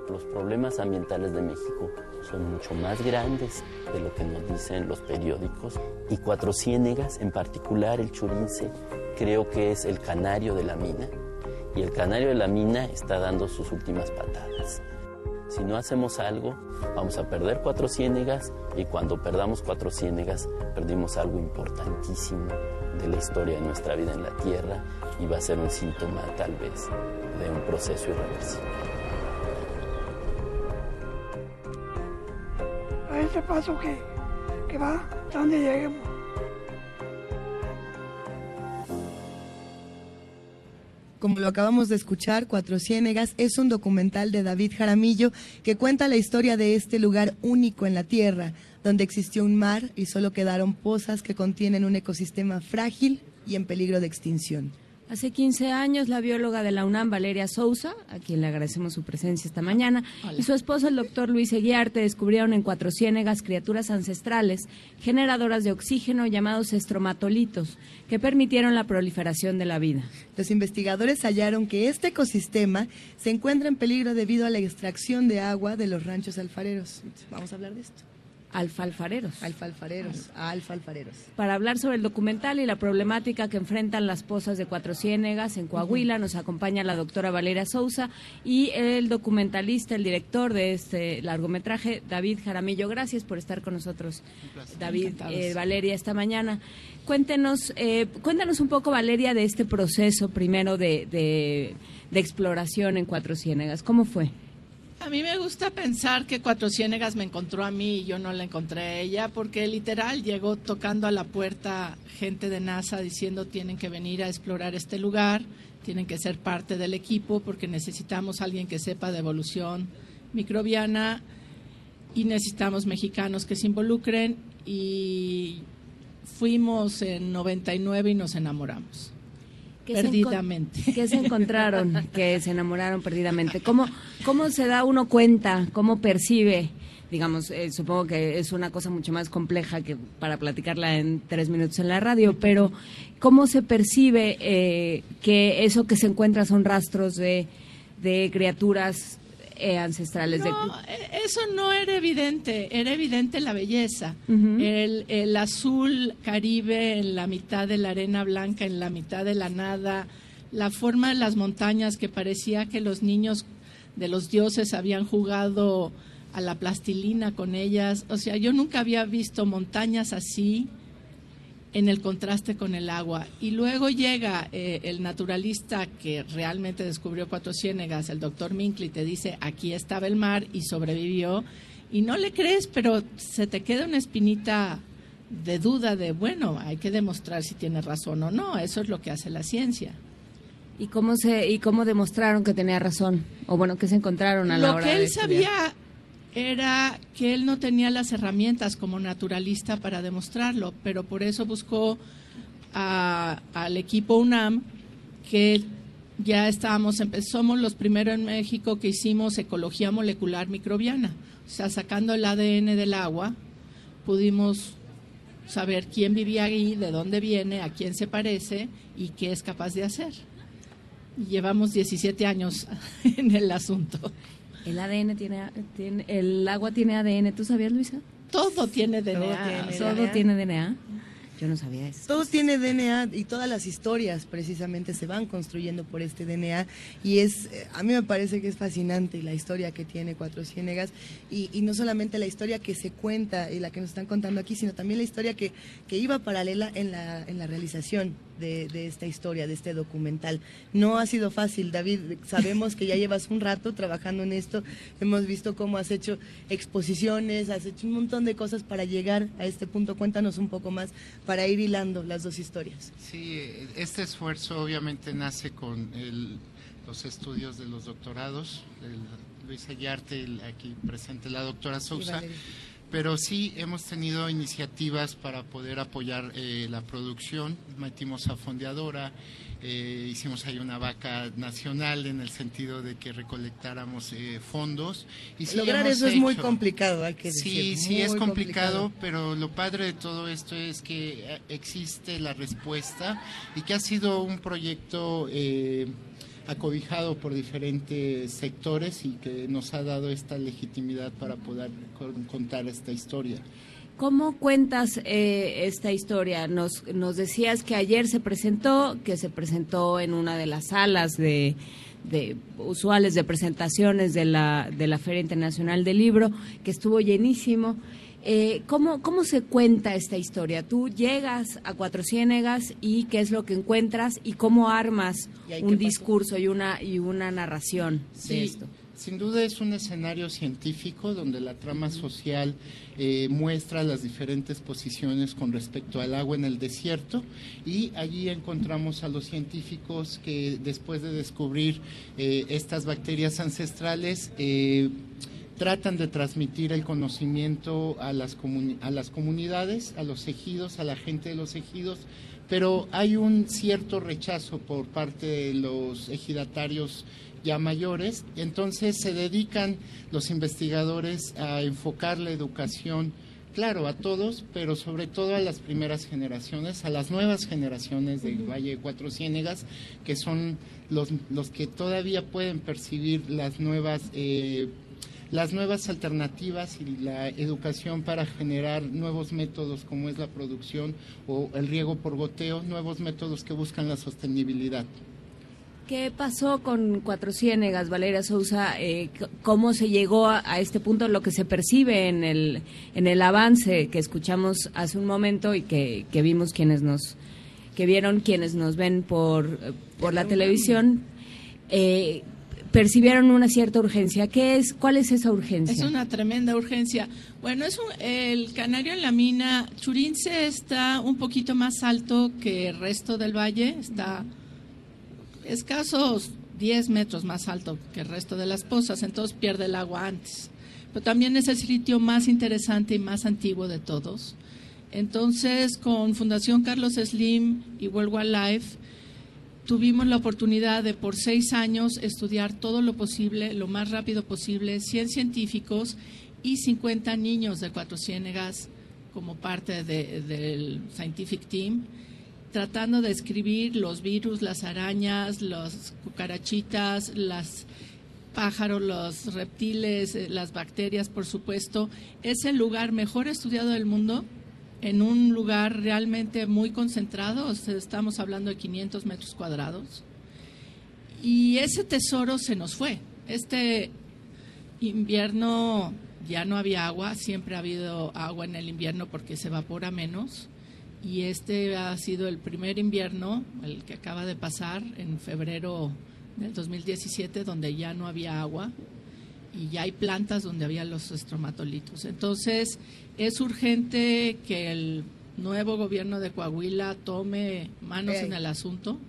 S25: Los problemas ambientales de México son mucho más grandes de lo que nos dicen los periódicos y Cuatro Ciénegas, en particular el Churince, creo que es el canario de la mina y el canario de la mina está dando sus últimas patadas. Si no hacemos algo, vamos a perder Cuatro Ciénegas y cuando perdamos Cuatro Ciénegas, perdimos algo importantísimo de la historia de nuestra vida en la Tierra y va a ser un síntoma tal vez de un proceso irreversible.
S28: a este paso que, que va, donde lleguemos.
S1: Como lo acabamos de escuchar, Cuatro Ciénegas es un documental de David Jaramillo que cuenta la historia de este lugar único en la Tierra, donde existió un mar y solo quedaron pozas que contienen un ecosistema frágil y en peligro de extinción.
S2: Hace 15 años, la bióloga de la UNAM, Valeria Sousa, a quien le agradecemos su presencia esta mañana, y su esposo, el doctor Luis Eguiarte, descubrieron en Cuatro Ciénegas criaturas ancestrales generadoras de oxígeno llamados estromatolitos, que permitieron la proliferación de la vida.
S1: Los investigadores hallaron que este ecosistema se encuentra en peligro debido a la extracción de agua de los ranchos alfareros. Vamos a hablar de esto.
S2: Alfalfareros.
S1: Alfalfareros, alfalfareros.
S2: Para hablar sobre el documental y la problemática que enfrentan las pozas de Cuatro Ciénegas en Coahuila, nos acompaña la doctora Valeria Sousa y el documentalista, el director de este largometraje, David Jaramillo. Gracias por estar con nosotros, David, eh, Valeria, esta mañana. Cuéntenos, eh, cuéntanos un poco, Valeria, de este proceso primero de, de, de exploración en Cuatro Ciénegas. ¿Cómo fue?
S24: A mí me gusta pensar que Cuatro Ciénegas me encontró a mí y yo no la encontré a ella, porque literal llegó tocando a la puerta gente de NASA diciendo tienen que venir a explorar este lugar, tienen que ser parte del equipo porque necesitamos alguien que sepa de evolución microbiana y necesitamos mexicanos que se involucren y fuimos en 99 y nos enamoramos.
S2: ¿Qué se
S24: Perdidamente.
S2: ¿Qué se encontraron? que se enamoraron perdidamente. ¿Cómo, ¿Cómo se da uno cuenta? ¿Cómo percibe? Digamos, eh, supongo que es una cosa mucho más compleja que para platicarla en tres minutos en la radio, pero ¿cómo se percibe eh, que eso que se encuentra son rastros de, de criaturas eh, ancestrales? de-
S24: No, eh, eso no era evidente, era evidente la belleza. El, el azul caribe en la mitad de la arena blanca, en la mitad de la nada, la forma de las montañas que parecía que los niños de los dioses habían jugado a la plastilina con ellas. O sea, yo nunca había visto montañas así en el contraste con el agua. Y luego llega eh, el naturalista que realmente descubrió Cuatro Ciénegas, el doctor Minkley, te dice, aquí estaba el mar y sobrevivió. Y no le crees, pero se te queda una espinita de duda de, bueno, hay que demostrar si tiene razón o no. Eso es lo que hace la ciencia.
S2: ¿Y cómo, se, ¿Y cómo demostraron que tenía razón? O bueno, ¿qué se encontraron a la
S24: Lo
S2: hora
S24: que
S2: de
S24: él
S2: estudiar?
S24: sabía era que él no tenía las herramientas como naturalista para demostrarlo, pero por eso buscó a- al equipo UNAM que ya estábamos, somos los primeros en México que hicimos ecología molecular microbiana, o sea, sacando el ADN del agua, pudimos saber quién vivía ahí, de dónde viene, a quién se parece y qué es capaz de hacer. Llevamos 17 años en el asunto.
S2: El ADN tiene, tiene el agua tiene ADN, ¿tú sabías, Luisa?
S24: Todo tiene DNA.
S1: tiene
S2: Todo tiene DNA. Yo no sabía eso.
S1: Todo tiene DNA y todas las historias precisamente se van construyendo por este DNA y es, eh, a mí me parece que es fascinante la historia que tiene Cuatro Ciénegas y, y no solamente la historia que se cuenta y la que nos están contando aquí, sino también la historia que, que iba paralela en la, en la realización de, de esta historia, de este documental. No ha sido fácil, David, sabemos que ya llevas un rato trabajando en esto, hemos visto cómo has hecho exposiciones, has hecho un montón de cosas para llegar a este punto. Cuéntanos un poco más para ir hilando las dos historias.
S29: Sí, este esfuerzo obviamente nace con el- los estudios de los doctorados, el Luis Ayarte, el aquí presente la doctora Sousa. Pero sí hemos tenido iniciativas para poder apoyar eh, la producción, metimos a Fondeadora, eh, hicimos ahí una vaca nacional en el sentido de que recolectáramos eh, fondos. Y sí
S1: Lograr eso es muy complicado, hay que
S29: Sí,
S1: decir.
S29: sí,
S1: muy
S29: es complicado,
S1: complicado.
S29: pero lo padre de todo esto es que eh, existe la respuesta y que ha sido un proyecto eh, acobijado por diferentes sectores y que nos ha dado esta legitimidad para poder con- contar esta historia.
S2: ¿Cómo cuentas eh, esta historia? Nos, nos decías que ayer se presentó, que se presentó en una de las salas de usuales de presentaciones de la, de la Feria Internacional del Libro, que estuvo llenísimo. Eh, ¿cómo, ¿Cómo se cuenta esta historia? Tú llegas a Cuatro Ciénegas y qué es lo que encuentras y cómo armas
S29: ¿Y ahí
S2: un
S29: pasó?
S2: discurso y una, y una narración de
S29: Sí,
S2: esto.
S29: Sin duda es un escenario científico donde la trama social eh, muestra las diferentes posiciones con respecto al agua en el desierto y allí encontramos a los científicos que después de descubrir eh, estas bacterias ancestrales eh, tratan de transmitir el conocimiento a las, a las comunidades, a los ejidos, a la gente de los ejidos, pero hay un cierto rechazo por parte de los ejidatarios ya mayores, entonces se dedican los investigadores a enfocar la educación, claro, a todos, pero sobre todo a las primeras generaciones, a las nuevas generaciones del Valle de Cuatro Ciénegas, que son los, los que todavía pueden percibir las nuevas... eh, las nuevas alternativas y la educación para generar nuevos métodos como es la producción o el riego por goteo, nuevos métodos que buscan la sostenibilidad.
S2: ¿Qué pasó con Cuatro Ciénegas, Valeria Sousa? Eh, ¿Cómo se llegó a, a este punto, lo que se percibe en el, en el avance que escuchamos hace un momento y que, que vimos quienes nos, que vieron quienes nos ven por, eh, por la televisión? Eh, percibieron una cierta urgencia. ¿Qué es? ¿Cuál es esa urgencia?
S24: Es una tremenda urgencia. Bueno, es un- el canario en la mina, Churince está un poquito más alto que el resto del valle, está escasos 10 metros más alto que el resto de las pozas, entonces pierde el agua antes. Pero también es el sitio más interesante y más antiguo de todos. Entonces, con Fundación Carlos Slim y World Wildlife, tuvimos la oportunidad de por seis años estudiar todo lo posible, lo más rápido posible, 100 científicos y 50 niños de Cuatro Ciénegas como parte de- del Scientific Team, tratando de escribir los virus, las arañas, las cucarachitas, las pájaros, los reptiles, eh, las bacterias, por supuesto. Es el lugar mejor estudiado del mundo en un lugar realmente muy concentrado, estamos hablando de 500 metros cuadrados. Y ese tesoro se nos fue. Este invierno ya no había agua, siempre ha habido agua en el invierno porque se evapora menos. Y este ha sido el primer invierno, el que acaba de pasar en febrero del 2017, donde ya no había agua y ya hay plantas donde había los estromatolitos. Entonces, es urgente que el nuevo gobierno de Coahuila tome manos en el asunto.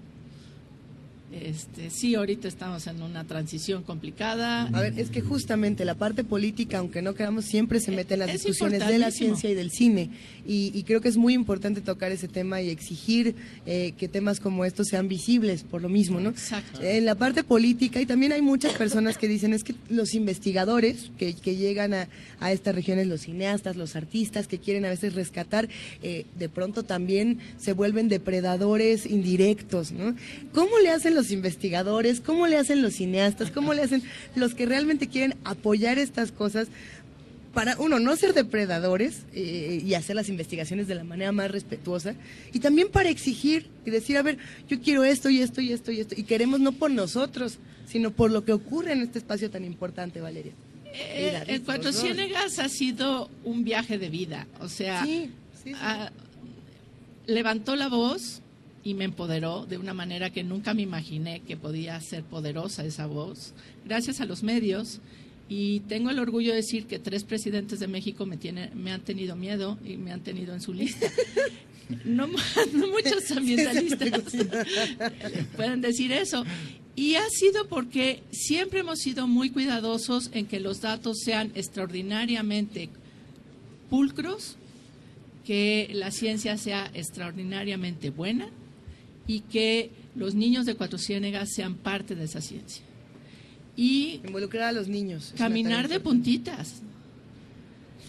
S24: Este, sí, ahorita estamos en una transición complicada.
S1: A ver, es que justamente la parte política, aunque no queramos, siempre se mete en las
S24: Es
S1: discusiones de la ciencia y del cine. Y, y creo que es muy importante tocar ese tema y exigir eh, que temas como estos sean visibles por lo mismo, ¿no?
S24: Exacto.
S1: En la parte política, y también hay muchas personas que dicen, es que los investigadores que, que llegan a, a estas regiones, los cineastas, los artistas que quieren a veces rescatar, eh, de pronto también se vuelven depredadores indirectos, ¿no? ¿Cómo le hacen los investigadores? ¿Cómo le hacen los cineastas? ¿Cómo le hacen los que realmente quieren apoyar estas cosas? Para, uno, no ser depredadores eh, y hacer las investigaciones de la manera más respetuosa, y también para exigir y decir, a ver, yo quiero esto y esto y esto y esto, y queremos no por nosotros, sino por lo que ocurre en este espacio tan importante, Valeria.
S24: Eh,
S1: Mira,
S24: el Cuatro. Ciénegas ha sido un viaje de vida, o sea, ah, levantó la voz y me empoderó de una manera que nunca me imaginé que podía ser poderosa esa voz, gracias a los medios. Y tengo el orgullo de decir que tres presidentes de México me, tienen, me han tenido miedo y me han tenido en su lista. No, no muchos ambientalistas pueden decir eso. Y ha sido porque siempre hemos sido muy cuidadosos en que los datos sean extraordinariamente pulcros, que la ciencia sea extraordinariamente buena y que los niños de Cuatro Ciénegas sean parte de esa ciencia. Y
S1: involucrar a los niños.
S24: Caminar de puntitas.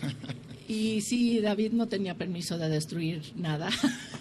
S24: Y sí, David no tenía permiso de destruir nada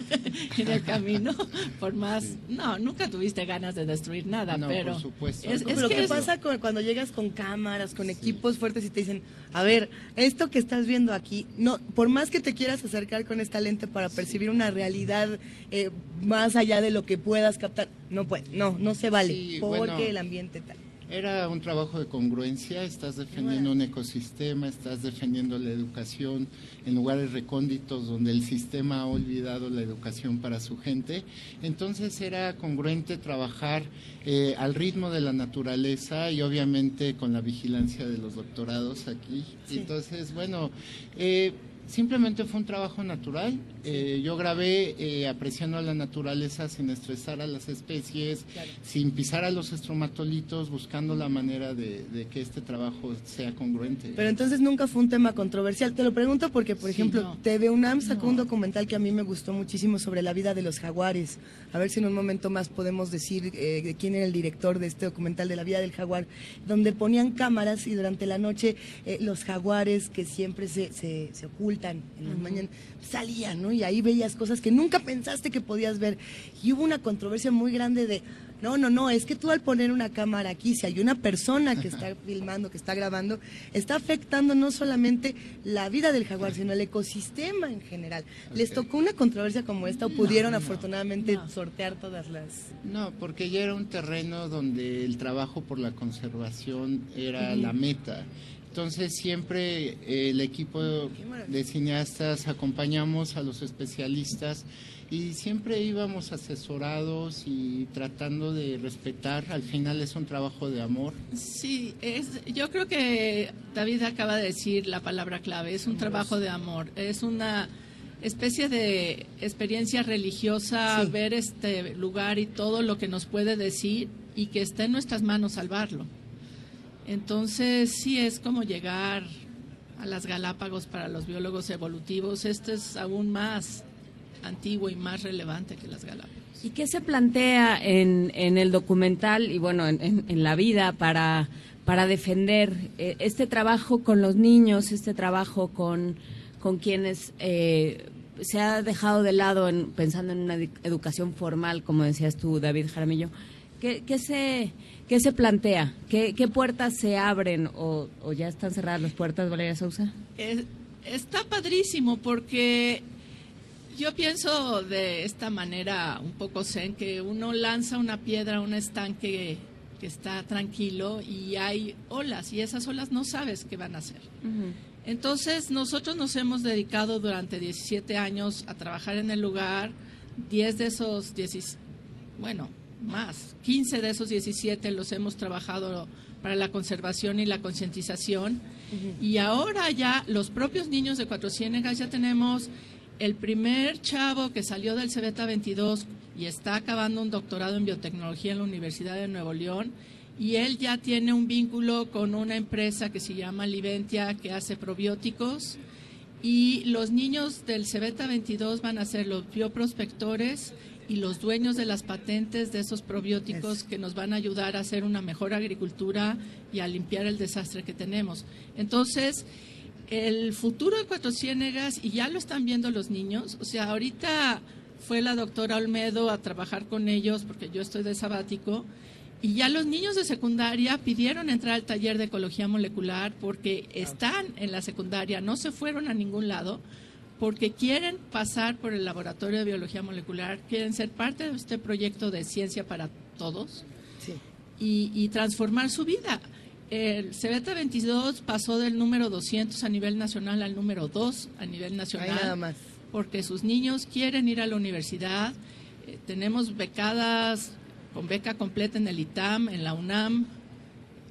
S24: en el camino, por más... No, nunca tuviste ganas de destruir nada,
S29: No,
S24: pero...
S29: por supuesto.
S24: Es,
S1: Pero
S24: es
S1: lo
S24: que
S1: pasa con- cuando llegas con cámaras, con equipos fuertes y te dicen, a ver, esto que estás viendo aquí, no, por más que te quieras acercar con esta lente para percibir una realidad eh, más allá de lo que puedas captar, no puede, no, no se vale,
S29: Sí,
S1: porque
S29: bueno.
S1: el ambiente tal.
S29: Era un trabajo de congruencia, estás defendiendo un ecosistema, estás defendiendo la educación en lugares recónditos donde el sistema ha olvidado la educación para su gente. Entonces era congruente trabajar eh, al ritmo de la naturaleza y obviamente con la vigilancia de los doctorados aquí.
S30: Sí.
S29: Entonces, bueno, eh, simplemente fue un trabajo natural. Eh, yo grabé eh, apreciando a la naturaleza sin estresar a las especies, sin pisar a los estromatolitos, buscando la manera de, de que este trabajo sea congruente.
S1: Pero entonces nunca fue un tema controversial. Te lo pregunto porque, por ejemplo, TV UNAM sacó un documental que a mí me gustó muchísimo sobre la vida de los jaguares. A ver si en un momento más podemos decir eh, de quién era el director de este documental de la vida del jaguar, donde ponían cámaras y durante la noche eh, los jaguares que siempre se, se, se ocultan en las
S30: Ujú.
S1: mañanas salían, ¿no? Y ahí veías cosas que nunca pensaste que podías ver. Y hubo una controversia muy grande de, no, no, no, es que tú al poner una cámara aquí, si hay una persona que está filmando, que está grabando, está afectando no solamente la vida del jaguar, sino el ecosistema en general. ¿Les tocó una controversia como esta o pudieron afortunadamente sortear todas las...
S29: No, porque ya era un terreno donde el trabajo por la conservación era
S1: Ujú.
S29: la meta. Entonces siempre eh, el equipo de cineastas acompañamos a los especialistas y siempre íbamos asesorados y tratando de respetar. Al final es un trabajo de amor.
S24: Sí, es, yo creo que David acaba de decir la palabra clave, es un trabajo de amor, es una especie de experiencia religiosa ver este lugar y todo lo que nos puede decir y que está en nuestras manos salvarlo. Entonces sí es como llegar a las Galápagos para los biólogos evolutivos, esto es aún más antiguo y más relevante que las Galápagos.
S23: ¿Y qué se plantea en, en el documental y bueno, en, la vida para, para defender eh, este trabajo con los niños, este trabajo con, con quienes eh, se ha dejado de lado en, pensando en una educación formal, como decías tú, David Jaramillo? ¿Qué, qué se, qué se plantea? ¿Qué, qué puertas se abren o, o ya están cerradas las puertas, Valeria Sousa?
S24: Es- está padrísimo porque yo pienso de esta manera un poco zen que uno lanza una piedra a un estanque que está tranquilo y hay olas y esas olas no sabes qué van a hacer. Entonces nosotros nos hemos dedicado durante 17 años a trabajar en el lugar, 10 de esos 10, bueno, más, 15 de esos 17 los hemos trabajado para la conservación y la concientización. Y ahora ya los propios niños de Cuatro Ciénegas ya tenemos el primer chavo que salió del Cebeta 22 y está acabando un doctorado en biotecnología en la Universidad de Nuevo León. Y él ya tiene un vínculo con una empresa que se llama Liventia que hace probióticos. Y los niños del Cebeta 22 van a ser los bioprospectores y los dueños de las patentes de esos probióticos que nos van a ayudar a hacer una mejor agricultura y a limpiar el desastre que tenemos. Entonces, el futuro de Cuatro Ciénegas, y ya lo están viendo los niños, o sea, ahorita fue la doctora Olmedo a trabajar con ellos porque yo estoy de sabático y ya los niños de secundaria pidieron entrar al taller de ecología molecular porque están en la secundaria, no se fueron a ningún lado, porque quieren pasar por el laboratorio de biología molecular, quieren ser parte de este proyecto de ciencia para todos y, transformar su vida. El CBT 22 pasó del número 200 a nivel nacional al número 2 a nivel nacional.
S1: nada más.
S24: Porque sus niños quieren ir a la universidad. Eh, tenemos becadas con beca completa en el ITAM, en la UNAM.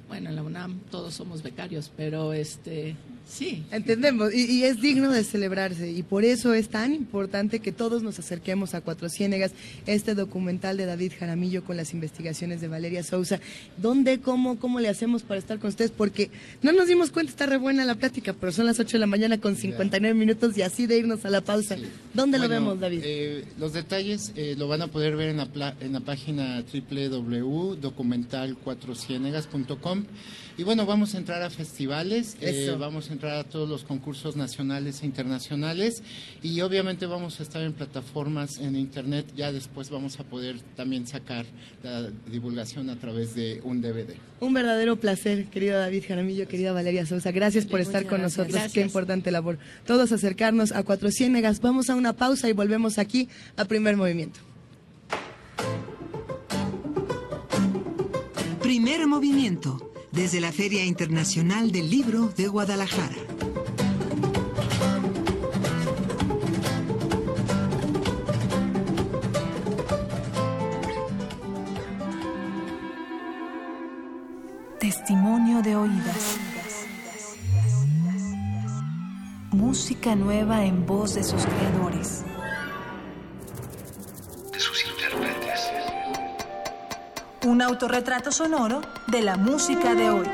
S24: Bueno, en la UNAM todos somos becarios, pero este Sí.
S1: Entendemos, y, es digno de celebrarse, y por eso es tan importante que todos nos acerquemos a Cuatro Ciénegas, este documental de David Jaramillo con las investigaciones de Valeria Sousa. ¿Dónde, cómo, cómo le hacemos para estar con ustedes? Porque no nos dimos cuenta, está re buena la plática, pero son las 8 de la mañana con 59 minutos y así de irnos a la pausa. ¿Dónde lo vemos, David?
S29: Eh, los detalles eh, lo van a poder ver en la, en la página www.documental4cienegas.com. Y bueno, vamos a entrar a festivales, eh, vamos a entrar a todos los concursos nacionales e internacionales y obviamente vamos a estar en plataformas en internet. Ya después vamos a poder también sacar la divulgación a través de un DVD.
S1: Un verdadero placer, querido David Jaramillo, querida Valeria Sousa. Gracias por estar con nosotros. Qué importante labor. Todos acercarnos a Cuatro Ciénegas. Vamos a una pausa y volvemos aquí a Primer Movimiento.
S3: Primer Movimiento desde la Feria Internacional del Libro de Guadalajara.
S31: Testimonio de oídas. Música nueva en voz de sus creadores. Un autorretrato sonoro de la música de hoy.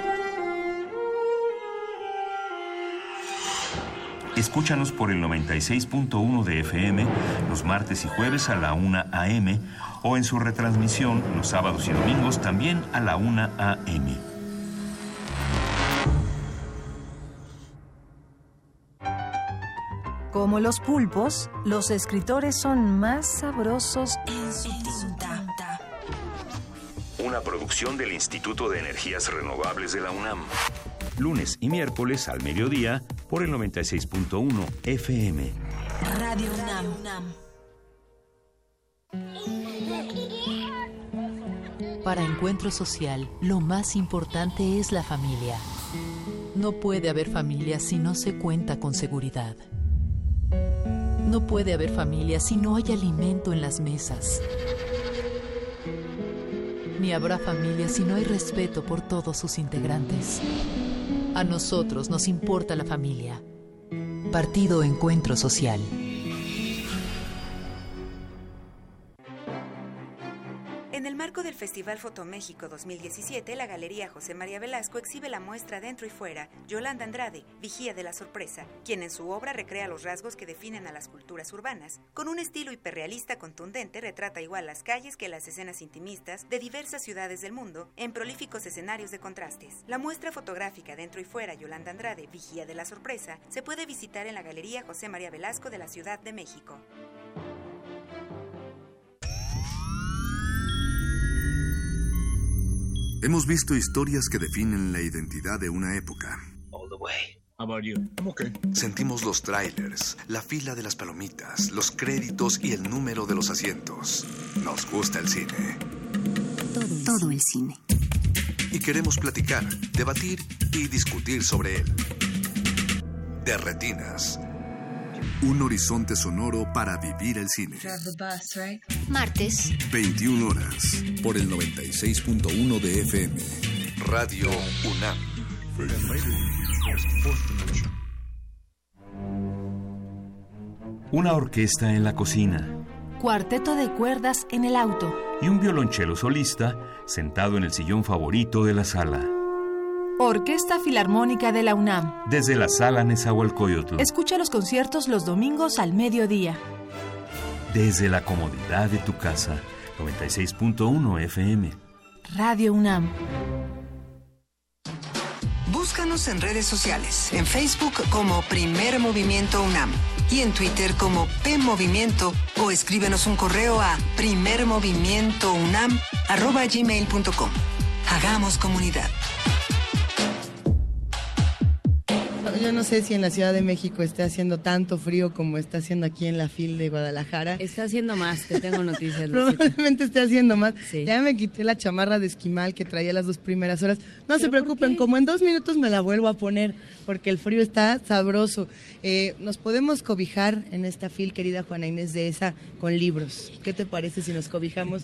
S12: Escúchanos por el 96.1 de FM los martes y jueves a la 1 a.m. o en su retransmisión los sábados y domingos también a la 1 a.m.
S31: Como los pulpos, los escritores son más sabrosos en su
S13: una producción del Instituto de Energías Renovables de la UNAM. Lunes y miércoles al mediodía por el 96.1 FM.
S31: Radio UNAM.
S32: Para Encuentro Social, lo más importante es la familia. No puede haber familia si no se cuenta con seguridad. No puede haber familia si no hay alimento en las mesas ni habrá familia si no hay respeto por todos sus integrantes. A nosotros nos importa la familia. Partido Encuentro Social.
S33: Del Festival Fotoméxico 2017, la Galería José María Velasco exhibe la muestra Dentro y Fuera, Yolanda Andrade, Vigía de la Sorpresa, quien en su obra recrea los rasgos que definen a las culturas urbanas. Con un estilo hiperrealista contundente, retrata igual las calles que las escenas intimistas de diversas ciudades del mundo, en prolíficos escenarios de contrastes. La muestra fotográfica Dentro y Fuera, Yolanda Andrade, Vigía de la Sorpresa, se puede visitar en la Galería José María Velasco de la Ciudad de México.
S16: Hemos visto historias que definen la identidad de una época. Sentimos los trailers, la fila de las palomitas, los créditos y el número de los asientos. Nos gusta el cine.
S17: Todo el cine.
S16: Y queremos platicar, debatir y discutir sobre él. De retinas un horizonte sonoro para vivir el cine.
S17: Martes.
S16: 21 horas. Por el 96.1 de FM. Radio UNAM.
S12: Una orquesta en la cocina.
S31: Cuarteto de cuerdas en el auto.
S12: Y un violonchelo solista sentado en el sillón favorito de la sala.
S31: Orquesta Filarmónica de la UNAM.
S12: Desde la sala Nezahualcóyotl.
S31: Escucha los conciertos los domingos al mediodía.
S12: Desde la comodidad de tu casa. 96.1 FM.
S31: Radio UNAM.
S3: Búscanos en redes sociales. En Facebook como Primer Movimiento UNAM y en Twitter como P Movimiento o escríbenos un correo a primermovimientounam@gmail.com. Hagamos comunidad.
S1: Yo no sé si en la Ciudad de México esté haciendo tanto frío como está haciendo aquí en la FIL de Guadalajara.
S2: Está haciendo más, te tengo noticias.
S1: Probablemente esté haciendo más. Ya me quité la chamarra de esquimal que traía las dos primeras horas. No se preocupen, como en dos minutos me la vuelvo a poner porque el frío está sabroso. Eh, nos podemos cobijar en esta FIL, querida Juana Inés de esa, con libros. ¿Qué te parece si nos cobijamos?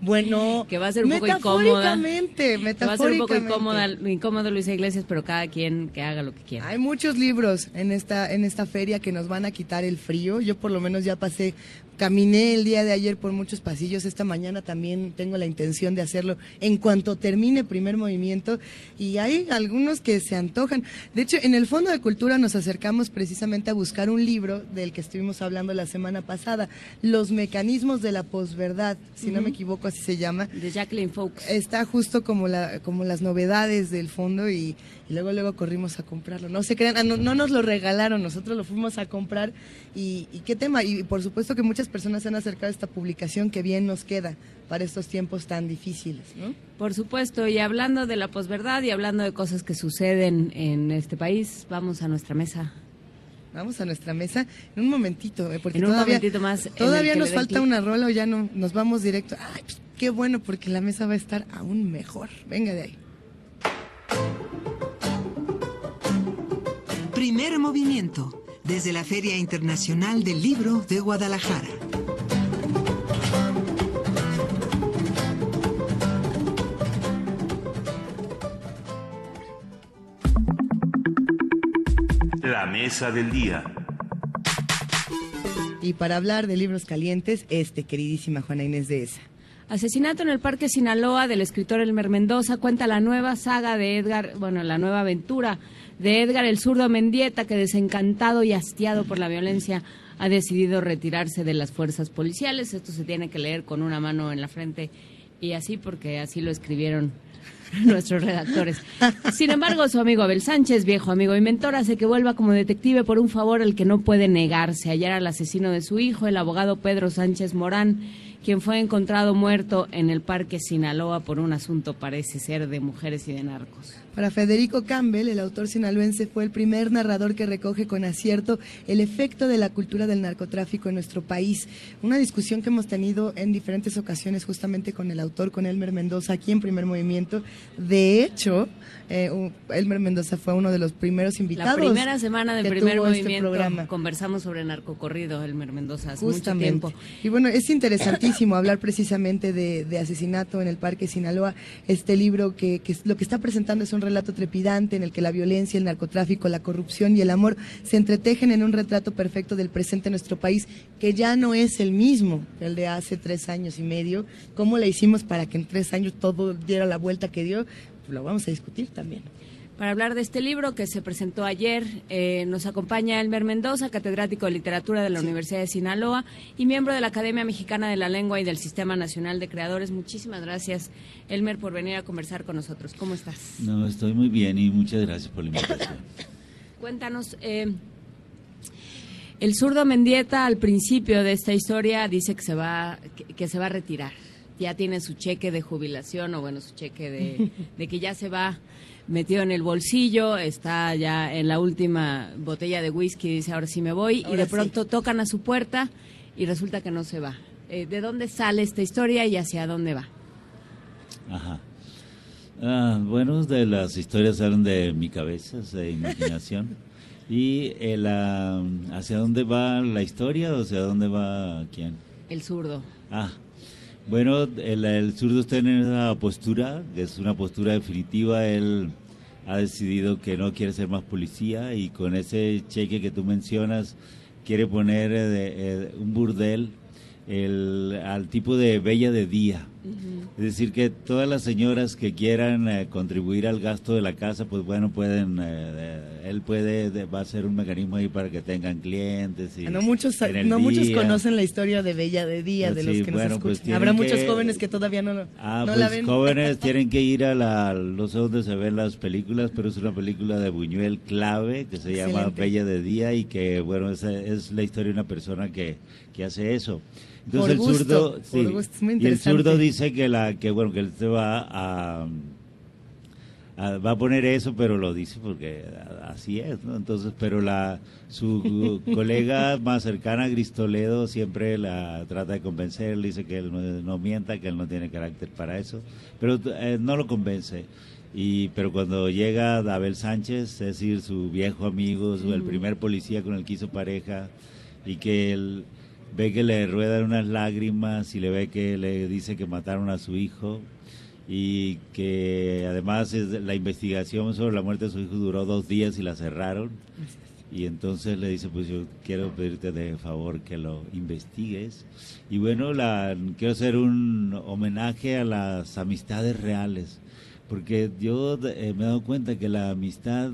S1: Bueno,
S2: que va a ser un poco incómoda.
S1: Metafóricamente,
S2: va a ser un poco incómoda, incómodo Luisa Iglesias, pero cada quien que haga lo que quiera.
S1: Hay muchos libros en esta en esta feria que nos van a quitar el frío. Yo por lo menos ya pasé Caminé el día de ayer por muchos pasillos, esta mañana también tengo la intención de hacerlo en cuanto termine primer movimiento y hay algunos que se antojan. De hecho, en el Fondo de Cultura nos acercamos precisamente a buscar un libro del que estuvimos hablando la semana pasada, Los mecanismos de la posverdad, si no me equivoco así se llama.
S2: De Jacqueline Fox.
S1: Está justo como, la, como las novedades del fondo y, luego luego corrimos a comprarlo. No se crean, ah, no, nos lo regalaron, nosotros lo fuimos a comprar y, y qué tema. Y por supuesto que muchas personas se han acercado a esta publicación que bien nos queda para estos tiempos tan difíciles, ¿no?
S2: Por supuesto, y hablando de la posverdad y hablando de cosas que suceden en este país, vamos a nuestra mesa.
S1: Vamos a nuestra mesa en un momentito, ¿eh? porque
S2: en un
S1: todavía,
S2: momentito más.
S1: Todavía nos falta una rola o ya no nos vamos directo. Ay, pues, qué bueno, porque la mesa va a estar aún mejor. Venga de ahí.
S3: Primer movimiento desde la Feria Internacional del Libro de Guadalajara.
S12: La mesa del día.
S1: Y para hablar de libros calientes, este, queridísima Juana Inés de esa.
S2: Asesinato en el Parque Sinaloa del escritor Elmer Mendoza cuenta la nueva saga de Edgar, bueno, la nueva aventura de Edgar el zurdo Mendieta, que desencantado y hastiado por la violencia ha decidido retirarse de las fuerzas policiales. Esto se tiene que leer con una mano en la frente y así porque así lo escribieron nuestros redactores. Sin embargo, su amigo Abel Sánchez, viejo amigo y mentor, hace que vuelva como detective por un favor al que no puede negarse, hallar al asesino de su hijo, el abogado Pedro Sánchez Morán, quien fue encontrado muerto en el Parque Sinaloa por un asunto parece ser de mujeres y de narcos.
S1: Para Federico Campbell, el autor sinaloense fue el primer narrador que recoge con acierto el efecto de la cultura del narcotráfico en nuestro país. Una discusión que hemos tenido en diferentes ocasiones justamente con el autor, con Elmer Mendoza, aquí en Primer Movimiento. De hecho, eh, Elmer Mendoza fue uno de los primeros invitados.
S2: La primera semana de Primer este Movimiento programa. conversamos sobre narcocorrido, Elmer Mendoza, hace justamente. mucho tiempo.
S1: Y bueno, es interesantísimo hablar precisamente de, asesinato en el Parque Sinaloa. Este libro que, que lo que está presentando es un relato trepidante en el que la violencia, el narcotráfico, la corrupción y el amor se entretejen en un retrato perfecto del presente de nuestro país, que ya no es el mismo el de hace tres años y medio. ¿Cómo le hicimos para que en tres años todo diera la vuelta que dio? lo vamos a discutir también.
S2: Para hablar de este libro que se presentó ayer, eh, nos acompaña Elmer Mendoza, catedrático de literatura de la Universidad de Sinaloa y miembro de la Academia Mexicana de la Lengua y del Sistema Nacional de Creadores. Muchísimas gracias, Elmer, por venir a conversar con nosotros. ¿Cómo estás?
S34: No, estoy muy bien y muchas gracias por la invitación.
S2: Cuéntanos, eh, el zurdo Mendieta al principio de esta historia dice que se va, que, se va a retirar. Ya tiene su cheque de jubilación o bueno, su cheque de, de que ya se va metido en el bolsillo, está ya en la última botella de whisky, dice ahora sí me voy, y de pronto tocan a su puerta y resulta que no se va. Eh, ¿De dónde sale esta historia y hacia dónde va?
S34: Ajá. Ah, bueno, de las historias salen de mi cabeza, de imaginación. ¿Y el, ah, hacia dónde va la historia o hacia dónde va quién?
S2: El zurdo.
S34: Ah, bueno, el, el zurdo está en esa postura, es una postura definitiva. Él ha decidido que no quiere ser más policía y con ese cheque que tú mencionas quiere poner eh, eh, un burdel el, al tipo de Bella de Día. Es decir, que todas las señoras que quieran eh, contribuir al gasto de la casa, pues bueno, pueden, eh, él puede, de- va a ser un mecanismo ahí para que tengan clientes. Y
S1: No muchos, no muchos conocen la historia de Bella de Día, de
S34: Sí,
S1: los que
S34: bueno,
S1: nos
S34: pues
S1: escuchan. Habrá muchos jóvenes que todavía no, lo-
S34: Ah,
S1: no
S34: pues
S1: la ven.
S34: jóvenes tienen que ir a la, no sé dónde se ven las películas, pero es una película de Buñuel clave que se llama. Bella de Día y que, bueno, esa es la historia de una persona que, que hace eso. Entonces
S1: Por
S34: el
S1: gusto,
S34: zurdo,
S1: por
S34: sí,
S1: gusto, es muy
S34: y el zurdo dice que la, que bueno, que él se va a, a- va a poner eso, pero lo dice porque así es, ¿no? Entonces, pero la su colega más cercana, Gris Toledo, siempre la trata de convencer, le dice que él no, no mienta, que él no tiene carácter para eso, pero eh, no lo convence. Y, pero cuando llega Abel Sánchez, es decir, su viejo amigo, su- el primer policía con el que hizo pareja, y que él ve que le ruedan unas lágrimas y le ve que le dice que mataron a su hijo y que además la investigación sobre la muerte de su hijo duró dos días y la cerraron. Y entonces le dice, pues yo quiero pedirte de favor que lo investigues. Y bueno, la, quiero hacer un homenaje a las amistades reales, porque yo eh, me he dado cuenta que la amistad,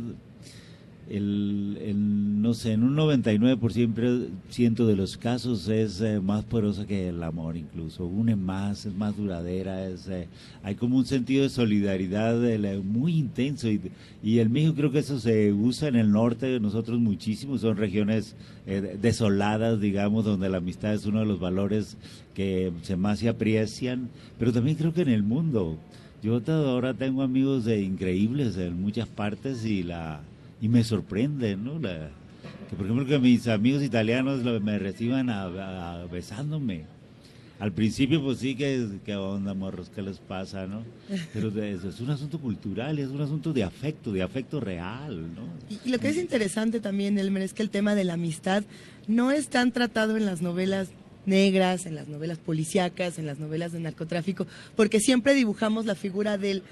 S34: el, el, no sé, en un 99% de los casos es eh, más poderosa que el amor incluso, une más, es más duradera, es, eh, hay como un sentido de solidaridad eh, la- muy intenso y, y en México creo que eso se usa en el norte de nosotros muchísimo, son regiones eh, desoladas, digamos, donde la amistad es uno de los valores que se más se aprecian, pero también creo que en el mundo. Yo ahora tengo amigos de increíbles en muchas partes y la y me sorprende, ¿no? La, que por ejemplo que mis amigos italianos lo- me reciban a, a- besándome. Al principio pues sí que qué onda morros, qué les pasa, ¿no? Pero eso es un asunto cultural, es un asunto de afecto, de afecto real, ¿no?
S1: Y lo que es interesante también, Elmer, es que el tema de la amistad no es tan tratado en las novelas negras, en las novelas policíacas, en las novelas de narcotráfico, porque siempre dibujamos la figura del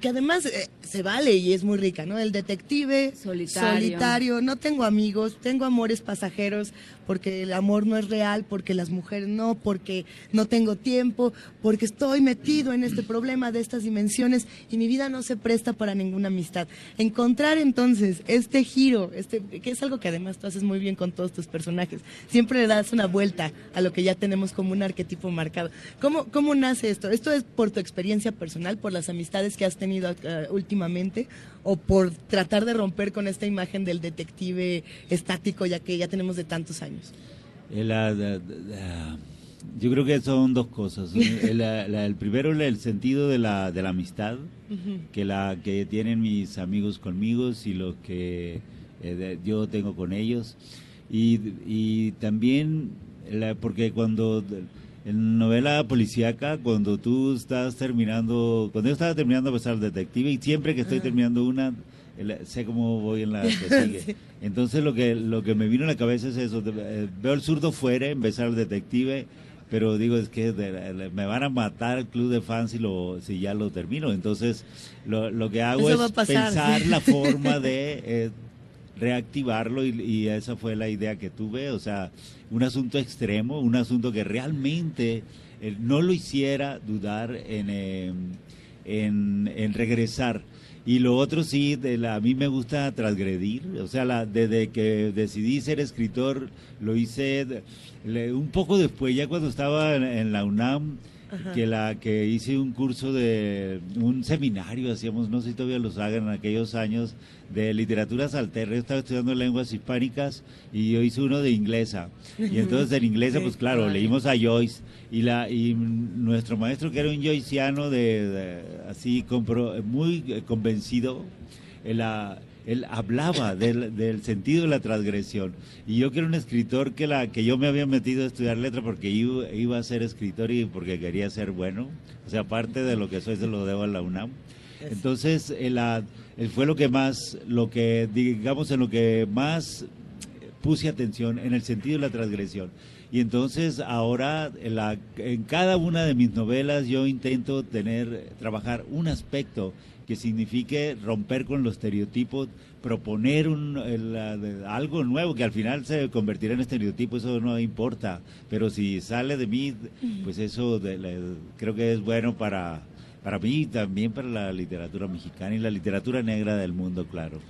S1: que además eh, se vale y es muy rica, ¿no? El detective
S23: Solitario.
S1: solitario, no tengo amigos, tengo amores pasajeros, porque el amor no es real, porque las mujeres no, porque no tengo tiempo, porque estoy metido en este problema de estas dimensiones y mi vida no se presta para ninguna amistad. Encontrar entonces este giro, este que es algo que además tú haces muy bien con todos tus personajes, siempre le das una vuelta a lo que ya tenemos como un arquetipo marcado. ¿Cómo, cómo nace esto? ¿Esto es por tu experiencia personal, por las amistades que has tenido eh, últimamente o por tratar de romper con esta imagen del detective estático ya que ya tenemos de tantos años?
S34: El, la- la- la- yo creo que son dos cosas. El, la- la- el primero, el sentido de la, de la amistad, que la que tienen mis amigos conmigo y los que eh, de- yo tengo con ellos. Y, y también, porque cuando en novela policíaca, cuando tú estás terminando, cuando yo estaba terminando de pasar detective y siempre que estoy
S31: Ajá.
S34: terminando una, el- sé cómo voy en la que sigue.
S31: Sí.
S34: Entonces lo que lo que me vino a la cabeza es eso, de- eh, veo el zurdo fuera, empezar el detective, pero digo es que de- me van a matar el club de fans si lo si ya lo termino. Entonces lo, lo que hago
S1: Eso
S34: es pensar la forma de eh, reactivarlo y, y esa fue la idea que tuve, o sea, un asunto extremo, un asunto que realmente eh, no lo hiciera dudar en, eh, en, en regresar. Y lo otro sí, de la, a mí me gusta transgredir, o sea, la, desde que decidí ser escritor, lo hice le- un poco después, ya cuando estaba en, en la UNAM,
S31: Ajá.
S34: que la que hice un curso de un seminario hacíamos no sé si todavía los hagan en aquellos años de literaturas alternas. Yo estaba estudiando lenguas hispánicas y yo hice uno de inglesa. Y entonces en inglesa pues claro leímos a Joyce. Y la y nuestro maestro que era un joyciano de, de- así compro- muy eh, convencido él, ah, él hablaba del, del sentido de la transgresión. Y yo que era un escritor que, la, que yo me había metido a estudiar letra porque iba, iba a ser escritor y porque quería ser bueno. O sea, aparte de lo que soy, se lo debo a la UNAM. Entonces, él, ah, él fue lo que más, lo que, digamos, en lo que más puse atención, en el sentido de la transgresión. Y entonces ahora en, la- en cada una de mis novelas yo intento tener, trabajar un aspecto que signifique romper con los estereotipos, proponer un, el, eh, algo nuevo que al final se convertirá en estereotipo, eso no importa, pero si sale de mí, pues eso de- le- creo que es bueno para, para mí y también para la literatura mexicana y la literatura negra del mundo, claro.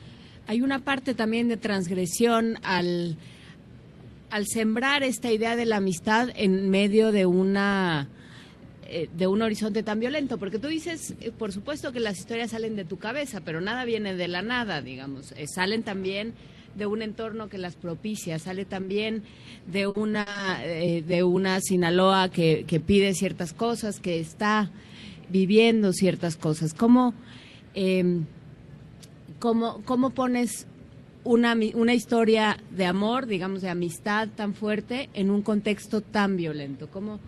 S2: Hay una parte también de transgresión al, al sembrar esta idea de la amistad en medio de una eh, de un horizonte tan violento, porque tú dices, eh, por supuesto que las historias salen de tu cabeza, pero nada viene de la nada, digamos, Eh, salen también de un entorno que las propicia, sale también de una de una Sinaloa que, que pide ciertas cosas, que está viviendo ciertas cosas. ¿Cómo em, cómo, cómo pones una, una historia de amor, digamos, de amistad tan fuerte en un contexto tan violento? ¿Cómo,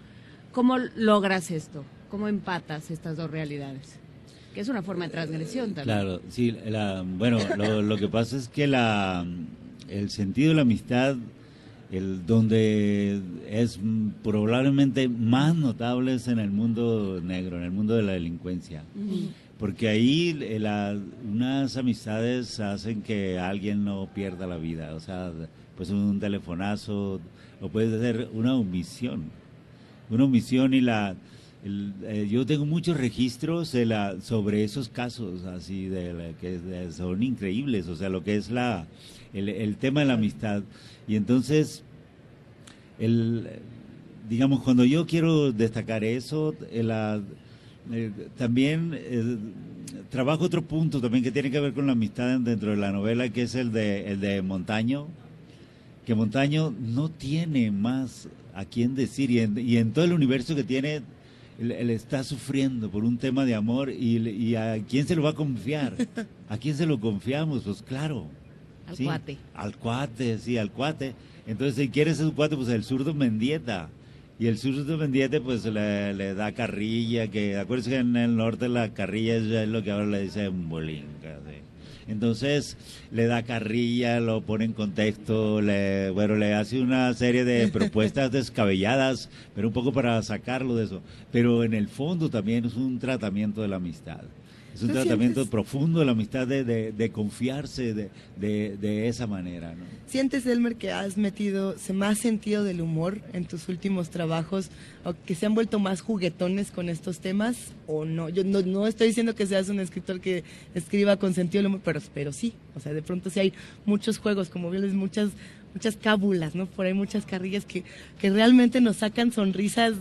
S2: cómo logras esto? ¿Cómo empatas estas dos realidades? Que es una forma de transgresión también.
S34: Claro, sí, la, bueno, lo, lo que pasa es que la, el sentido de la amistad, el donde es probablemente más notable es en el mundo negro, en el mundo de la delincuencia. Porque ahí eh, la- unas amistades hacen que alguien no pierda la vida. O sea, pues un telefonazo, o puede ser una omisión. Una omisión y la... eh, yo tengo muchos registros sobre esos casos, así, de, la- que son increíbles. O sea, lo que es la, el, tema de la amistad. Y entonces, el, digamos, cuando yo quiero destacar eso, eh, eh, también trabajo otro punto también que tiene que ver con la amistad dentro de la novela, que es el de, el de Montaño, que Montaño no tiene más a quién decir y en, y en todo el universo que tiene, él, está sufriendo por un tema de amor y, y a quién se lo va a confiar, a quién se lo confiamos, pues claro.
S2: Al
S34: Sí,
S2: cuate.
S34: Al cuate, sí, al cuate. Entonces, si quieres un cuate, pues el zurdo Mendieta. Y el zurdo Mendieta, pues le, le da carrilla, que acuérdense que en el norte la carrilla es lo que ahora le dicen bolinga. sí. Entonces, le da carrilla, lo pone en contexto, le, bueno, le hace una serie de propuestas descabelladas, pero un poco para sacarlo de eso. Pero en el fondo también es un tratamiento de la amistad. Es un
S1: ¿Tú
S34: tratamiento
S1: sientes-
S34: profundo de la amistad, de, de, de confiarse de, de, esa manera, ¿no?
S1: ¿Sientes, Elmer, que has metido se más sentido del humor en tus últimos trabajos o que se han vuelto más juguetones con estos temas o no? Yo no, no estoy diciendo que seas un escritor que escriba con sentido del humor, pero, pero sí. O sea, de pronto sí hay muchos juegos, como bien, muchas muchas cábulas, ¿no? Por ahí muchas carrillas que, que realmente nos sacan sonrisas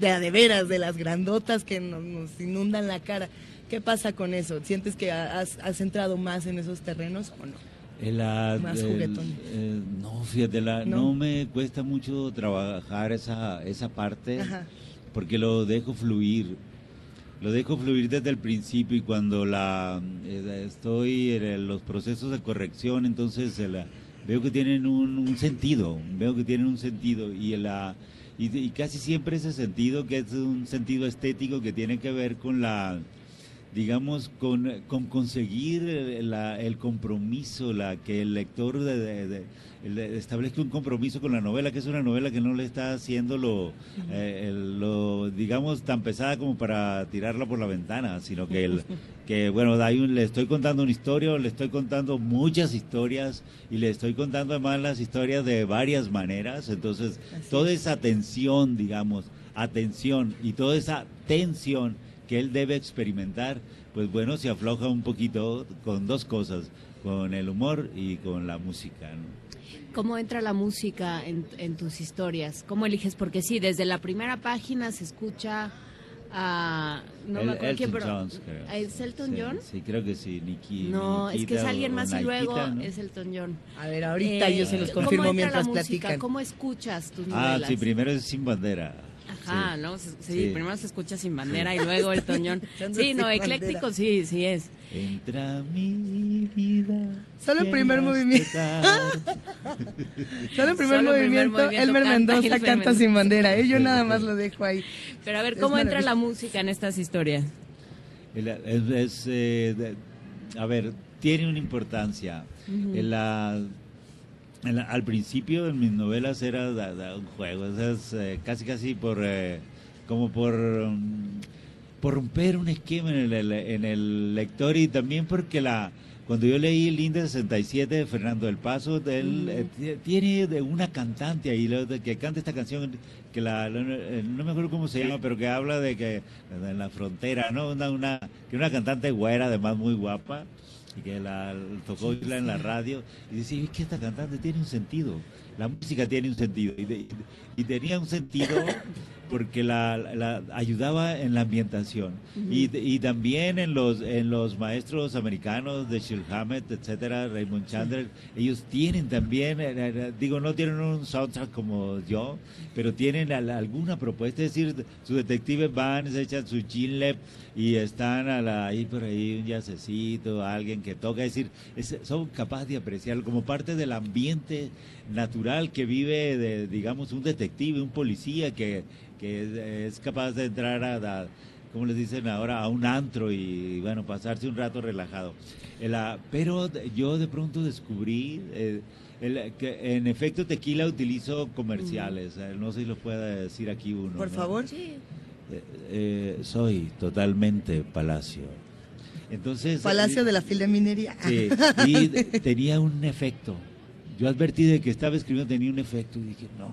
S1: de a de veras, de las grandotas que nos, nos inundan la cara. ¿Qué pasa con eso? ¿Sientes que has, has entrado más en esos terrenos o no?
S34: El, ah,
S1: Más
S34: el-
S1: juguetones.
S34: eh, no, fíjate, la-
S1: ¿No?
S34: ¿No? me cuesta mucho trabajar esa, esa parte
S1: Ajá.
S34: porque lo dejo fluir. Lo dejo fluir desde el principio y cuando la eh, estoy en los procesos de corrección, entonces eh, la- veo que tienen un, un sentido, veo que tienen un sentido y, la, y, y casi siempre ese sentido que es un sentido estético que tiene que ver con la digamos, con, con conseguir el, la- el compromiso, la que el lector de- de- de- el- establezca un compromiso con la novela, que es una novela que no le está haciendo lo, eh, lo, digamos, tan pesada como para tirarla por la ventana, sino que, el, que bueno, hay un- le estoy contando una historia, le estoy contando muchas historias y le estoy contando además las historias de varias maneras, entonces
S1: Así
S34: toda
S1: es.
S34: esa atención, digamos, atención y toda esa tensión que él debe experimentar, pues bueno, se afloja un poquito con dos cosas, con el humor y con la música. ¿no?
S2: ¿Cómo entra la música en, en tus historias? ¿Cómo eliges? Porque sí, desde la primera página se escucha a... No
S34: El-
S2: me acuerdo quién, pero...
S34: John, creo.
S2: ¿Es Elton
S34: Sí,
S2: John?
S34: Sí, creo que sí, Nikki.
S2: No, es que es
S34: Nikita
S2: alguien más y
S34: Nikita,
S2: luego
S34: ¿no?
S2: es Elton John.
S1: A ver, ahorita yo se los confirmo
S2: ¿cómo entra
S1: mientras
S2: la música?
S1: platican.
S2: ¿Cómo escuchas tus
S34: Ah,
S2: novelas?
S34: sí, primero es Sin Bandera.
S2: Ajá,
S34: Sí.
S2: ¿no? Sí,
S34: Sí.
S2: primero se escucha sin bandera y luego John.
S1: Escuchando
S2: Sí, no,
S1: Bandera.
S2: ecléctico sí, sí es.
S34: Entra mi vida.
S1: Solo el primer movimiento. Solo el primer
S2: Solo el
S1: movimiento,
S2: movimiento
S1: Elmer
S2: canta
S1: Mendoza canta sin bandera. ¿eh? Yo nada más lo dejo ahí.
S2: Pero a ver, ¿cómo entra la música en estas historias?
S34: El- Es, es, eh, de- a ver, tiene una importancia. La- en la- al principio en mis novelas era da- da un juego, o sea, es, eh, casi casi por eh, como por um, por romper un esquema en el, en el lector y también porque la cuando yo leí el Indy 67 de Fernando del Paso, él, eh, tiene de una cantante ahí lo de- que canta esta canción que la, la- eh, no me acuerdo cómo se llama, pero que habla de que en la frontera, ¿no? Una, una, que una cantante güera, además muy guapa, y que la tocó en la radio, y decía, es que esta cantante tiene un sentido, la música tiene un sentido, y tenía un sentido porque la, la ayudaba en la ambientación. Y, y también en los en los maestros americanos de Shirl Hammett, etcétera, Raymond Chandler, ellos tienen también, eh, eh, digo, no tienen un soundtrack como yo, pero tienen al- alguna propuesta, es decir, su detective van, se echan su chinlep y están a la- ahí por ahí un yacecito, alguien que toca, es decir, es- son capaces de apreciarlo como parte del ambiente natural que vive, de, digamos, un detective, un policía que, que es, es capaz de entrar a, a, como les dicen ahora, a un antro y, bueno, pasarse un rato relajado. El, ah, pero de- yo de pronto descubrí eh, el- que en efecto tequila utilizo comerciales, eh, no sé si lo pueda decir aquí uno.
S1: Por
S34: ¿no?
S1: favor.
S34: Eh, eh, soy totalmente Palacio. Entonces,
S1: Palacio
S34: eh,
S1: de la Fila Minería.
S34: Sí, y de- tenía un efecto. Yo advertí de que estaba escribiendo, tenía un efecto y dije, no.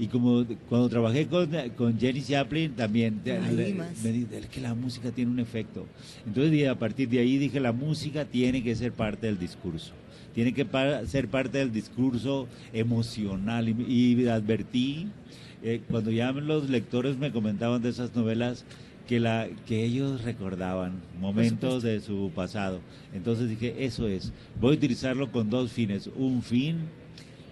S34: Y como cuando trabajé con, con Jenny Chaplin, también le- me dije, es que la música tiene un efecto. Entonces, a partir de ahí dije, la música tiene que ser parte del discurso. Tiene que pa- ser parte del discurso emocional. Y, y advertí, eh, cuando ya los lectores me comentaban de esas novelas, que, la, que ellos recordaban momentos de su pasado. Entonces dije, eso es, voy a utilizarlo con dos fines. Un fin,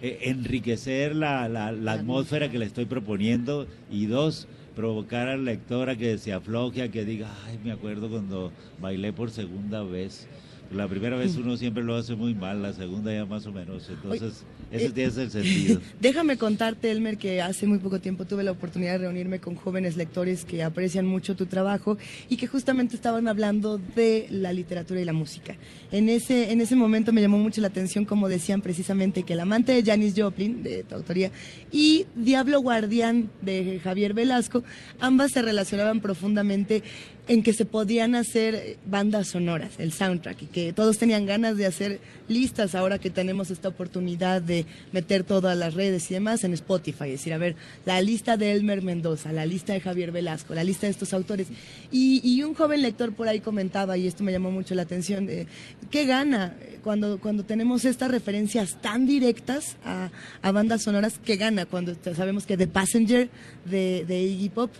S34: eh, enriquecer la, la, la atmósfera que le estoy proponiendo y dos, provocar al lector a que se afloje, a que diga, ay, me acuerdo cuando bailé por segunda vez. La primera vez uno siempre lo hace muy mal, la segunda ya más o menos. Entonces, ese
S1: eh,
S34: tiene el sentido.
S1: Déjame contarte, Elmer, que hace muy poco tiempo tuve la oportunidad de reunirme con jóvenes lectores que aprecian mucho tu trabajo y que justamente estaban hablando de la literatura y la música. En ese, en ese momento me llamó mucho la atención como decían precisamente que el amante de Janis Joplin, de tu autoría, y Diablo Guardián de Javier Velasco, ambas se relacionaban profundamente en que se podían hacer bandas sonoras, el soundtrack, y que todos tenían ganas de hacer listas ahora que tenemos esta oportunidad de meter todas las redes y demás en Spotify, es decir, a ver, la lista de Elmer Mendoza, la lista de Javier Velasco, la lista de estos autores. Y, un joven lector por ahí comentaba, y esto me llamó mucho la atención, de, ¿qué gana cuando, cuando tenemos estas referencias tan directas a, bandas sonoras? ¿Qué gana cuando sabemos que The Passenger de Iggy Pop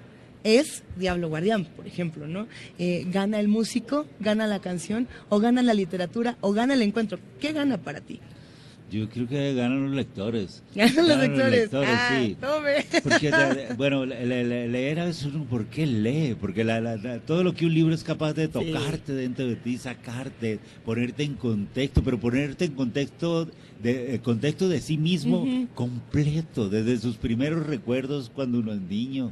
S1: es Diablo Guardián, por ejemplo, ¿no? Eh, ¿Gana el músico, gana la canción, o gana la literatura, o gana el encuentro? ¿Qué gana para ti?
S34: Yo creo que ganan los lectores.
S1: Ganan los lectores. Ah,
S34: sí.
S1: tome.
S34: Porque, bueno, le- le- le- leer es uno, ¿por qué lee? Porque la- la- todo lo que un libro es capaz de tocarte dentro de ti, sacarte, ponerte en contexto, pero ponerte en contexto de, eh, contexto de sí mismo completo, desde sus primeros recuerdos cuando uno es niño.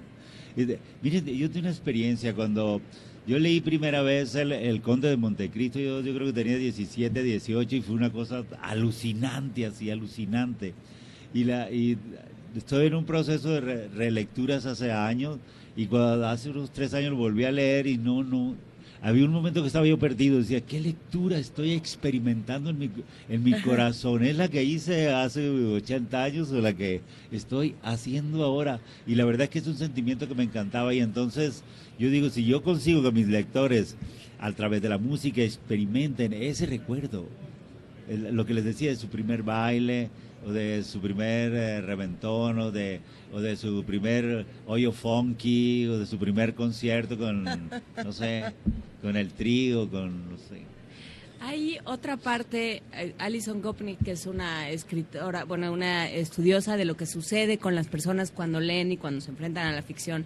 S34: Miren, yo tengo una experiencia cuando yo leí primera vez el, el Conde de Montecristo, yo, yo creo que tenía 17, 18 y fue una cosa alucinante, así, alucinante. Y, la, y estoy en un proceso de re- relecturas hace años y cuando hace unos tres años lo volví a leer y no, no, había un momento que estaba yo perdido, decía, ¿qué lectura estoy experimentando en mi, en mi corazón? ¿Es la que hice hace 80 años o la que estoy haciendo ahora? Y la verdad es que es un sentimiento que me encantaba y entonces yo digo, si yo consigo que mis lectores a través de la música experimenten ese recuerdo, lo que les decía de su primer baile o de su primer eh, reventón o de o de su primer hoyo funky o de su primer concierto con no sé con el trío con no sé
S23: Hay otra parte, eh, Alison Gopnik, que es una escritora, bueno, una estudiosa de lo que sucede con las personas cuando leen y cuando se enfrentan a la ficción.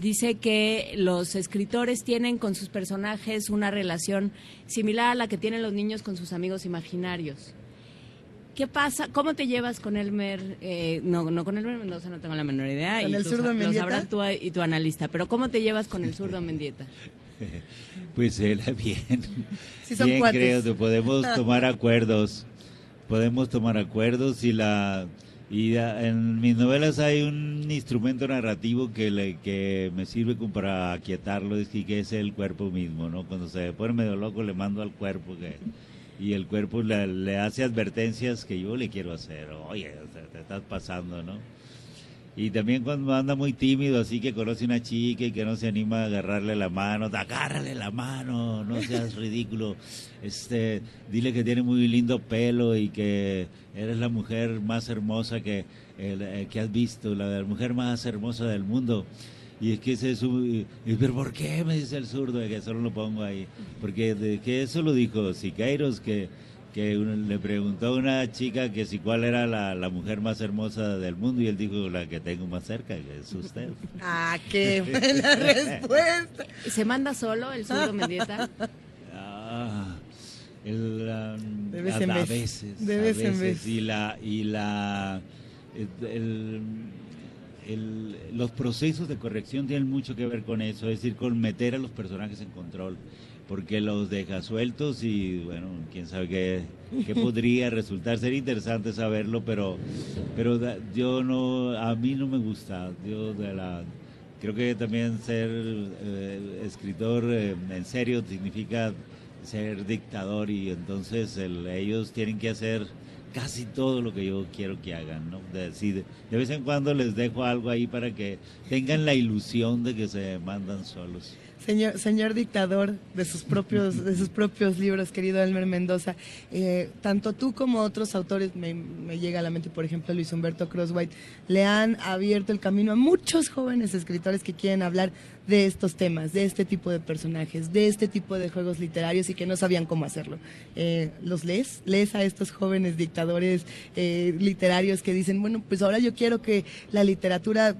S23: Dice que los escritores tienen con sus personajes una relación similar a la que tienen los niños con sus amigos imaginarios. ¿Qué pasa? ¿Cómo te llevas con Elmer? Eh, no, no con Elmer Mendoza, no tengo la menor idea.
S1: ¿Con
S23: y
S1: el
S23: tú
S1: zurdo
S23: sa- Lo
S1: Mendieta?
S23: sabrás tú y tu analista. Pero ¿cómo te llevas con el zurdo Mendieta?
S34: pues él bien
S23: Sí son
S34: bien
S23: cuates.
S34: creo que podemos tomar acuerdos podemos tomar acuerdos y la Y en mis novelas hay un instrumento narrativo que, le, que me sirve como para aquietarlo, es que, es el cuerpo mismo, ¿no? Cuando se pone medio loco le mando al cuerpo que y el cuerpo le, le hace advertencias que yo le quiero hacer. Oye, sea, te estás pasando, ¿no? Y también cuando anda muy tímido, así que conoce una chica y que no se anima a agarrarle la mano, agárrale la mano, no seas ridículo. Este, dile que tiene muy lindo pelo y que eres la mujer más hermosa que, eh, que has visto, la mujer más hermosa del mundo. Y es que ese es un- pero ¿por qué? Me dice el zurdo, que solo lo pongo ahí. Porque de eso lo dijo Siqueiros, que, que uno- le preguntó a una chica que si cuál era la, la mujer más hermosa del mundo y él dijo la que tengo más cerca, que es usted.
S1: Ah, qué buena respuesta.
S23: ¿Se manda solo el zurdo Mendieta?
S34: Ah, el, um,
S1: De vez
S34: a,
S1: en
S34: a
S1: vez.
S34: veces,
S1: De
S34: a
S1: vez en
S34: veces.
S1: vez.
S34: Y la, y la, el- el- el- los procesos de corrección tienen mucho que ver con eso, es decir, con meter a los personajes en control, porque los deja sueltos y bueno, quién sabe qué, qué podría resultar, sería interesante saberlo, pero, pero yo no, a mí no me gusta, yo de la, creo que también ser eh, escritor eh, en serio significa ser dictador y entonces el- ellos tienen que hacer casi todo lo que yo quiero que hagan, ¿no? De vez en cuando les dejo algo ahí para que tengan la ilusión de que se mandan solos.
S1: Señor, señor dictador de sus propios, de sus propios libros, querido Elmer Mendoza, eh, tanto tú como otros autores, me, me llega a la mente, por ejemplo, Luis Humberto Crosswhite, le han abierto el camino a muchos jóvenes escritores que quieren hablar de estos temas, de este tipo de personajes, de este tipo de juegos literarios y que no sabían cómo hacerlo. Eh, ¿Los lees? ¿Lees a estos jóvenes dictadores eh, literarios que dicen, bueno, pues ahora yo quiero que la literatura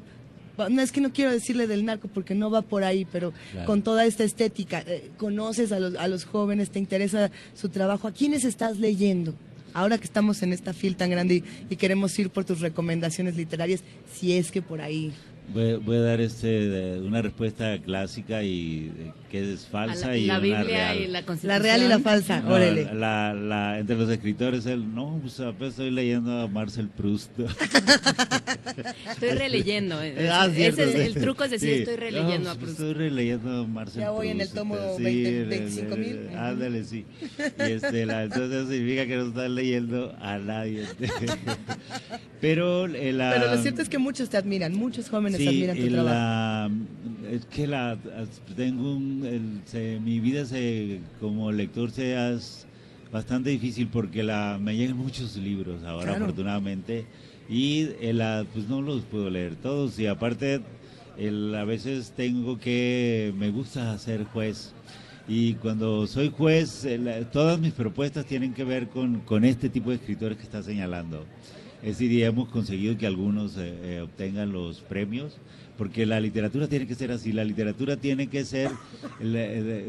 S1: no es que no quiero decirle del narco porque no va por ahí, pero
S34: Claro.
S1: con toda esta estética, eh, conoces a los, a los jóvenes, te interesa su trabajo, ¿a quiénes estás leyendo? Ahora que estamos en esta fil tan grande y, y queremos ir por tus recomendaciones literarias, si es que por ahí.
S34: Voy, voy a dar este una respuesta clásica y eh, que es falsa
S23: la-
S34: y
S23: la
S34: una
S23: Biblia
S34: real.
S23: y la
S1: La real y la falsa,
S34: No,
S1: órale.
S34: la, la- entre los escritores, el, no, pues apenas estoy leyendo a Marcel Proust.
S23: Estoy releyendo. eh.
S34: Ah,
S23: Ese
S34: cierto,
S23: es
S34: sí.
S23: el truco es decir,
S34: Sí.
S23: estoy releyendo
S34: No,
S23: a
S34: pues,
S23: Proust.
S34: Estoy releyendo a Marcel
S1: Ya voy en el
S34: Proust,
S1: tomo
S34: este,
S1: 20,
S34: el-
S1: 25 mil.
S34: Ándale, sí. Y este, la- entonces eso significa que no estás leyendo a nadie. Pero, eh, la,
S1: Pero lo cierto es que muchos te admiran, muchos jóvenes
S34: Sí,
S1: admiran tu
S34: el,
S1: trabajo.
S34: la- es que la tengo un, el- se- mi vida se como lector se es bastante difícil porque la me llegan muchos libros ahora
S1: Claro.
S34: afortunadamente y eh, la, pues no los puedo leer todos y aparte el- a veces tengo que me gusta ser juez y cuando soy juez el- todas mis propuestas tienen que ver con, con este tipo de escritores que está señalando es decir, hemos conseguido que algunos eh, eh, obtengan los premios, porque la literatura tiene que ser así, la literatura tiene que ser, eh,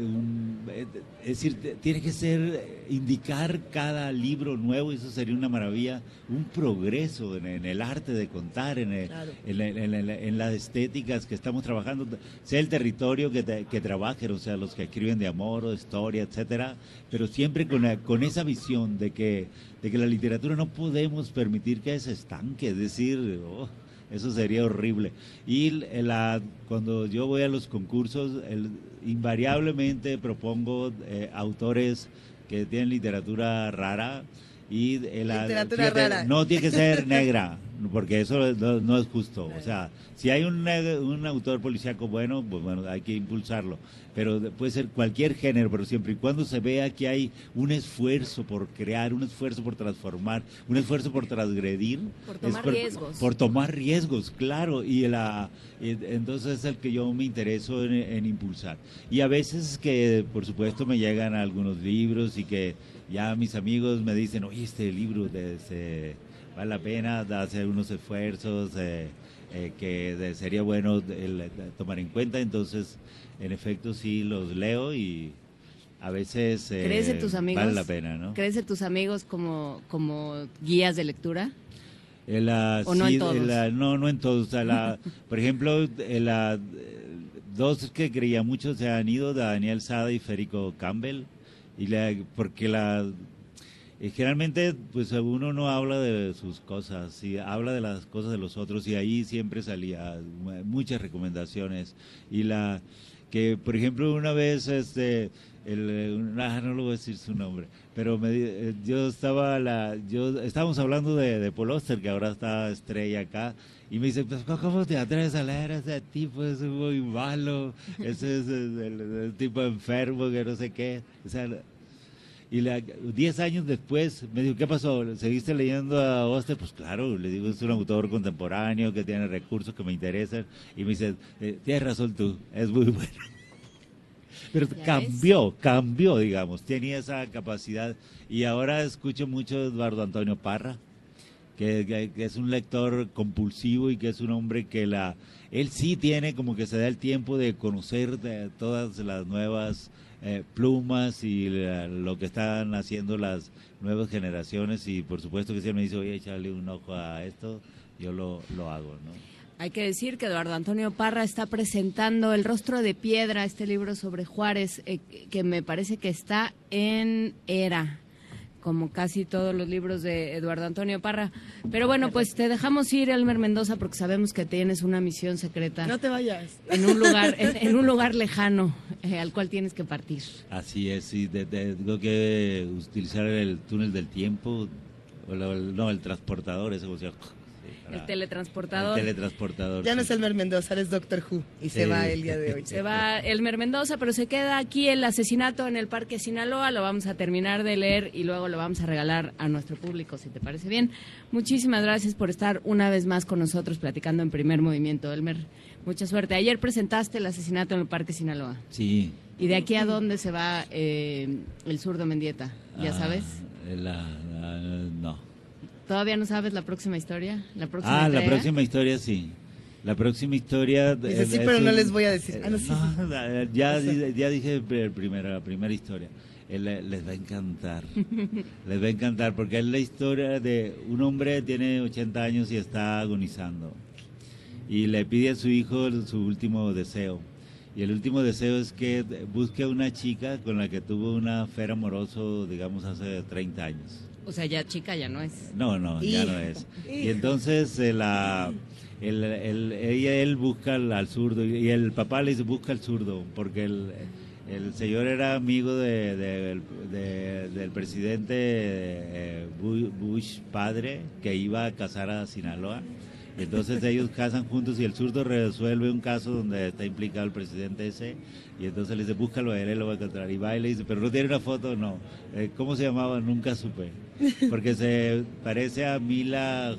S34: eh, es decir, tiene que ser, eh, indicar cada libro nuevo, y eso sería una maravilla, un progreso en, en el arte de contar, en, el-
S1: Claro.
S34: en, en en las estéticas que estamos trabajando, sea el territorio que, te- que trabajen, o sea, los que escriben de amor o de historia, etcétera, pero siempre con, la- con esa visión de que, de que la literatura no podemos permitir que se estanque, es decir, oh, eso sería horrible. Y la- cuando yo voy a los concursos, el- invariablemente propongo eh, autores que tienen literatura rara y la-
S1: Literatura rara.
S34: no tiene que ser negra, porque eso no, no es justo. O sea, si hay un, un autor policíaco bueno, pues bueno, hay que impulsarlo. Pero de- puede ser cualquier género, pero siempre y cuando se vea que hay un esfuerzo por crear, un esfuerzo por transformar, un esfuerzo por transgredir.
S23: Por
S34: es
S23: tomar riesgos.
S34: Por tomar riesgos, claro. Y la, entonces es el que yo me intereso en, en impulsar. Y a veces que, por supuesto, me llegan algunos libros y que ya mis amigos me dicen, oye, este libro de, se- vale la pena de hacer unos esfuerzos eh, eh, que de- sería bueno el tomar en cuenta. Entonces, en efecto, sí los leo y a veces eh,
S23: ¿Crees en tus amigos?
S34: vale la pena, ¿no?
S23: ¿Crees en tus amigos como, como guías de lectura?
S34: La-
S23: ¿O no en todos?
S34: la- no, no en todos. La- por ejemplo, la- dos que creía mucho se han ido, Daniel Sada y Federico Campbell, y la, porque la, Y generalmente, pues uno no habla de sus cosas, y habla de las cosas de los otros, y ahí siempre salía muchas recomendaciones. Y la que, por ejemplo, una vez, este, el, ah, no lo voy a decir su nombre, pero me, eh, yo estaba, la, yo estábamos hablando de, de Poloster, que ahora está estrella acá, y me dice, pues, ¿cómo te atreves a leer a ese tipo? Es muy malo, ese es el, tipo enfermo, que no sé qué. O sea, y la, diez años después me dijo, ¿qué pasó? ¿Seguiste leyendo a Oster? Pues claro, le digo, es un autor contemporáneo que tiene recursos que me interesan. Y me dice, eh, tienes razón tú, es muy bueno. Pero cambió, cambió, digamos, tenía esa capacidad. Y ahora escucho mucho a Eduardo Antonio Parra, que, es un lector compulsivo y que es un hombre que la... Él sí tiene como que se da el tiempo de conocer de todas las nuevas eh, plumas y lo que están haciendo las nuevas generaciones y por supuesto que si él me dice, oye, echarle un ojo a esto, yo lo, lo hago, ¿no?
S2: Hay que decir que Eduardo Antonio Parra está presentando El rostro de piedra, este libro sobre Juárez, eh, que me parece que está en ERA como casi todos los libros de Eduardo Antonio Parra. Pero bueno, pues te dejamos ir, Elmer Mendoza, porque sabemos que tienes una misión secreta.
S1: No te vayas.
S2: En un lugar, en, un lugar lejano eh, al cual tienes que partir.
S34: Así es, sí, tengo que utilizar el túnel del tiempo, o no, el transportador, ese, o sea,
S2: el teletransportador.
S34: El teletransportador.
S1: Ya no es Elmer Mendoza, es Doctor Who. Y se va el día de hoy.
S2: Se va Elmer Mendoza, pero se queda aquí el asesinato en el Parque Sinaloa. Lo vamos a terminar de leer y luego lo vamos a regalar a nuestro público, si te parece bien. Muchísimas gracias por estar una vez más con nosotros platicando en primer movimiento, Elmer. Mucha suerte. Ayer presentaste el asesinato en el Parque Sinaloa.
S34: Sí.
S2: ¿Y de aquí a dónde se va eh, el zurdo Mendieta? ¿Ya ah, sabes?
S34: no.
S2: ¿Todavía no sabes la próxima historia? ¿La próxima
S34: ah, la próxima historia sí. La próxima historia...
S1: Dice, sí, pero no les voy a decir.
S34: Ah, ya, ya dije primero, la primera historia. Les va a encantar. les va a encantar porque es la historia de un hombre tiene 80 años y está agonizando. Y le pide a su hijo su último deseo. Y el último deseo es que busque a una chica con la que tuvo una affair amoroso, digamos, hace 30 años.
S2: O sea, ya chica ya no es.
S34: No, no, ya no es. Y entonces eh, la, el, ella, él busca al, zurdo y el papá le dice busca al zurdo porque el, el señor era amigo de, del presidente eh, Bush padre que iba a casar a Sinaloa. Entonces ellos casan juntos y el zurdo resuelve un caso donde está implicado el presidente ese y entonces le dice, búscalo a él, él lo va a encontrar. Y va y le dice, pero no tiene una foto, no. Eh, ¿Cómo se llamaba? Nunca supe. Porque se parece a Mila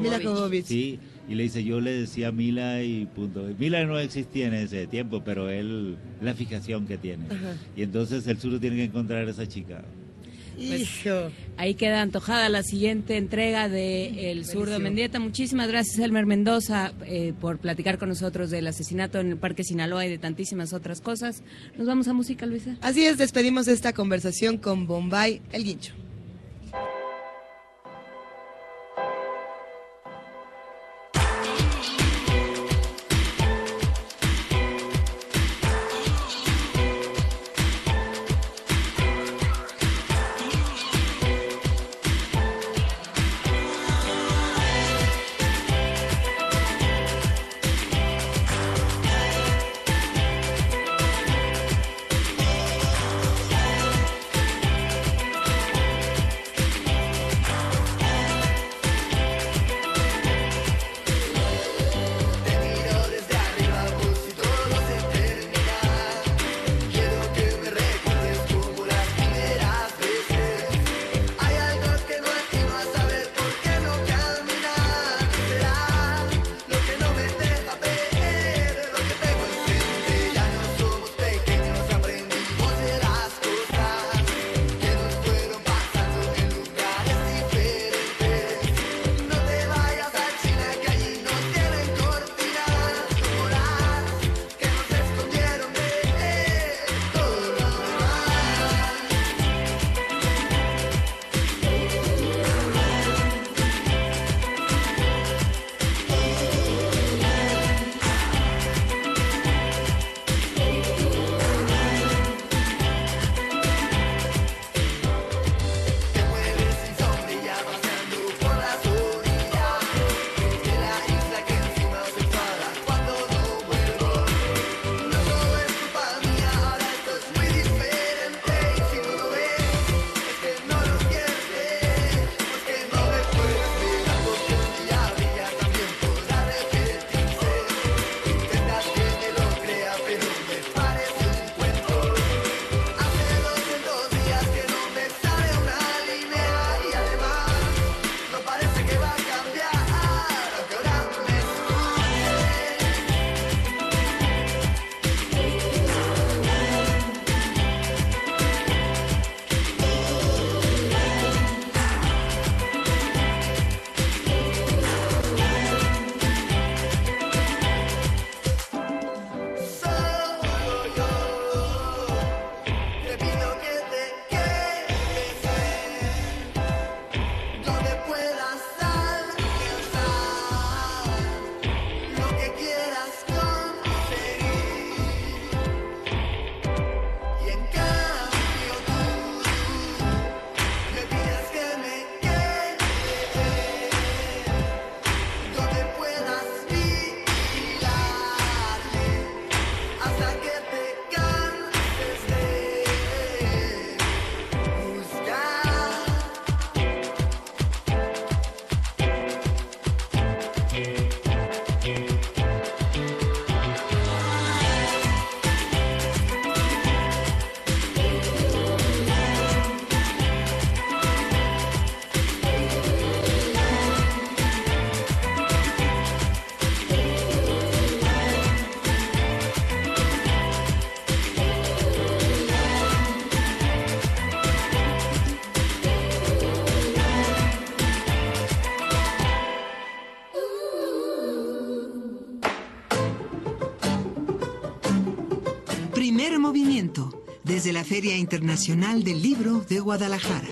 S1: Mila Jovovich.
S34: Sí, y le dice, yo le decía Mila y punto. Mila no existía en ese tiempo, pero él, la fijación que tiene. Y entonces el zurdo tiene que encontrar a esa chica.
S2: Pues, ahí queda antojada la siguiente entrega de El Zurdo Mendieta. Muchísimas gracias, Elmer Mendoza, eh, por platicar con nosotros del asesinato en el Parque Sinaloa y de tantísimas otras cosas. Nos vamos a música, Luisa.
S1: Así es, despedimos esta conversación con Bombay, el guincho.
S3: Desde la Feria Internacional del Libro de Guadalajara.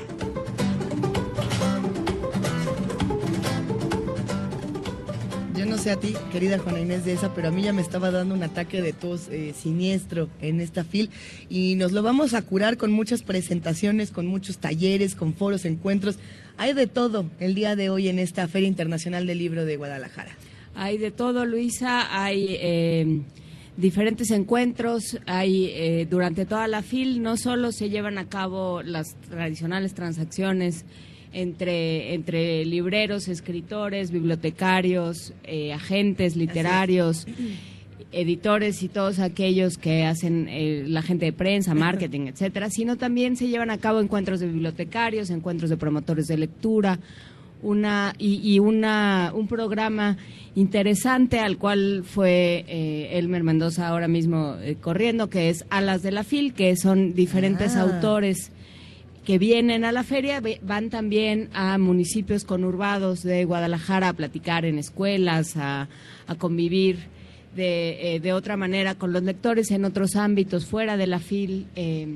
S1: Yo no sé a ti, querida Juana Inés de esa, pero a mí ya me estaba dando un ataque de tos eh, siniestro en esta fil y nos lo vamos a curar con muchas presentaciones, con muchos talleres, con foros, encuentros. Hay de todo el día de hoy en esta Feria Internacional del Libro de Guadalajara.
S2: Hay de todo, Luisa. Hay eh, diferentes encuentros. Hay eh, durante toda la FIL no solo se llevan a cabo las tradicionales transacciones entre, entre libreros, escritores, bibliotecarios, eh, agentes literarios, editores y todos aquellos que hacen eh, la gente de prensa, marketing, etcétera, sino también se llevan a cabo encuentros de bibliotecarios, encuentros de promotores de lectura, una y, y una un programa interesante al cual fue eh, Elmer Mendoza ahora mismo eh, corriendo, que es Alas de la Fil, que son diferentes
S1: Ah.
S2: autores que vienen a la feria, van también a municipios conurbados de Guadalajara a platicar en escuelas, a, a convivir de, eh, de otra manera con los lectores en otros ámbitos fuera de la FIL, eh,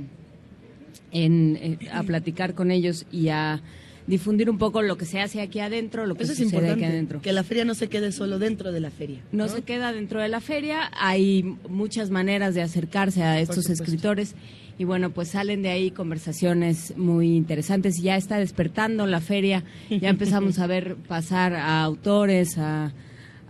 S2: en, a platicar con ellos y a difundir un poco lo que se hace aquí adentro, lo que
S1: Eso es
S2: sucede aquí adentro.
S1: que la feria no se quede solo dentro de la feria.
S2: No, se queda dentro de la feria, hay muchas maneras de acercarse a estos escritores y bueno, pues salen de ahí conversaciones muy interesantes. Ya está despertando la feria, ya empezamos a ver pasar a autores, a,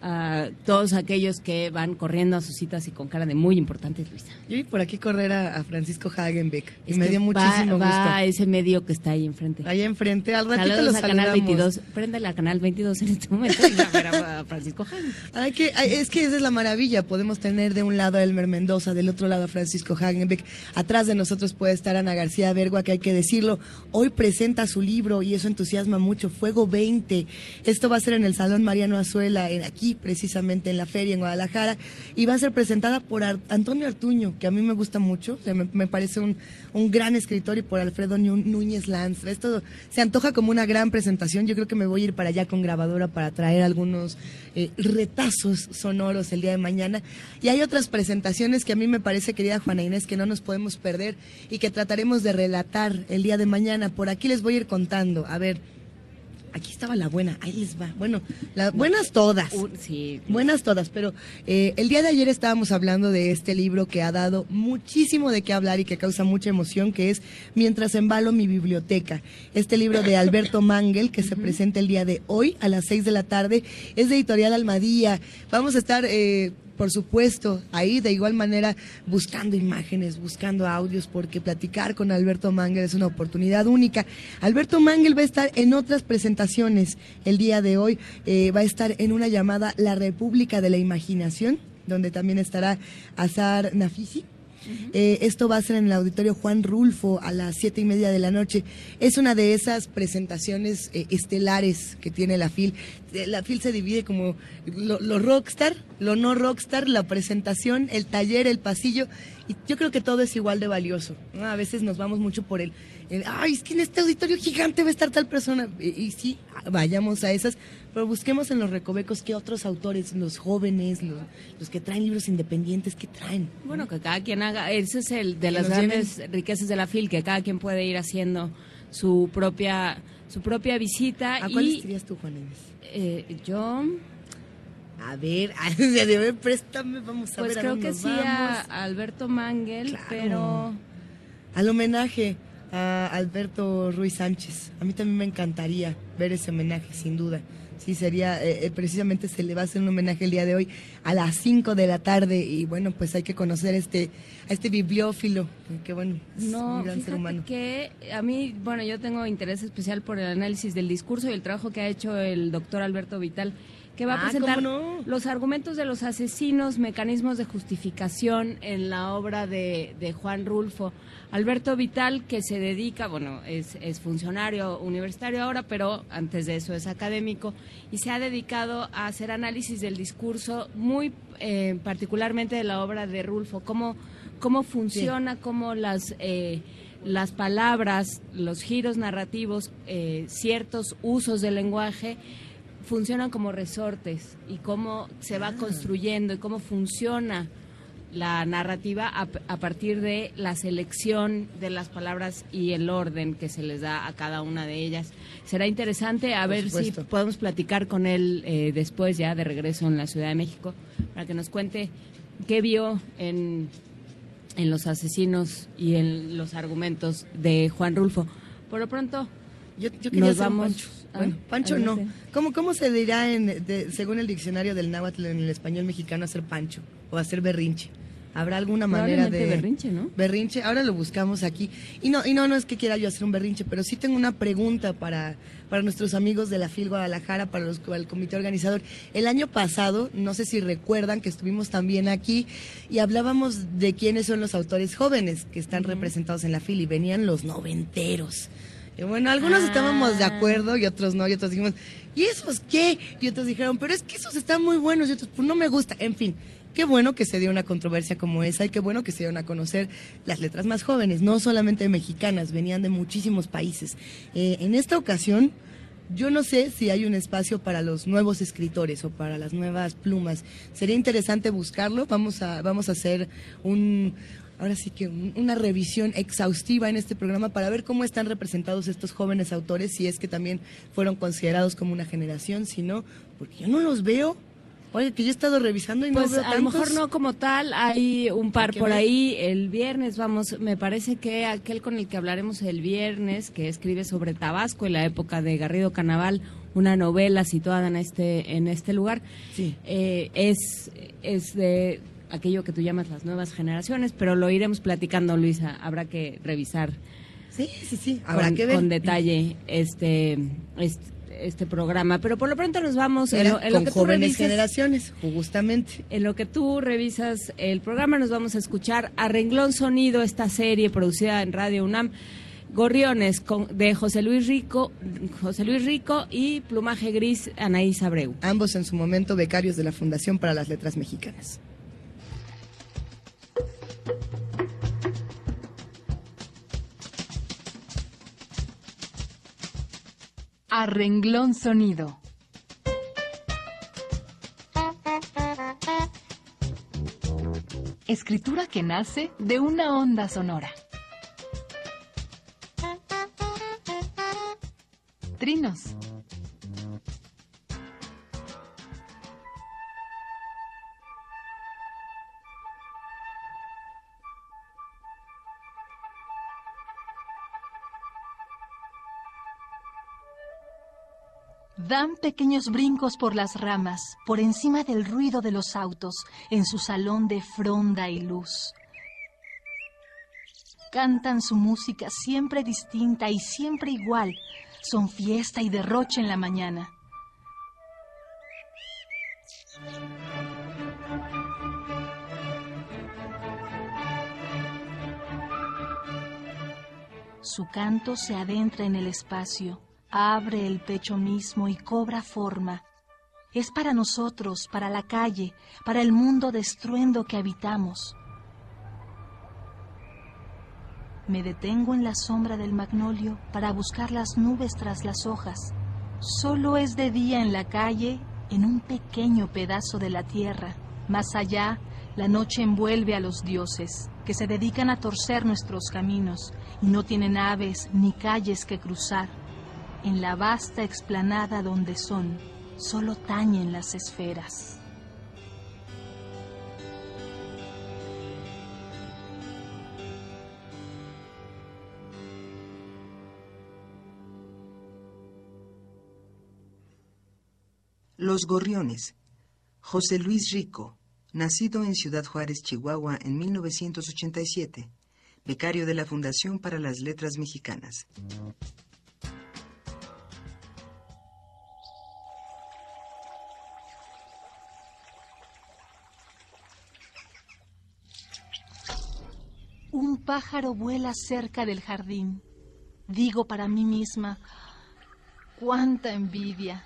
S2: a todos aquellos que van corriendo a sus citas y con cara de muy importantes, Luisa.
S1: Yo vi por aquí correr a, a Francisco Hagenbeck y me dio muchísimo
S2: va
S1: gusto.
S2: a ese medio que está ahí enfrente.
S1: Allá enfrente, al ratito
S2: Saludos
S1: los
S2: a Canal
S1: saludamos.
S2: 22. Préndele a Canal 22 en este momento y a ver a, Francisco Hagen.
S1: Hay que, hay- es que esa es la maravilla. Podemos tener de un lado a Elmer Mendoza, del otro lado a Francisco Hagenbeck. Atrás de nosotros puede estar Ana García Bergua, que hay que decirlo. Hoy presenta su libro y eso entusiasma mucho. Fuego 20. Esto va a ser en el Salón Mariano Azuela, en, aquí precisamente en la feria en Guadalajara. Y va a ser presentada por Antonio Artuño, que a mí me gusta mucho. Me, parece un, un gran escritor y por Alfredo Núñez Lanz. Esto se antoja como una gran presentación. Yo creo que me voy a ir para allá con grabadora para traer algunos eh, retazos sonoros el día de mañana. Y hay otras presentaciones que a mí me parece, querida Juana Inés, que no nos podemos perder y que trataremos de relatar el día de mañana. Por aquí les voy a ir contando. A ver, aquí estaba la buena, ahí les va. Bueno, las buenas todas.
S2: sí.
S1: Buenas todas, pero eh, el día de ayer estábamos hablando de este libro que ha dado muchísimo de qué hablar y que causa mucha emoción, que es Mientras embalo mi biblioteca. Este libro de Alberto Mangel, que se presenta el día de hoy a las 6 de la tarde, es de Editorial Almadía. Vamos a estar... eh, por supuesto, ahí de igual manera buscando imágenes, buscando audios, porque platicar con Alberto Mangel es una oportunidad única. Alberto Mangel va a estar en otras presentaciones el día de hoy, eh, va a estar en una llamada La República de la Imaginación, donde también estará Azar Nafisi. Eh, esto va a ser en el auditorio Juan Rulfo a las siete y media de la noche. Es una de esas presentaciones eh, estelares que tiene la FIL. La FIL se divide como lo, lo rockstar, lo no rockstar, la presentación, el taller, el pasillo. Y yo creo que todo es igual de valioso. ¿no? A veces nos vamos mucho por el, el, ay, es que en este auditorio gigante va a estar tal persona. Y, y sí, vayamos a esas, pero busquemos en los recovecos qué otros autores, los jóvenes, los, los que traen libros independientes, qué traen.
S2: Bueno, que cada quien haga, ese es el de las grandes riquezas de la FIL, que cada quien puede ir haciendo su propia su propia visita.
S1: ¿A cuáles
S2: y,
S1: irías tú, Juan Inés?
S2: eh, yo,
S1: A ver, de ver, préstame, vamos a
S2: pues
S1: ver a
S2: creo que sí a. Alberto Mangel, pero
S1: Al homenaje a Alberto Ruiz Sánchez. A mí también me encantaría ver ese homenaje, sin duda. Sí, sería, eh, eh, precisamente se le va a hacer un homenaje el día de hoy a las 5 de la tarde y bueno, pues hay que conocer este, a este bibliófilo, que bueno, es
S2: no,
S1: un gran ser humano.
S2: que a mí, bueno, yo tengo interés especial por el análisis del discurso y el trabajo que ha hecho el doctor Alberto Vital, que va a
S1: Ah,
S2: presentar los argumentos de los asesinos, mecanismos de justificación en la obra de, de Juan Rulfo. Alberto Vital, que se dedica, bueno, es, es funcionario universitario ahora, pero antes de eso es académico, y se ha dedicado a hacer análisis del discurso, muy eh, particularmente de la obra de Rulfo, cómo, cómo funciona, cómo las... eh, las palabras, los giros narrativos, eh, ciertos usos del lenguaje funcionan como resortes y cómo se va construyendo y cómo funciona la narrativa a, a, partir de la selección de las palabras y el orden que se les da a cada una de ellas. Será interesante a
S1: Por
S2: ver si podemos platicar con él eh, después ya de regreso en la Ciudad de México para que nos cuente qué vio en, en los asesinos y en los argumentos de Juan Rulfo. Por lo pronto,
S1: Yo, yo quería
S2: nos vamos.
S1: Pancho. Bueno, Pancho no. ¿Cómo, cómo se dirá, en, de- según el diccionario del náhuatl en el español mexicano, hacer Pancho o hacer berrinche? ¿Habrá alguna manera de...?
S2: Berrinche, ¿no?
S1: Berrinche, ahora lo buscamos aquí. Y no, y no, no es que quiera yo hacer un berrinche, pero sí tengo una pregunta para, para nuestros amigos de la FIL Guadalajara, para, los, para el comité organizador. El año pasado, no sé si recuerdan que estuvimos también aquí y hablábamos de quiénes son los autores jóvenes que están representados en la FIL y venían los noventeros. Y bueno, algunos
S2: Ah.
S1: estábamos de acuerdo y otros no, y otros dijimos, ¿y esos qué? Y otros dijeron, pero es que esos están muy buenos, y otros, pues no me gusta. En fin, qué bueno que se dio una controversia como esa y qué bueno que se dieron a conocer las letras más jóvenes, no solamente mexicanas, venían de muchísimos países. Eh, en esta ocasión, yo no sé si hay un espacio para los nuevos escritores o para las nuevas plumas. Sería interesante buscarlo. Vamos a, vamos a hacer un, ahora sí que un- una revisión exhaustiva en este programa para ver cómo están representados estos jóvenes autores, si es que también fueron considerados como una generación, si no, porque yo no los veo. Oye, que yo he estado revisando y
S2: Pues
S1: no veo
S2: a lo mejor no como tal, hay un par por
S1: ver.
S2: ahí. El viernes vamos, me parece que aquel con el que hablaremos el viernes, que escribe sobre Tabasco en la época de Garrido Canaval, una novela situada en este en este lugar, eh, es es de aquello que tú llamas las nuevas generaciones, pero lo iremos platicando, Luisa. Habrá que revisar.
S1: Sí, sí, sí. Habrá
S2: con,
S1: que ver.
S2: con detalle este, este este programa, pero por lo pronto nos vamos en lo, en lo
S1: con
S2: que tú
S1: jóvenes
S2: revises-
S1: generaciones, justamente.
S2: en lo que tú revisas el programa, nos vamos a escuchar a renglón sonido esta serie producida en Radio UNAM. Gorriones con- de José Luis Rico, José Luis Rico y Plumaje Gris Anaís Abreu.
S1: Ambos en su momento becarios de la Fundación para las Letras Mexicanas.
S31: A renglón sonido. Escritura que nace de una onda sonora. Trinos. Dan pequeños brincos por las ramas, por encima del ruido de los autos, en su salón de fronda y luz. Cantan su música siempre distinta y siempre igual. Son fiesta y derroche en la mañana. Su canto se adentra en el espacio, abre el pecho mismo y cobra forma. Es para nosotros, para la calle, para el mundo de estruendo que habitamos. Me detengo en la sombra del magnolio para buscar las nubes tras las hojas. Solo es de día en la calle, en un pequeño pedazo de la tierra. Más allá, la noche envuelve a los dioses, que se dedican a torcer nuestros caminos y no tienen aves ni calles que cruzar. En la vasta explanada donde son, solo tañen las esferas.
S35: Los Gorriones. José Luis Rico, nacido en Ciudad Juárez, Chihuahua, en 1987, becario de la Fundación para las Letras Mexicanas.
S31: Pájaro vuela cerca del jardín. Digo para mí misma, cuánta envidia.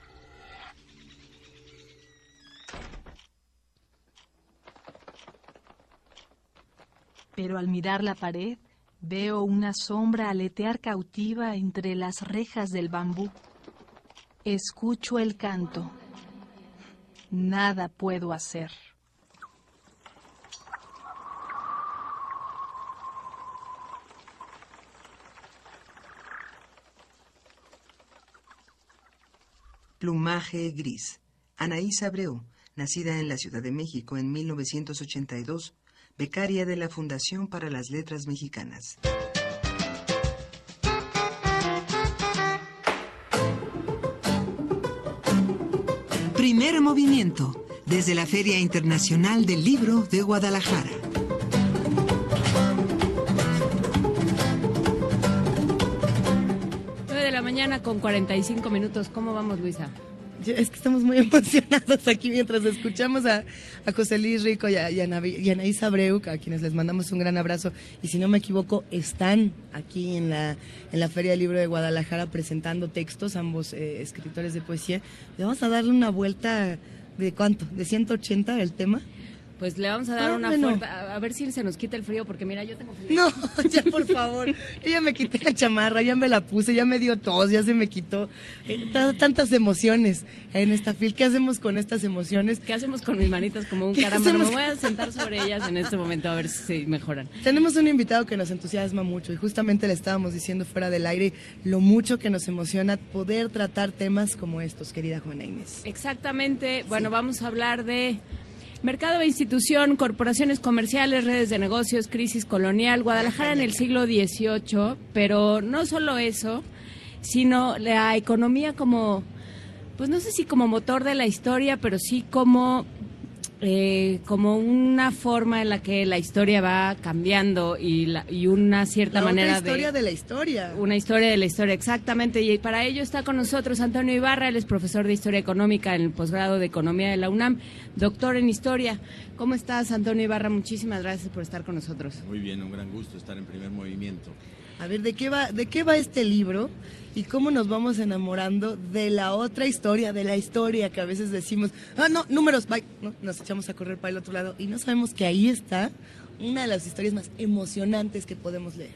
S31: Pero al mirar la pared, veo una sombra aletear cautiva entre las rejas del bambú. Escucho el canto. Nada puedo hacer.
S35: Plumaje gris. Anaís Abreu, nacida en la Ciudad de México en 1982, becaria de la Fundación para las Letras Mexicanas.
S3: Primer movimiento, desde la Feria Internacional del Libro de Guadalajara.
S2: Mañana con 45 minutos. ¿Cómo vamos, Luisa?
S1: Es que estamos muy emocionados aquí mientras escuchamos a, a José Luis Rico y a, y a a Anaís Abreu, a quienes les mandamos un gran abrazo. Y si no me equivoco, están aquí en la, en la Feria del Libro de Guadalajara presentando textos, ambos eh, escritores de poesía. Le vamos a darle una vuelta de cuánto, de 180 el tema.
S2: Pues le vamos a dar
S1: Ah,
S2: una
S1: bueno.
S2: fuerte. A, a ver si se nos quita el frío, porque mira, yo tengo frío.
S1: No, ya por favor. Yo ya me quité la chamarra, ya me la puse, ya me dio tos, ya se me quitó. Eh, tantas emociones en esta fil. ¿Qué hacemos con estas emociones?
S2: ¿Qué hacemos con mis manitas como un
S1: ¿Qué
S2: carámbano? Me voy a sentar sobre ellas en este momento a ver si mejoran.
S1: Tenemos un invitado que nos entusiasma mucho y justamente le estábamos diciendo fuera del aire lo mucho que nos emociona poder tratar temas como estos, querida Juana Inés.
S2: Exactamente. Bueno, vamos a hablar de mercado e institución, corporaciones comerciales, redes de negocios, crisis colonial, Guadalajara en el siglo XVIII, pero no solo eso, sino la economía como, pues no sé si como motor de la historia, pero sí como eh, como una forma en la que la historia va cambiando y, la- y una cierta
S1: La otra
S2: manera
S1: historia
S2: de
S1: de la historia.
S2: una historia de la historia, exactamente. Y para ello está con nosotros Antonio Ibarra, él es profesor de Historia Económica en el posgrado de Economía de la UNAM, doctor en Historia. ¿Cómo estás, Antonio Ibarra? Muchísimas gracias por estar con nosotros.
S22: Muy bien, un gran gusto estar en primer movimiento.
S1: A ver, ¿de qué va, de qué va este libro y cómo nos vamos enamorando de la otra historia, de la historia que a veces decimos, ah, no, números, bye, ¿no? nos echamos a correr para el otro lado y no sabemos que ahí está una de las historias más emocionantes que podemos leer.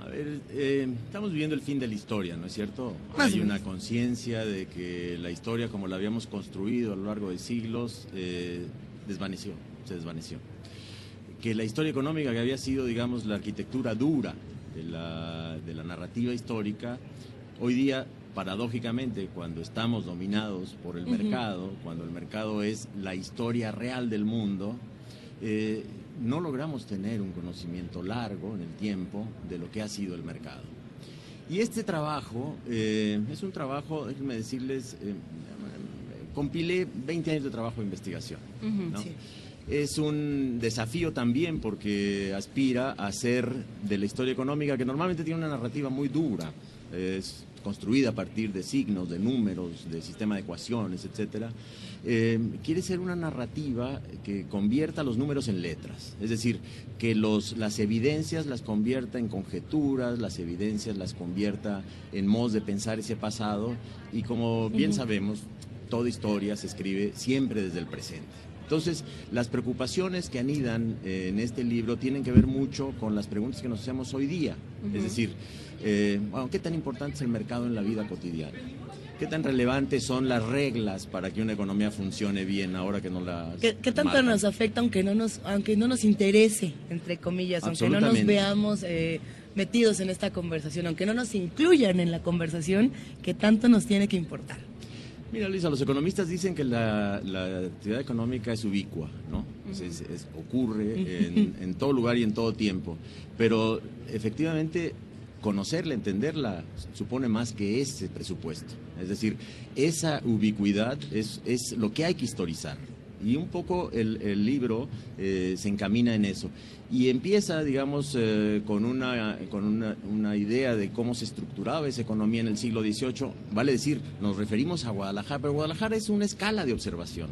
S22: A ver, eh, estamos viviendo el fin de la historia, ¿no es cierto?
S1: Más
S22: Hay una conciencia de que la historia como la habíamos construido a lo largo de siglos eh, desvaneció, se desvaneció. Que la historia económica que había sido, digamos, la arquitectura dura de la, de la narrativa histórica, hoy día, paradójicamente, cuando estamos dominados por el mercado, cuando el mercado es la historia real del mundo, eh, no logramos tener un conocimiento largo en el tiempo de lo que ha sido el mercado. Y este trabajo eh, es un trabajo, déjenme decirles, eh, compilé 20 años de trabajo de investigación. ¿no? Es un desafío también porque aspira a ser de la historia económica que normalmente tiene una narrativa muy dura. Es construida a partir de signos, de números, de sistema de ecuaciones, etcétera. Eh, quiere ser una narrativa que convierta los números en letras, es decir, que los, las evidencias las convierta en conjeturas, las evidencias las convierta en modos de pensar ese pasado y como bien sabemos, toda historia se escribe siempre desde el presente. Entonces, las preocupaciones que anidan eh, en este libro tienen que ver mucho con las preguntas que nos hacemos hoy día. Es decir, eh, bueno, ¿qué tan importante es el mercado en la vida cotidiana? ¿Qué tan relevantes son las reglas para que una economía funcione bien ahora que no las
S1: ¿Qué, qué tanto
S22: marcan?
S1: nos afecta aunque no nos, aunque no nos interese, entre comillas, aunque no nos veamos eh, metidos en esta conversación, aunque no nos incluyan en la conversación, que tanto nos tiene que importar?
S22: Mira, Luisa, los economistas dicen que la, la actividad económica es ubicua, ¿no? Es- es- es- ocurre en, en todo lugar y en todo tiempo. Pero efectivamente, conocerla, entenderla, supone más que ese presupuesto. Es decir, esa ubicuidad es, es lo que hay que historizar. Y un poco el, libro eh, se encamina en eso. Y empieza, digamos, eh, con, una, con una, una idea de cómo se estructuraba esa economía en el siglo XVIII. Vale decir, nos referimos a Guadalajara, pero Guadalajara es una escala de observación.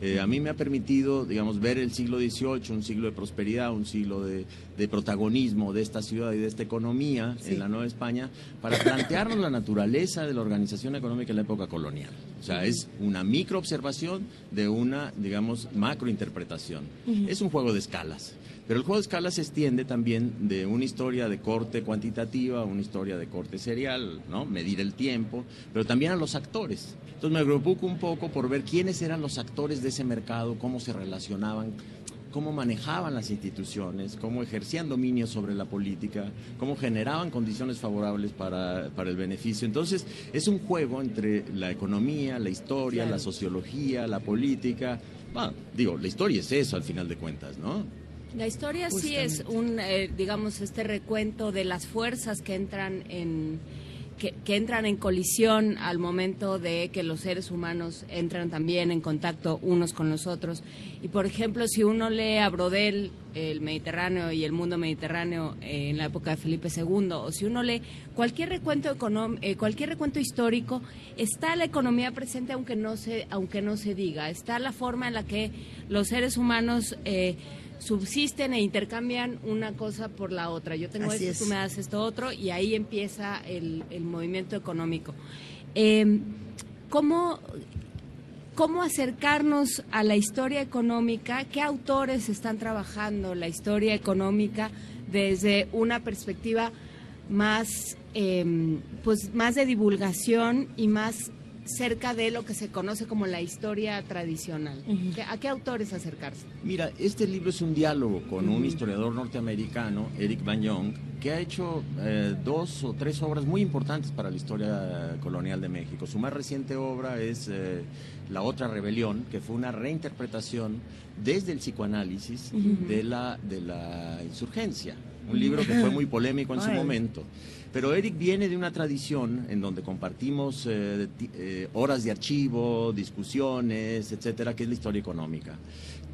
S22: Eh, a mí me ha permitido, digamos, ver el siglo XVIII, un siglo de prosperidad, un siglo de, de protagonismo de esta ciudad y de esta economía
S36: Sí.
S22: en la Nueva España, para plantearnos la naturaleza de la organización económica en la época colonial. O sea, es una microobservación de una, digamos, macrointerpretación.
S36: Ujú.
S22: Es un juego de escalas. Pero el juego de escalas se extiende también de una historia de corte cuantitativa a una historia de corte serial, ¿no? Medir el tiempo, pero también a los actores. Entonces me preocupo un poco por ver quiénes eran los actores de ese mercado, cómo se relacionaban, cómo manejaban las instituciones, cómo ejercían dominio sobre la política, cómo generaban condiciones favorables para, para el beneficio. Entonces, es un juego entre la economía, la historia, la sociología, la política. Bueno, digo, la historia es eso al final de cuentas, ¿no?
S2: La historia sí es un, eh, digamos, este recuento de las fuerzas que entran en que, entran en colisión al momento de que los seres humanos entran también en contacto unos con los otros. Y por ejemplo, si uno lee a Brodel, el Mediterráneo y el mundo mediterráneo eh, en la época de Felipe II, o si uno lee cualquier recuento eh, cualquier recuento histórico, está la economía presente aunque no se, aunque no se diga, está la forma en la que los seres humanos eh, subsisten e intercambian una cosa por la otra. Yo tengo esto, tú me das esto otro, y ahí empieza el, movimiento económico. Eh, ¿cómo, ¿Cómo acercarnos a la historia económica? ¿Qué autores están trabajando la historia económica desde una perspectiva más, em, pues, más de divulgación y más cerca de lo que se conoce como la historia tradicional. ¿A qué autores acercarse?
S22: Mira, este libro es un diálogo con un historiador norteamericano, Eric Van Young, que ha hecho eh, dos o tres obras muy importantes para la historia colonial de México. Su más reciente obra es eh, La otra rebelión, que fue una reinterpretación desde el psicoanálisis de, la, de la insurgencia. Un libro que fue muy polémico en su momento. Pero Eric viene de una tradición en donde compartimos eh, eh, horas de archivo, discusiones, etcétera, que es la historia económica.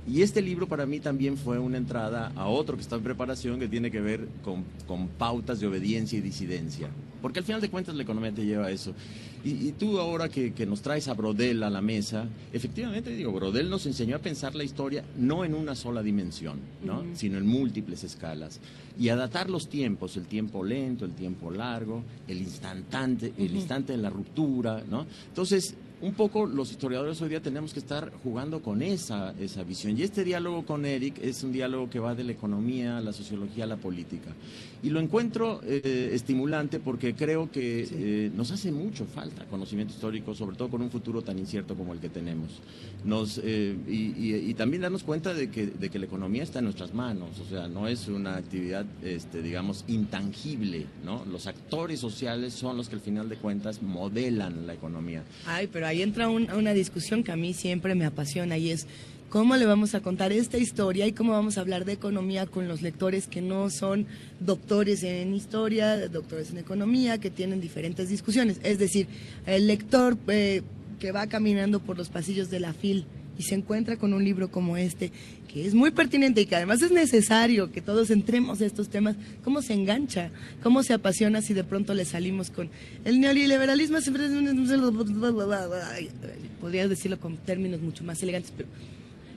S22: Y este libro para mí también fue una entrada a otro que está en preparación que tiene que ver con, con pautas de obediencia y disidencia. Porque al final de cuentas la economía te lleva a eso. Y, tú ahora que, nos traes a Brodel a la mesa, efectivamente digo, Brodel nos enseñó a pensar la historia no en una sola dimensión, ¿no? sino en múltiples escalas. Y a datar los tiempos, el tiempo lento, el tiempo largo, el instante, el instante de la ruptura, ¿no? Entonces, un poco los historiadores hoy día tenemos que estar jugando con esa, esa visión. Y este diálogo con Eric es un diálogo que va de la economía, la sociología, la política. Y lo encuentro eh, estimulante porque creo que eh, nos hace mucho falta conocimiento histórico, sobre todo con un futuro tan incierto como el que tenemos. Nos, eh, y, también darnos cuenta de que, de que la economía está en nuestras manos, o sea, no es una actividad, este, digamos, intangible, ¿no? Los actores sociales son los que al final de cuentas modelan la economía.
S1: Ay, pero ahí entra una discusión que a mí siempre me apasiona y es cómo le vamos a contar esta historia y cómo vamos a hablar de economía con los lectores que no son doctores en historia, doctores en economía, que tienen diferentes discusiones. Es decir, el lector eh, que va caminando por los pasillos de la FIL y se encuentra con un libro como este, que es muy pertinente y que además es necesario que todos entremos a estos temas, ¿cómo se engancha? ¿Cómo se apasiona si de pronto le salimos con el neoliberalismo? Podría decirlo con términos mucho más elegantes, pero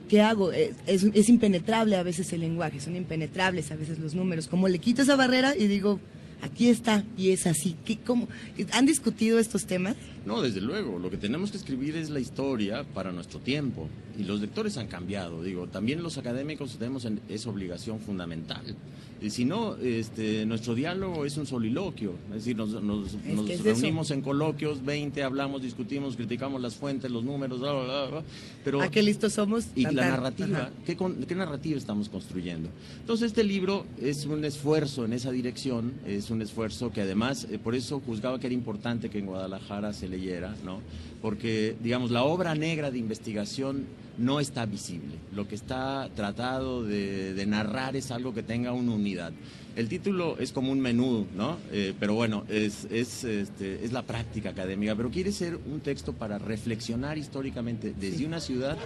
S1: ¿qué hago? Es, es, impenetrable a veces el lenguaje, son impenetrables a veces los números. ¿Cómo le quito esa barrera y digo, aquí está y es así. ¿Qué, cómo? ¿Han discutido estos temas?
S22: No, desde luego. Lo que tenemos que escribir es la historia para nuestro tiempo. Y los lectores han cambiado. Digo, también los académicos tenemos esa obligación fundamental. Y si no, este, nuestro diálogo es un soliloquio. Es decir, nos, reunimos en coloquios, 20, hablamos, discutimos, criticamos las fuentes, los números, bla, bla, bla. Pero,
S1: ¿A qué listos somos?
S22: Y la narrativa, ¿qué, ¿qué, narrativa estamos construyendo? Entonces, este libro es un esfuerzo en esa dirección, es un esfuerzo que además, eh, por eso juzgaba que era importante que en Guadalajara se leyera, ¿no? Porque, digamos, la obra negra de investigación no está visible. Lo que está tratado de, narrar es algo que tenga una unidad. El título es como un menú, ¿no? Eh, pero bueno, es, es, este, es la práctica académica, pero quiere ser un texto para reflexionar históricamente desde una ciudad,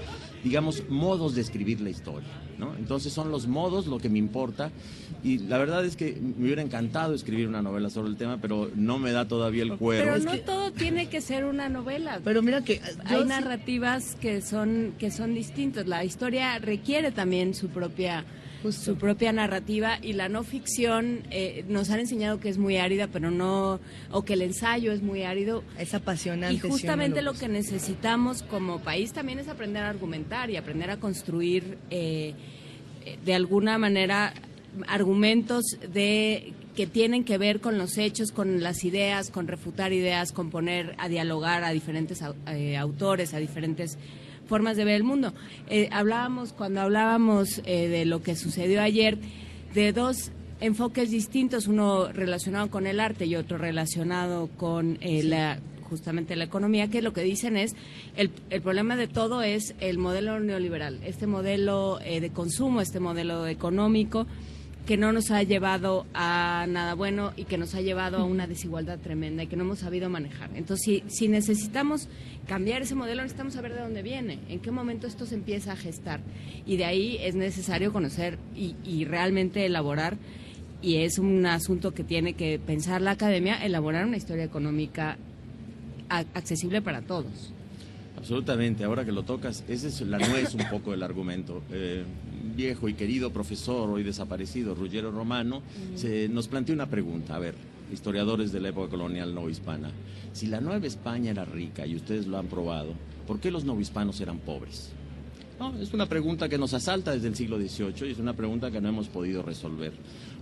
S22: digamos, modos de escribir la historia, ¿no? Entonces son los modos lo que me importa y la verdad es que me hubiera encantado escribir una novela sobre el tema, pero no me da todavía el cuero.
S2: Pero no todo tiene que ser una novela.
S1: Pero mira que
S2: hay narrativas que son que son distintas. La historia requiere también su propia su propia narrativa y la no ficción eh, nos han enseñado que es muy árida, pero no, o que el ensayo es muy árido.
S1: Es apasionante.
S2: Y justamente lo, que necesitamos como país también es aprender a argumentar y aprender a construir eh, de alguna manera argumentos de que tienen que ver con los hechos, con las ideas, con refutar ideas, con poner a dialogar a diferentes eh, autores, a diferentes formas de ver el mundo. Eh, hablábamos, cuando hablábamos eh, de lo que sucedió ayer, de dos enfoques distintos, uno relacionado con el arte y otro relacionado con eh, la justamente la economía, que lo que dicen es, el, el problema de todo es el modelo neoliberal, este modelo de consumo, este modelo económico, que no nos ha llevado a nada bueno y que nos ha llevado a una desigualdad tremenda y que no hemos sabido manejar. Entonces, si, si necesitamos cambiar ese modelo, necesitamos saber de dónde viene, en qué momento esto se empieza a gestar. Y de ahí es necesario conocer y, realmente elaborar, y es un asunto que tiene que pensar la academia, elaborar una historia económica accesible para todos.
S22: Absolutamente, ahora que lo tocas, esa es la nuez un poco del argumento. Eh, viejo y querido profesor, hoy desaparecido, Ruggiero Romano, se, nos plantea una pregunta. A ver, historiadores de la época colonial no hispana, si la Nueva España era rica y ustedes lo han probado, ¿por qué los novohispanos eran pobres? No, es una pregunta que nos asalta desde el siglo XVIII y es una pregunta que no hemos podido resolver.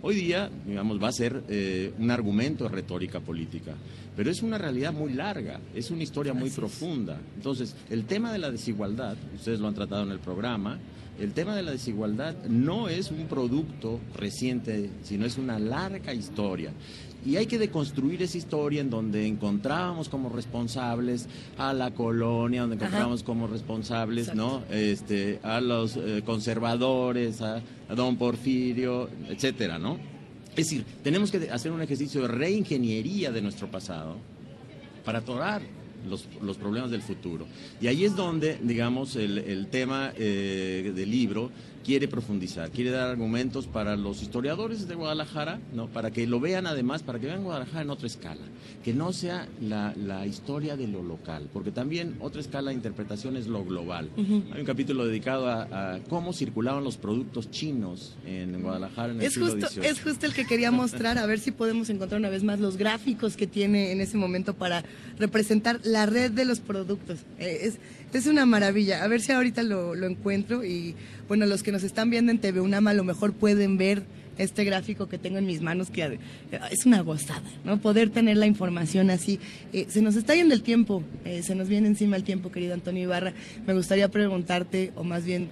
S22: Hoy día, digamos, va a ser eh, un argumento de retórica política, pero es una realidad muy larga, es una historia muy profunda. Entonces, el tema de la desigualdad, ustedes lo han tratado en el programa, el tema de la desigualdad no es un producto reciente, sino es una larga historia. Y hay que deconstruir esa historia en donde encontrábamos como responsables a la colonia, donde
S1: Ajá.
S22: encontrábamos como responsables, ¿no? Este, a los eh, conservadores, a, a don Porfirio, etcétera, ¿no? Es decir, tenemos que hacer un ejercicio de reingeniería de nuestro pasado para atorar los, los problemas del futuro. Y ahí es donde, digamos, el, el tema eh, del libro quiere profundizar, quiere dar argumentos para los historiadores de Guadalajara, ¿no? para que lo vean además, para que vean Guadalajara en otra escala, que no sea la, la historia de lo local, porque también otra escala de interpretación es lo global. Hay un capítulo dedicado a, a cómo circulaban los productos chinos en Guadalajara en el
S1: Es
S22: siglo
S1: justo,
S22: XVIII.
S1: es justo el que quería mostrar, a ver si podemos encontrar una vez más los gráficos que tiene en ese momento para representar la red de los productos. Eh, es, es una maravilla. A ver si ahorita lo, encuentro y bueno, los que nos están viendo en TV UNAM a lo mejor pueden ver este gráfico que tengo en mis manos, que eh, es una gozada, ¿no? Poder tener la información así. Eh, se nos está yendo el tiempo, eh, se nos viene encima el tiempo, querido Antonio Ibarra. Me gustaría preguntarte, o más bien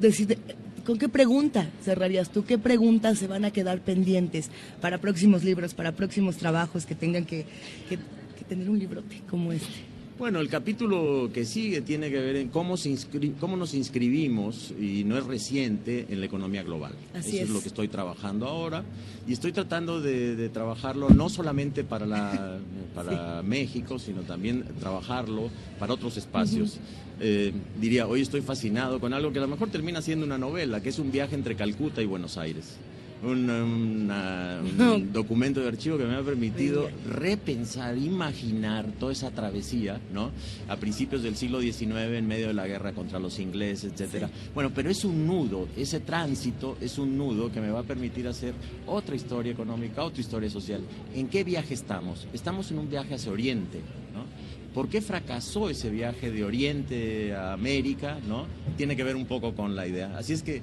S1: decirte, ¿con qué pregunta cerrarías tú? ¿Qué preguntas se van a quedar pendientes para próximos libros, para próximos trabajos que tengan que- que tener un librote como este?
S22: Bueno, el capítulo que sigue tiene que ver en cómo, se inscri- cómo nos inscribimos, y no es reciente, en la economía global.
S1: Así
S22: Eso es.
S1: es.
S22: lo que estoy trabajando ahora. Y estoy tratando de, de trabajarlo no solamente para, la, para México, sino también trabajarlo para otros espacios. Eh, diría, hoy estoy fascinado con algo que a lo mejor termina siendo una novela, que es un viaje entre Calcuta y Buenos Aires. Un, una- un documento de archivo que me ha permitido repensar, imaginar toda esa travesía, ¿no? A principios del siglo XIX, en medio de la guerra contra los ingleses, etcétera. Bueno, pero es un nudo, ese tránsito es un nudo que me va a permitir hacer otra historia económica, otra historia social. ¿En qué viaje estamos? Estamos en un viaje hacia Oriente, ¿no? ¿Por qué fracasó ese viaje de Oriente a América? ¿no? Tiene que ver un poco con la idea. Así es que,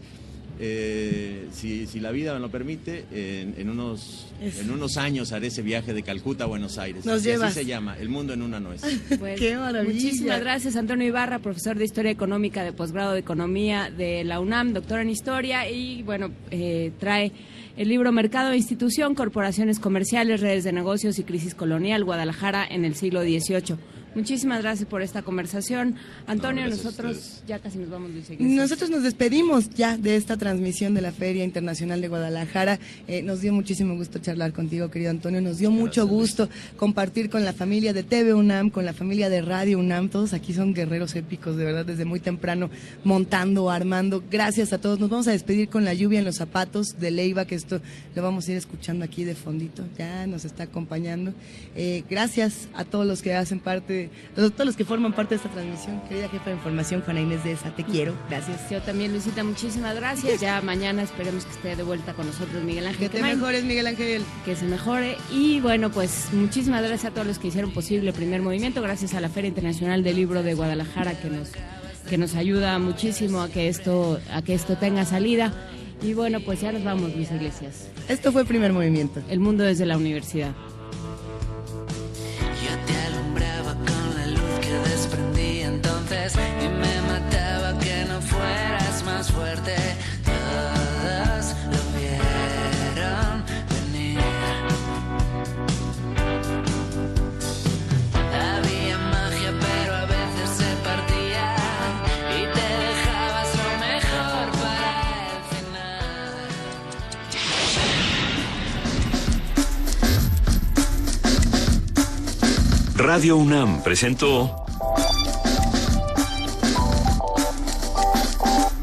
S22: eh, si, si la vida me lo permite, en, en unos,
S1: Es-
S22: en unos años haré ese viaje de Calcuta a Buenos Aires.
S1: Nos
S22: Y
S1: llevas.
S22: Así se llama, El Mundo en una nuez.
S2: Pues,
S1: ¡Qué maravilla!
S2: Muchísimas gracias, Antonio Ibarra, profesor de Historia Económica de posgrado de Economía de la UNAM, doctor en Historia, y bueno, eh, trae el libro Mercado e Institución, Corporaciones Comerciales, Redes de Negocios y Crisis Colonial, Guadalajara en el siglo XVIII. Muchísimas gracias por esta conversación. Antonio,
S22: No,
S2: nosotros ya casi nos vamos, Luis.
S1: Nosotros nos despedimos ya de esta transmisión de la Feria Internacional de Guadalajara. Eh, nos dio muchísimo gusto charlar contigo, querido Antonio. Nos dio mucho gusto compartir con la familia de TV UNAM, con la familia de Radio UNAM. Todos aquí son guerreros épicos, de verdad, desde muy temprano, montando, armando. Gracias a todos. Nos vamos a despedir con la lluvia en los zapatos de Leiva, que esto lo vamos a ir escuchando aquí de fondito. Ya nos está acompañando. Eh, gracias a todos los que hacen parte, todos los que forman parte de esta transmisión. Querida jefa de información, Juana Inés de esa, te quiero. Gracias.
S2: Yo también, Luisita, muchísimas gracias. Ya mañana esperemos que esté de vuelta con nosotros Miguel Ángel.
S1: Que te mejores, Miguel Ángel.
S2: Que se mejore. Y bueno, pues muchísimas gracias a todos los que hicieron posible el primer movimiento. Gracias a la Feria Internacional del Libro de Guadalajara que nos, que nos ayuda muchísimo a que esto, a que esto tenga salida. Y bueno, pues ya nos vamos, Luis Iglesias.
S1: Esto fue primer movimiento.
S2: El mundo desde la universidad.
S37: suerte, todas lo vieron venir. Había magia, pero a veces se partía y te dejabas lo mejor para el final.
S12: Radio UNAM presentó.